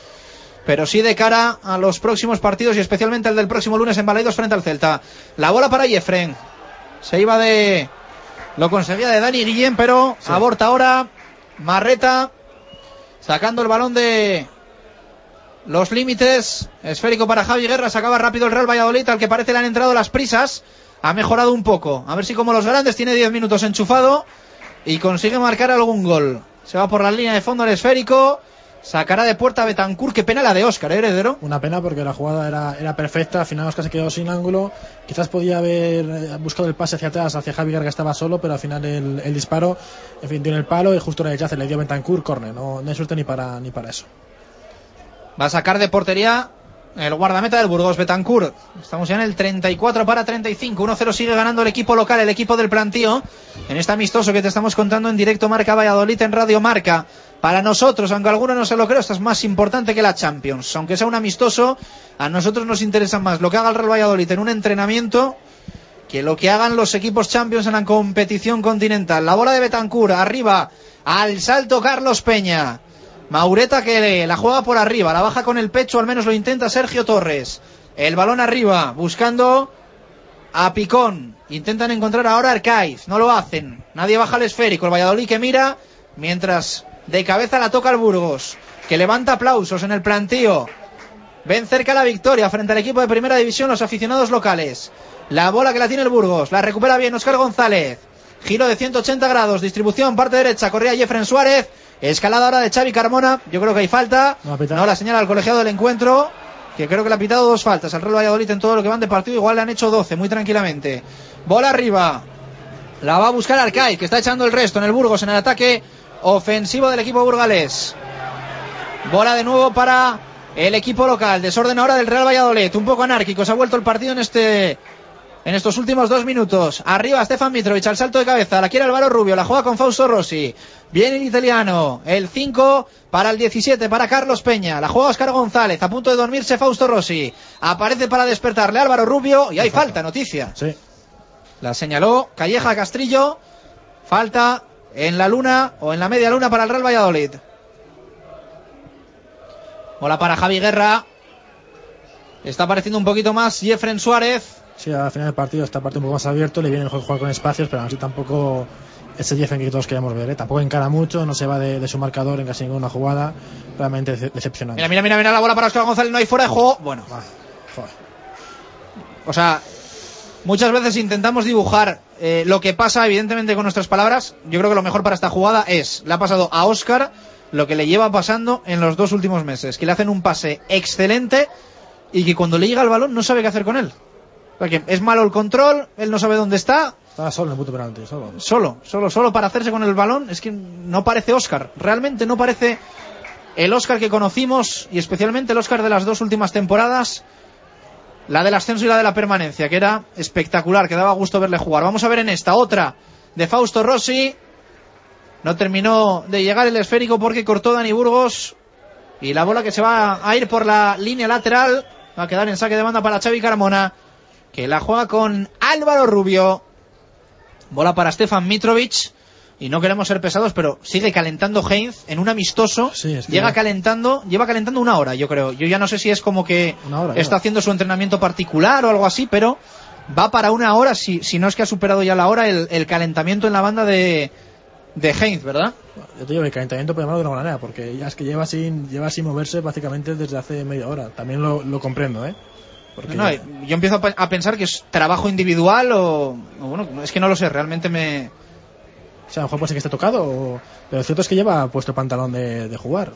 pero sí de cara a los próximos partidos y especialmente el del próximo lunes en Balaidos frente al Celta. La bola para Jeffren. Se iba de... Lo conseguía de Dani Guillén, pero sí. aborta ahora. Marreta sacando el balón de los límites. Esférico para Javi Guerra. Sacaba rápido el Real Valladolid, al que parece le han entrado las prisas ha mejorado un poco. A ver si como los grandes tiene 10 minutos enchufado y consigue marcar algún gol. Se va por la línea de fondo el esférico. Sacará de puerta a Betancourt. Qué pena la de Oscar, ¿eh, heredero? Una pena porque la jugada era, era perfecta. Al final Oscar se quedó sin ángulo. Quizás podía haber buscado el pase hacia atrás, hacia Javi que estaba solo, pero al final el, el disparo, en fin, dio en el palo y justo en el yace le dio a Betancourt, corner. No, no hay suerte ni para, ni para eso. Va a sacar de portería el guardameta del Burgos, Betancourt. Estamos ya en el 34 para 35. 1-0 sigue ganando el equipo local, el equipo del plantío. En este amistoso que te estamos contando en directo Marca Valladolid en Radio Marca. Para nosotros, aunque alguno no se lo cree, esto es más importante que la Champions. Aunque sea un amistoso, a nosotros nos interesa más lo que haga el Real Valladolid en un entrenamiento que lo que hagan los equipos Champions en la competición continental. La bola de Betancourt, arriba, al salto Carlos Peña. Maureta que la juega por arriba, la baja con el pecho, al menos lo intenta Sergio Torres. El balón arriba, buscando a Picón. Intentan encontrar ahora a Arcaiz, no lo hacen. Nadie baja el esférico. El Valladolid que mira, mientras de cabeza la toca el Burgos, que levanta aplausos en el plantío. Ven cerca la victoria frente al equipo de primera división los aficionados locales. La bola que la tiene el Burgos, la recupera bien Oscar González. Giro de 180 grados, distribución parte derecha, corría Jeffren Suárez. Escalada ahora de Xavi Carmona. Yo creo que hay falta. No, no la señala al colegiado del encuentro. Que creo que le ha pitado dos faltas al Real Valladolid en todo lo que van de partido. Igual le han hecho 12, muy tranquilamente. Bola arriba. La va a buscar Arcai, que está echando el resto en el Burgos en el ataque ofensivo del equipo burgalés. Bola de nuevo para el equipo local. Desorden ahora del Real Valladolid. Un poco anárquico. Se ha vuelto el partido en este en estos últimos dos minutos. Arriba Stefan Mitrovic al salto de cabeza. La quiere Álvaro Rubio. La juega con Fausto Rossi. Viene el italiano. El 5 para el 17 para Carlos Peña. La juega Oscar González. A punto de dormirse Fausto Rossi. Aparece para despertarle Álvaro Rubio. Y hay falta, noticia. Sí. La señaló Calleja Castrillo. Falta en la luna o en la media luna para el Real Valladolid. Bola para Javi Guerra. Está apareciendo un poquito más Jeffren Suárez. Sí, al final del partido está parte un poco más abierto, le viene mejor jugar con espacios, pero así tampoco ese Jeffen que todos queremos ver. ¿eh? Tampoco encara mucho, no se va de, de, su marcador en casi ninguna jugada. Realmente decepcionante. Mira, mira, mira, mira la bola para Oscar González, no hay fuera de juego. Bueno. Ah, o sea, muchas veces intentamos dibujar eh, lo que pasa, evidentemente, con nuestras palabras. Yo creo que lo mejor para esta jugada es, le ha pasado a Oscar lo que le lleva pasando en los dos últimos meses, que le hacen un pase excelente y que cuando le llega el balón no sabe qué hacer con él. Porque es malo el control, él no sabe dónde está. Estaba solo en el punto penalti, solo. Solo, solo, solo para hacerse con el balón. Es que no parece Oscar. Realmente no parece el Oscar que conocimos y especialmente el Oscar de las dos últimas temporadas. La del ascenso y la de la permanencia, que era espectacular, que daba gusto verle jugar. Vamos a ver en esta otra de Fausto Rossi. No terminó de llegar el esférico porque cortó Dani Burgos. Y la bola que se va a ir por la línea lateral. Va a quedar en saque de banda para Xavi Carmona que la juega con Álvaro Rubio. Bola para Stefan Mitrovic. Y no queremos ser pesados, pero sigue calentando Heinz en un amistoso. Sí, es que Llega ya- calentando, lleva calentando una hora, yo creo. Yo ya no sé si es como que hora, está haciendo su entrenamiento particular o algo así, pero va para una hora, si, si no es que ha superado ya la hora, el, el calentamiento en la banda de, de Heinz, ¿verdad? Yo te digo, el calentamiento puede llamarlo de una manera, porque ya es que lleva sin, lleva sin moverse básicamente desde hace media hora. También lo, lo comprendo, ¿eh? Porque No, no, yo empiezo a pe- a pensar que es trabajo individual o, o bueno, es que no lo sé, realmente me... O sea, a lo mejor puede ser que esté tocado, o- pero lo cierto es que lleva puesto el pantalón de, de jugar,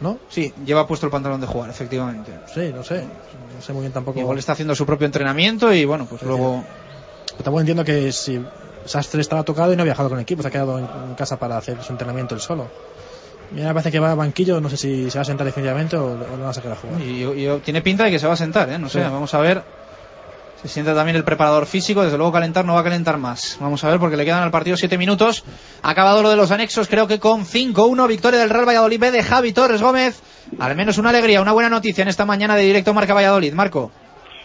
¿no? Sí, lleva puesto el pantalón de jugar, efectivamente. Sí, no sé. No sé muy bien tampoco. Igual está haciendo su propio entrenamiento y bueno, pues luego... Pero tampoco entiendo que si Sastre estaba tocado y no ha viajado con el equipo, se ha quedado en, en casa para hacer su entrenamiento él solo. Mira, me parece que va a banquillo, no sé si se va a sentar definitivamente o, o no va a sacar a jugar. Y, y- y tiene pinta de que se va a sentar, ¿eh? No sé, Sí. vamos a ver. Se sienta también el preparador físico, desde luego calentar no va a calentar más. Vamos a ver porque le quedan al partido 7 minutos. Acabado lo de los anexos, creo que con 5-1, victoria del Real Valladolid B de Javi Torres Gómez. Al menos una alegría, una buena noticia en esta mañana de directo Marca Valladolid. Marco.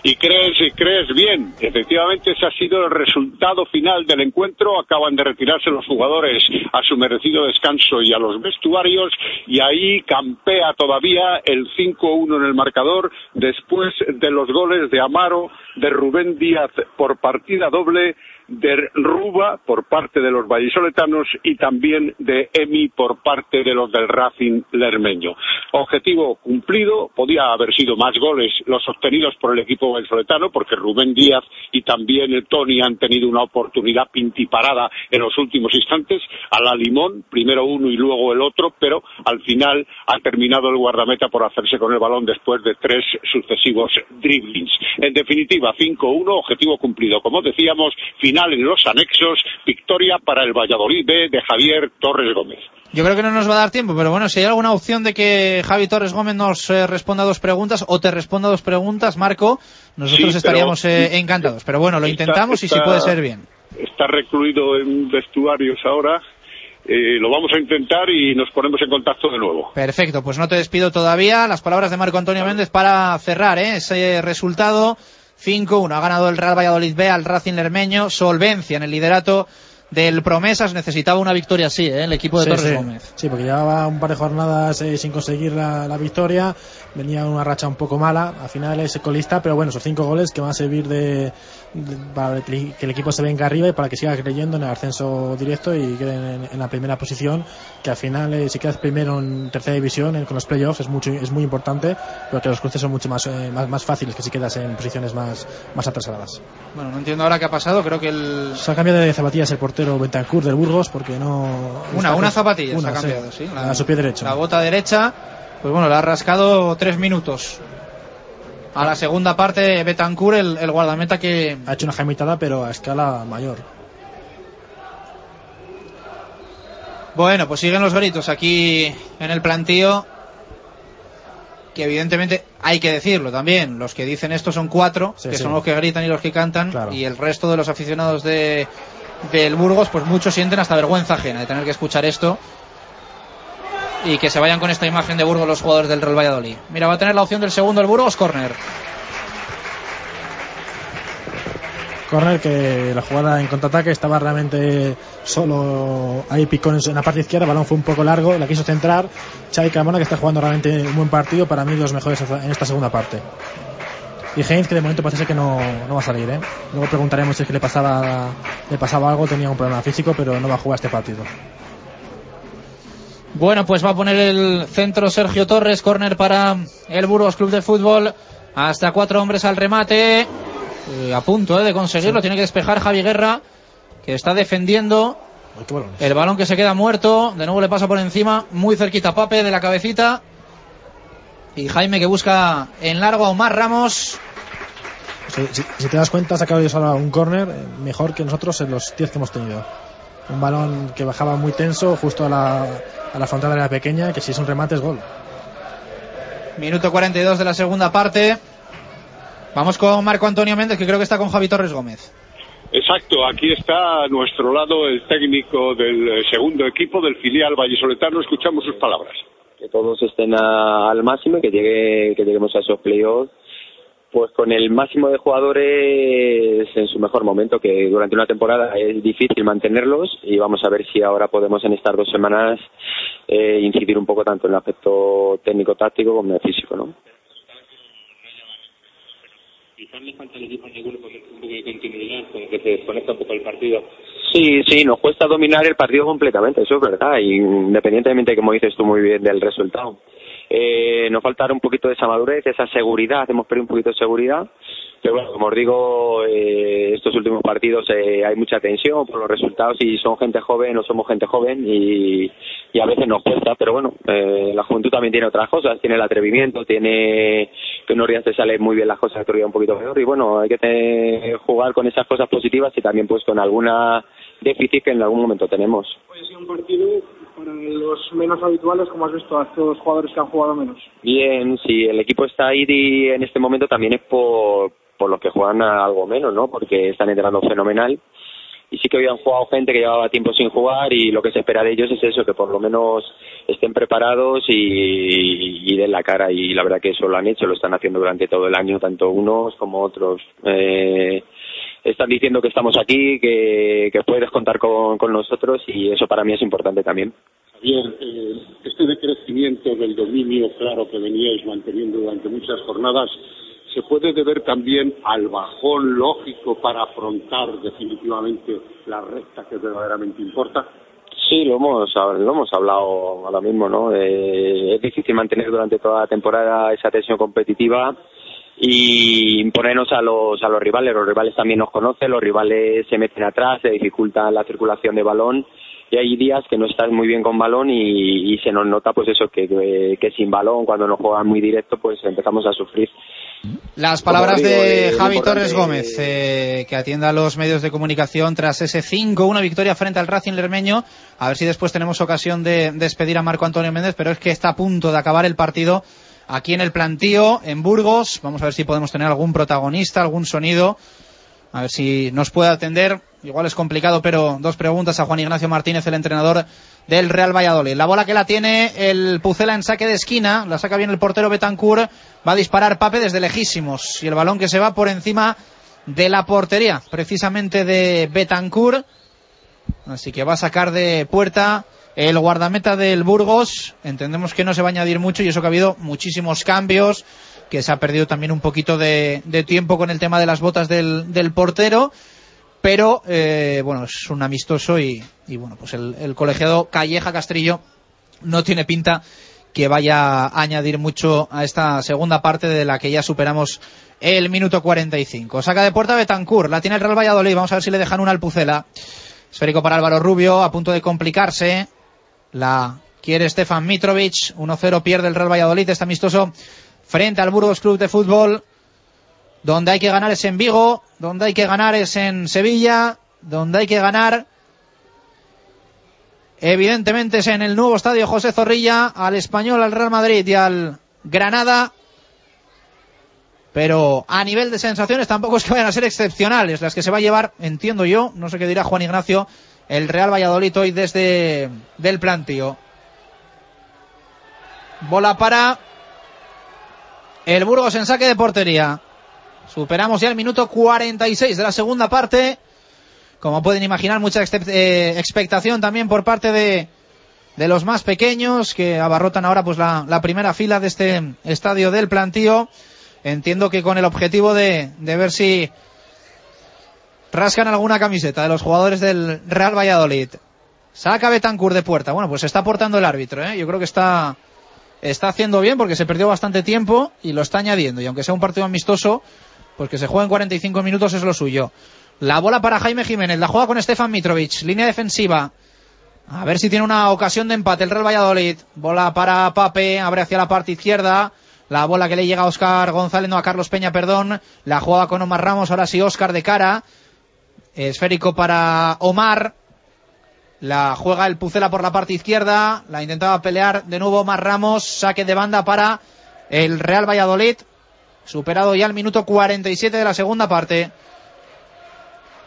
Y crees, y crees bien. Efectivamente, ese ha sido el resultado final del encuentro. Acaban de retirarse los jugadores a su merecido descanso y a los vestuarios. Y ahí campea todavía el 5-1 en el marcador después de los goles de Amaro, de Rubén Díaz por partida doble, de Ruba por parte de los vallisoletanos y también de Emi por parte de los del Racing Lermeño. Objetivo cumplido, podía haber sido más goles los obtenidos por el equipo vallisoletano porque Rubén Díaz y también Tony han tenido una oportunidad pintiparada en los últimos instantes a la Limón, primero uno y luego el otro, pero al final ha terminado el guardameta por hacerse con el balón después de tres sucesivos driblings. En definitiva, 5-1, objetivo cumplido. Como decíamos, final en los anexos, victoria para el Valladolid B de Javier Torres Gómez. Yo creo que no nos va a dar tiempo, pero bueno, si hay alguna opción de que Javi Torres Gómez nos eh, responda dos preguntas o te responda dos preguntas, Marco, nosotros Sí, pero- estaríamos eh, encantados. Pero bueno, lo Está- intentamos y si está- puede ser bien. Está recluido en vestuarios ahora. Eh, lo vamos a intentar y nos ponemos en contacto de nuevo. Perfecto, pues no te despido todavía. Las palabras de Marco Antonio Méndez para cerrar ¿eh? ese resultado. 5-1 ha ganado el Real Valladolid B al Racing Lermeño. Solvencia en el liderato del Promesas. Necesitaba una victoria así, ¿eh? el equipo de Sí, Torres sí. Gómez. Sí, porque llevaba un par de jornadas eh, sin conseguir la, la victoria, venía una racha un poco mala, al final es colista, pero bueno, esos cinco goles que van a servir de, de- para que el equipo se venga arriba y para que siga creyendo en el ascenso directo y quede en, en la primera posición, que al final eh, si quedas primero en tercera división eh, con los playoffs es mucho es muy importante, pero que los cruces son mucho más, eh, más, más fáciles que si quedas en posiciones más, más atrasadas. Bueno, no entiendo ahora qué ha pasado. Creo que el... Se ha cambiado de zapatillas el portero Bentancur del Burgos porque no... Una, una zapatilla se Una, ha cambiado, sí. a su pie derecho. La bota derecha, pues bueno, le ha rascado tres minutos. A la segunda parte, Betancourt, el, el guardameta que... Ha hecho una jaimitada, pero a escala mayor. Bueno, pues siguen los gritos aquí en el plantío. Que evidentemente hay que decirlo también. Los que dicen esto son cuatro, Sí, que sí. son los que gritan y los que cantan. Y el resto de los aficionados de, del Burgos, pues muchos sienten hasta vergüenza ajena de tener que escuchar esto. Y que se vayan con esta imagen de Burgos los jugadores del Real Valladolid. Mira, va a tener la opción del segundo el Burgos, corner. Corner que la jugada en contraataque estaba realmente solo ahí picón en la parte izquierda, el balón fue un poco largo, la quiso centrar. Xavi Carmona que está jugando realmente un buen partido, para mí los mejores en esta segunda parte. Y Heinz que de momento parece que no, no va a salir, ¿eh? Luego preguntaremos si es que le pasaba, le pasaba algo, tenía un problema físico, pero no va a jugar este partido. Bueno, pues va a poner el centro Sergio Torres, córner para el Burgos Club de Fútbol. Hasta cuatro hombres al remate. Eh, a punto eh, de conseguirlo. Tiene que despejar Javi Guerra, que está defendiendo. El balón que se queda muerto. De nuevo le pasa por encima. Muy cerquita Pape de la cabecita. Y Jaime que busca en largo a Omar Ramos. Si, te das cuenta, ha sacado ahora un córner eh, mejor que nosotros en los 10 que hemos tenido. Un balón que bajaba muy tenso justo a la, a la frontal de la pequeña, que si es un remate es gol. Minuto 42 de la segunda parte. Vamos con Marco Antonio Méndez, que creo que está con Javi Torres Gómez. Exacto, aquí está a nuestro lado el técnico del segundo equipo del filial vallisoletano. Escuchamos sus palabras. Que todos estén al máximo y que, llegue, que lleguemos a esos playoffs pues con el máximo de jugadores en su mejor momento, que durante una temporada es difícil mantenerlos y vamos a ver si ahora podemos en estas dos semanas eh, incidir un poco tanto en el aspecto técnico-táctico como en el físico, ¿no? Quizás le falta al equipo en el grupo un poco de continuidad, como que se desconecta un poco el partido. Sí, sí, nos cuesta dominar el partido completamente, eso es verdad, independientemente, como dices tú muy bien, del resultado. Eh, nos falta un poquito de esa madurez, esa seguridad, hemos perdido un poquito de seguridad. Pero bueno, como os digo, eh, estos últimos partidos eh, hay mucha tensión por los resultados y son gente joven o somos gente joven y, y a veces nos cuesta, pero bueno, eh, la juventud también tiene otras cosas, tiene el atrevimiento, tiene que unos días te salen muy bien las cosas, otros días un poquito peor y bueno, hay que jugar con esas cosas positivas y también pues con alguna déficit que en algún momento tenemos. Partido para los menos habituales, como has visto a estos jugadores que han jugado menos? Bien, si el equipo está ahí en este momento también es por, por los que juegan algo menos, ¿no? Porque están entrando fenomenal. Y sí que hoy han jugado gente que llevaba tiempo sin jugar y lo que se espera de ellos es eso, que por lo menos estén preparados y, y den la cara. Y la verdad que eso lo han hecho, lo están haciendo durante todo el año, tanto unos como otros. Eh, están diciendo que estamos aquí, que, puedes contar con, nosotros y eso para mí es importante también. Javier, eh, este decrecimiento del dominio claro que veníais manteniendo durante muchas jornadas, ¿se puede deber también al bajón lógico para afrontar definitivamente la recta que verdaderamente importa? Sí, lo hemos, lo hemos hablado ahora mismo, ¿no? Eh, es difícil mantener durante toda la temporada esa tensión competitiva y imponernos a los, a los rivales. Los rivales también nos conocen, los rivales se meten atrás, se dificulta la circulación de balón y hay días que no estás muy bien con balón y, se nos nota pues eso, que, que, sin balón, cuando nos juegan muy directo, pues empezamos a sufrir. Las palabras de Javi Torres Gómez, eh, que atiende a los medios de comunicación tras ese 5-1 victoria frente al Racing Lermeño. A ver si después tenemos ocasión de despedir a Marco Antonio Méndez, pero es que está a punto de acabar el partido aquí en el plantío, en Burgos. Vamos a ver si podemos tener algún protagonista, algún sonido. A ver si nos puede atender. Igual es complicado, pero dos preguntas a Juan Ignacio Martínez, el entrenador del Real Valladolid. La bola que la tiene el Pucela en saque de esquina, la saca bien el portero Betancourt, va a disparar Pape desde lejísimos. Y el balón que se va por encima de la portería, precisamente de Betancourt. Así que va a sacar de puerta el guardameta del Burgos, entendemos que no se va a añadir mucho y eso que ha habido muchísimos cambios, que se ha perdido también un poquito de, tiempo con el tema de las botas del, portero, pero eh, bueno, es un amistoso y, bueno, pues el, colegiado Calleja Castrillo no tiene pinta que vaya a añadir mucho a esta segunda parte de la que ya superamos el minuto 45. Saca de puerta Betancourt, la tiene el Real Valladolid, vamos a ver si le dejan una alpucela. Esférico para Álvaro Rubio, a punto de complicarse. La quiere Stefan Mitrovic. 1-0 pierde el Real Valladolid. Está amistoso frente al Burgos Club de Fútbol. Donde hay que ganar es en Vigo. Donde hay que ganar es en Sevilla. Donde hay que ganar. Evidentemente es en el nuevo estadio José Zorrilla. Al Español, al Real Madrid y al Granada. Pero a nivel de sensaciones tampoco es que vayan a ser excepcionales las que se va a llevar, entiendo yo, no sé qué dirá Juan Ignacio, el Real Valladolid hoy desde del plantío. Bola para el Burgos en saque de portería. Superamos ya el minuto 46 de la segunda parte. Como pueden imaginar, mucha eh, expectación también por parte de, de los más pequeños que abarrotan ahora pues la, la, primera fila de este estadio del plantío. Entiendo que con el objetivo de, de ver si rascan alguna camiseta de los jugadores del Real Valladolid. Saca Betancourt de puerta. Bueno, pues está aportando el árbitro, ¿eh? Yo creo que está, está haciendo bien porque se perdió bastante tiempo y lo está añadiendo. Y aunque sea un partido amistoso, pues que se juegue en 45 minutos es lo suyo. La bola para Jaime Jiménez, la juega con Stefan Mitrovic, línea defensiva. A ver si tiene una ocasión de empate el Real Valladolid. Bola para Pape, abre hacia la parte izquierda. La bola que le llega a Oscar González, no a Carlos Peña, perdón. La juega con Omar Ramos, ahora sí Oscar de cara. Esférico para Omar. La juega el Pucela por la parte izquierda. La intentaba pelear de nuevo Omar Ramos. Saque de banda para el Real Valladolid. Superado ya el minuto 47 de la segunda parte.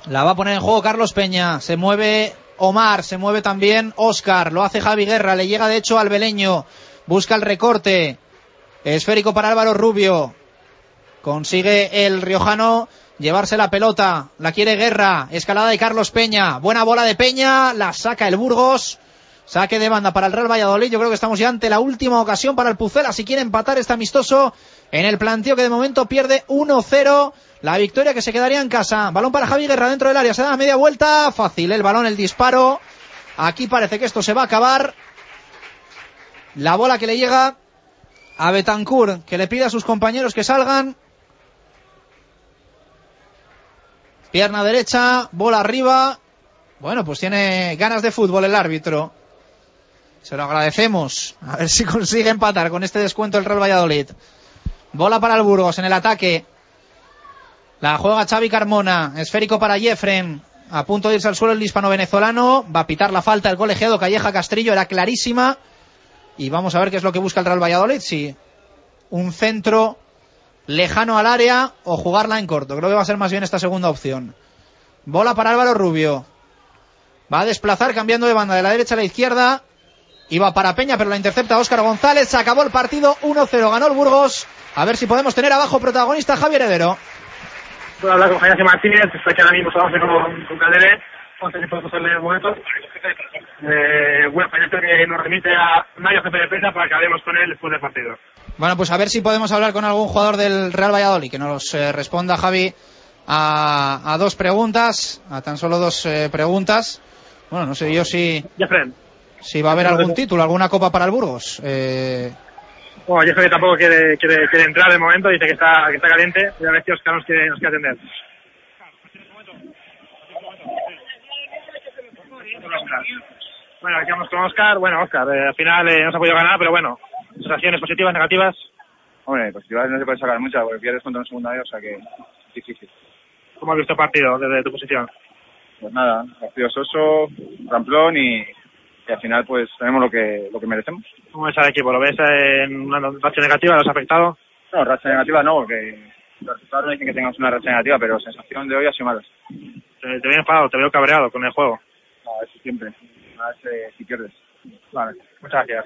La va a poner en juego Carlos Peña. Se mueve Omar, se mueve también Oscar. Lo hace Javi Guerra. Le llega de hecho al Beleño. Busca el recorte. Esférico para Álvaro Rubio. Consigue el Riojano llevarse la pelota. La quiere Guerra. Escalada de Carlos Peña. Buena bola de Peña. La saca el Burgos. Saque de banda para el Real Valladolid. Yo creo que estamos ya ante la última ocasión para el Pucela. Si quiere empatar este amistoso en el planteo que de momento pierde 1-0. La victoria que se quedaría en casa. Balón para Javi Guerra dentro del área. Se da media vuelta. Fácil el balón, el disparo. Aquí parece que esto se va a acabar. La bola que le llega a Betancourt, que le pide a sus compañeros que salgan. Pierna derecha, bola arriba. Bueno, pues tiene ganas de fútbol el árbitro. Se lo agradecemos. A ver si consigue empatar con este descuento el Real Valladolid. Bola para el Burgos en el ataque. La juega Xavi Carmona. Esférico para Jeffren. A punto de irse al suelo el hispano-venezolano. Va a pitar la falta el colegiado Calleja Castrillo. Era clarísima. Y vamos a ver qué es lo que busca el Real Valladolid. Si un centro lejano al área o jugarla en corto. Creo que va a ser más bien esta segunda opción. Bola para Álvaro Rubio. Va a desplazar cambiando de banda de la derecha a la izquierda. Iba para Peña, pero la intercepta Óscar González. Se acabó el partido 1-0. Ganó el Burgos. A ver si podemos tener abajo protagonista Javier Heredero. Puedo hablar con Javier Martínez, que ahora mismo estamos con, con Caldere, entonces podemos hacerle el momento. Eh, bueno, pues esto que nos remite a Mario Jefe de Prensa para que hablemos con él después del partido. Bueno, pues a ver si podemos hablar con algún jugador del Real Valladolid, que nos eh, responda Javi a, a, dos preguntas, a tan solo dos eh, preguntas. Bueno, no sé yo si, si va a haber algún título, alguna copa para el Burgos. Eh, bueno, que tampoco quiere, quiere, quiere entrar de momento, dice que está, que está caliente y a ver si Oscar nos quiere, nos quiere atender. Bueno, aquí vamos con Oscar. Bueno, Oscar, eh, al final eh, no se ha podido ganar, pero bueno, sensaciones positivas, negativas. Hombre, positivas no se puede sacar muchas, porque pierdes contra un segunda vez, o sea que es difícil. ¿Cómo has visto el partido desde tu posición? Pues nada, partido soso, ramplón y, y al final pues tenemos lo que lo que merecemos. ¿Cómo ves al equipo? ¿Lo ves en una racha negativa? ¿Los ha afectado? No, racha negativa no, porque los resultados no dicen que tengamos una racha negativa, pero sensación de hoy ha sido mala. Te, te veo enfadado, te veo cabreado con el juego. No, eso siempre. A ver si, si pierdes. Vale, muchas gracias.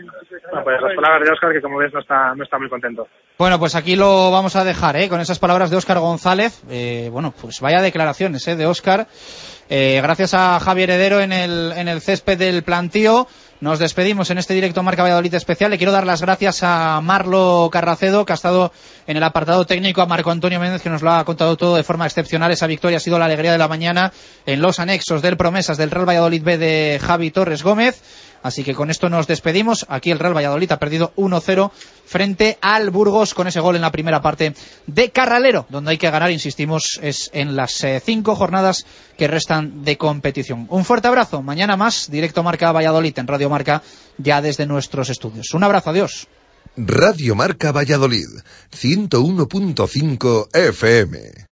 Bueno, pues las palabras de Oscar, que como ves no está, no está muy contento. Bueno, pues aquí lo vamos a dejar, ¿eh? con esas palabras de Óscar González. Eh, bueno, pues vaya declaraciones ¿eh? de Óscar. Eh, gracias a Javier Heredero en el, en el césped del plantío. Nos despedimos en este directo Marca Valladolid especial. Le quiero dar las gracias a Marlo Carracedo, que ha estado en el apartado técnico, a Marco Antonio Méndez, que nos lo ha contado todo de forma excepcional. Esa victoria ha sido la alegría de la mañana en los anexos del Promesas del Real Valladolid B de Javi Torres Gómez. Así que con esto nos despedimos. Aquí el Real Valladolid ha perdido 1-0 frente al Burgos con ese gol en la primera parte de Carralero, donde hay que ganar, insistimos, es en las eh, cinco jornadas que restan de competición. Un fuerte abrazo. Mañana más, directo Marca Valladolid en Radio Marca, ya desde nuestros estudios. Un abrazo, adiós. Radio Marca Valladolid, 101.5 FM.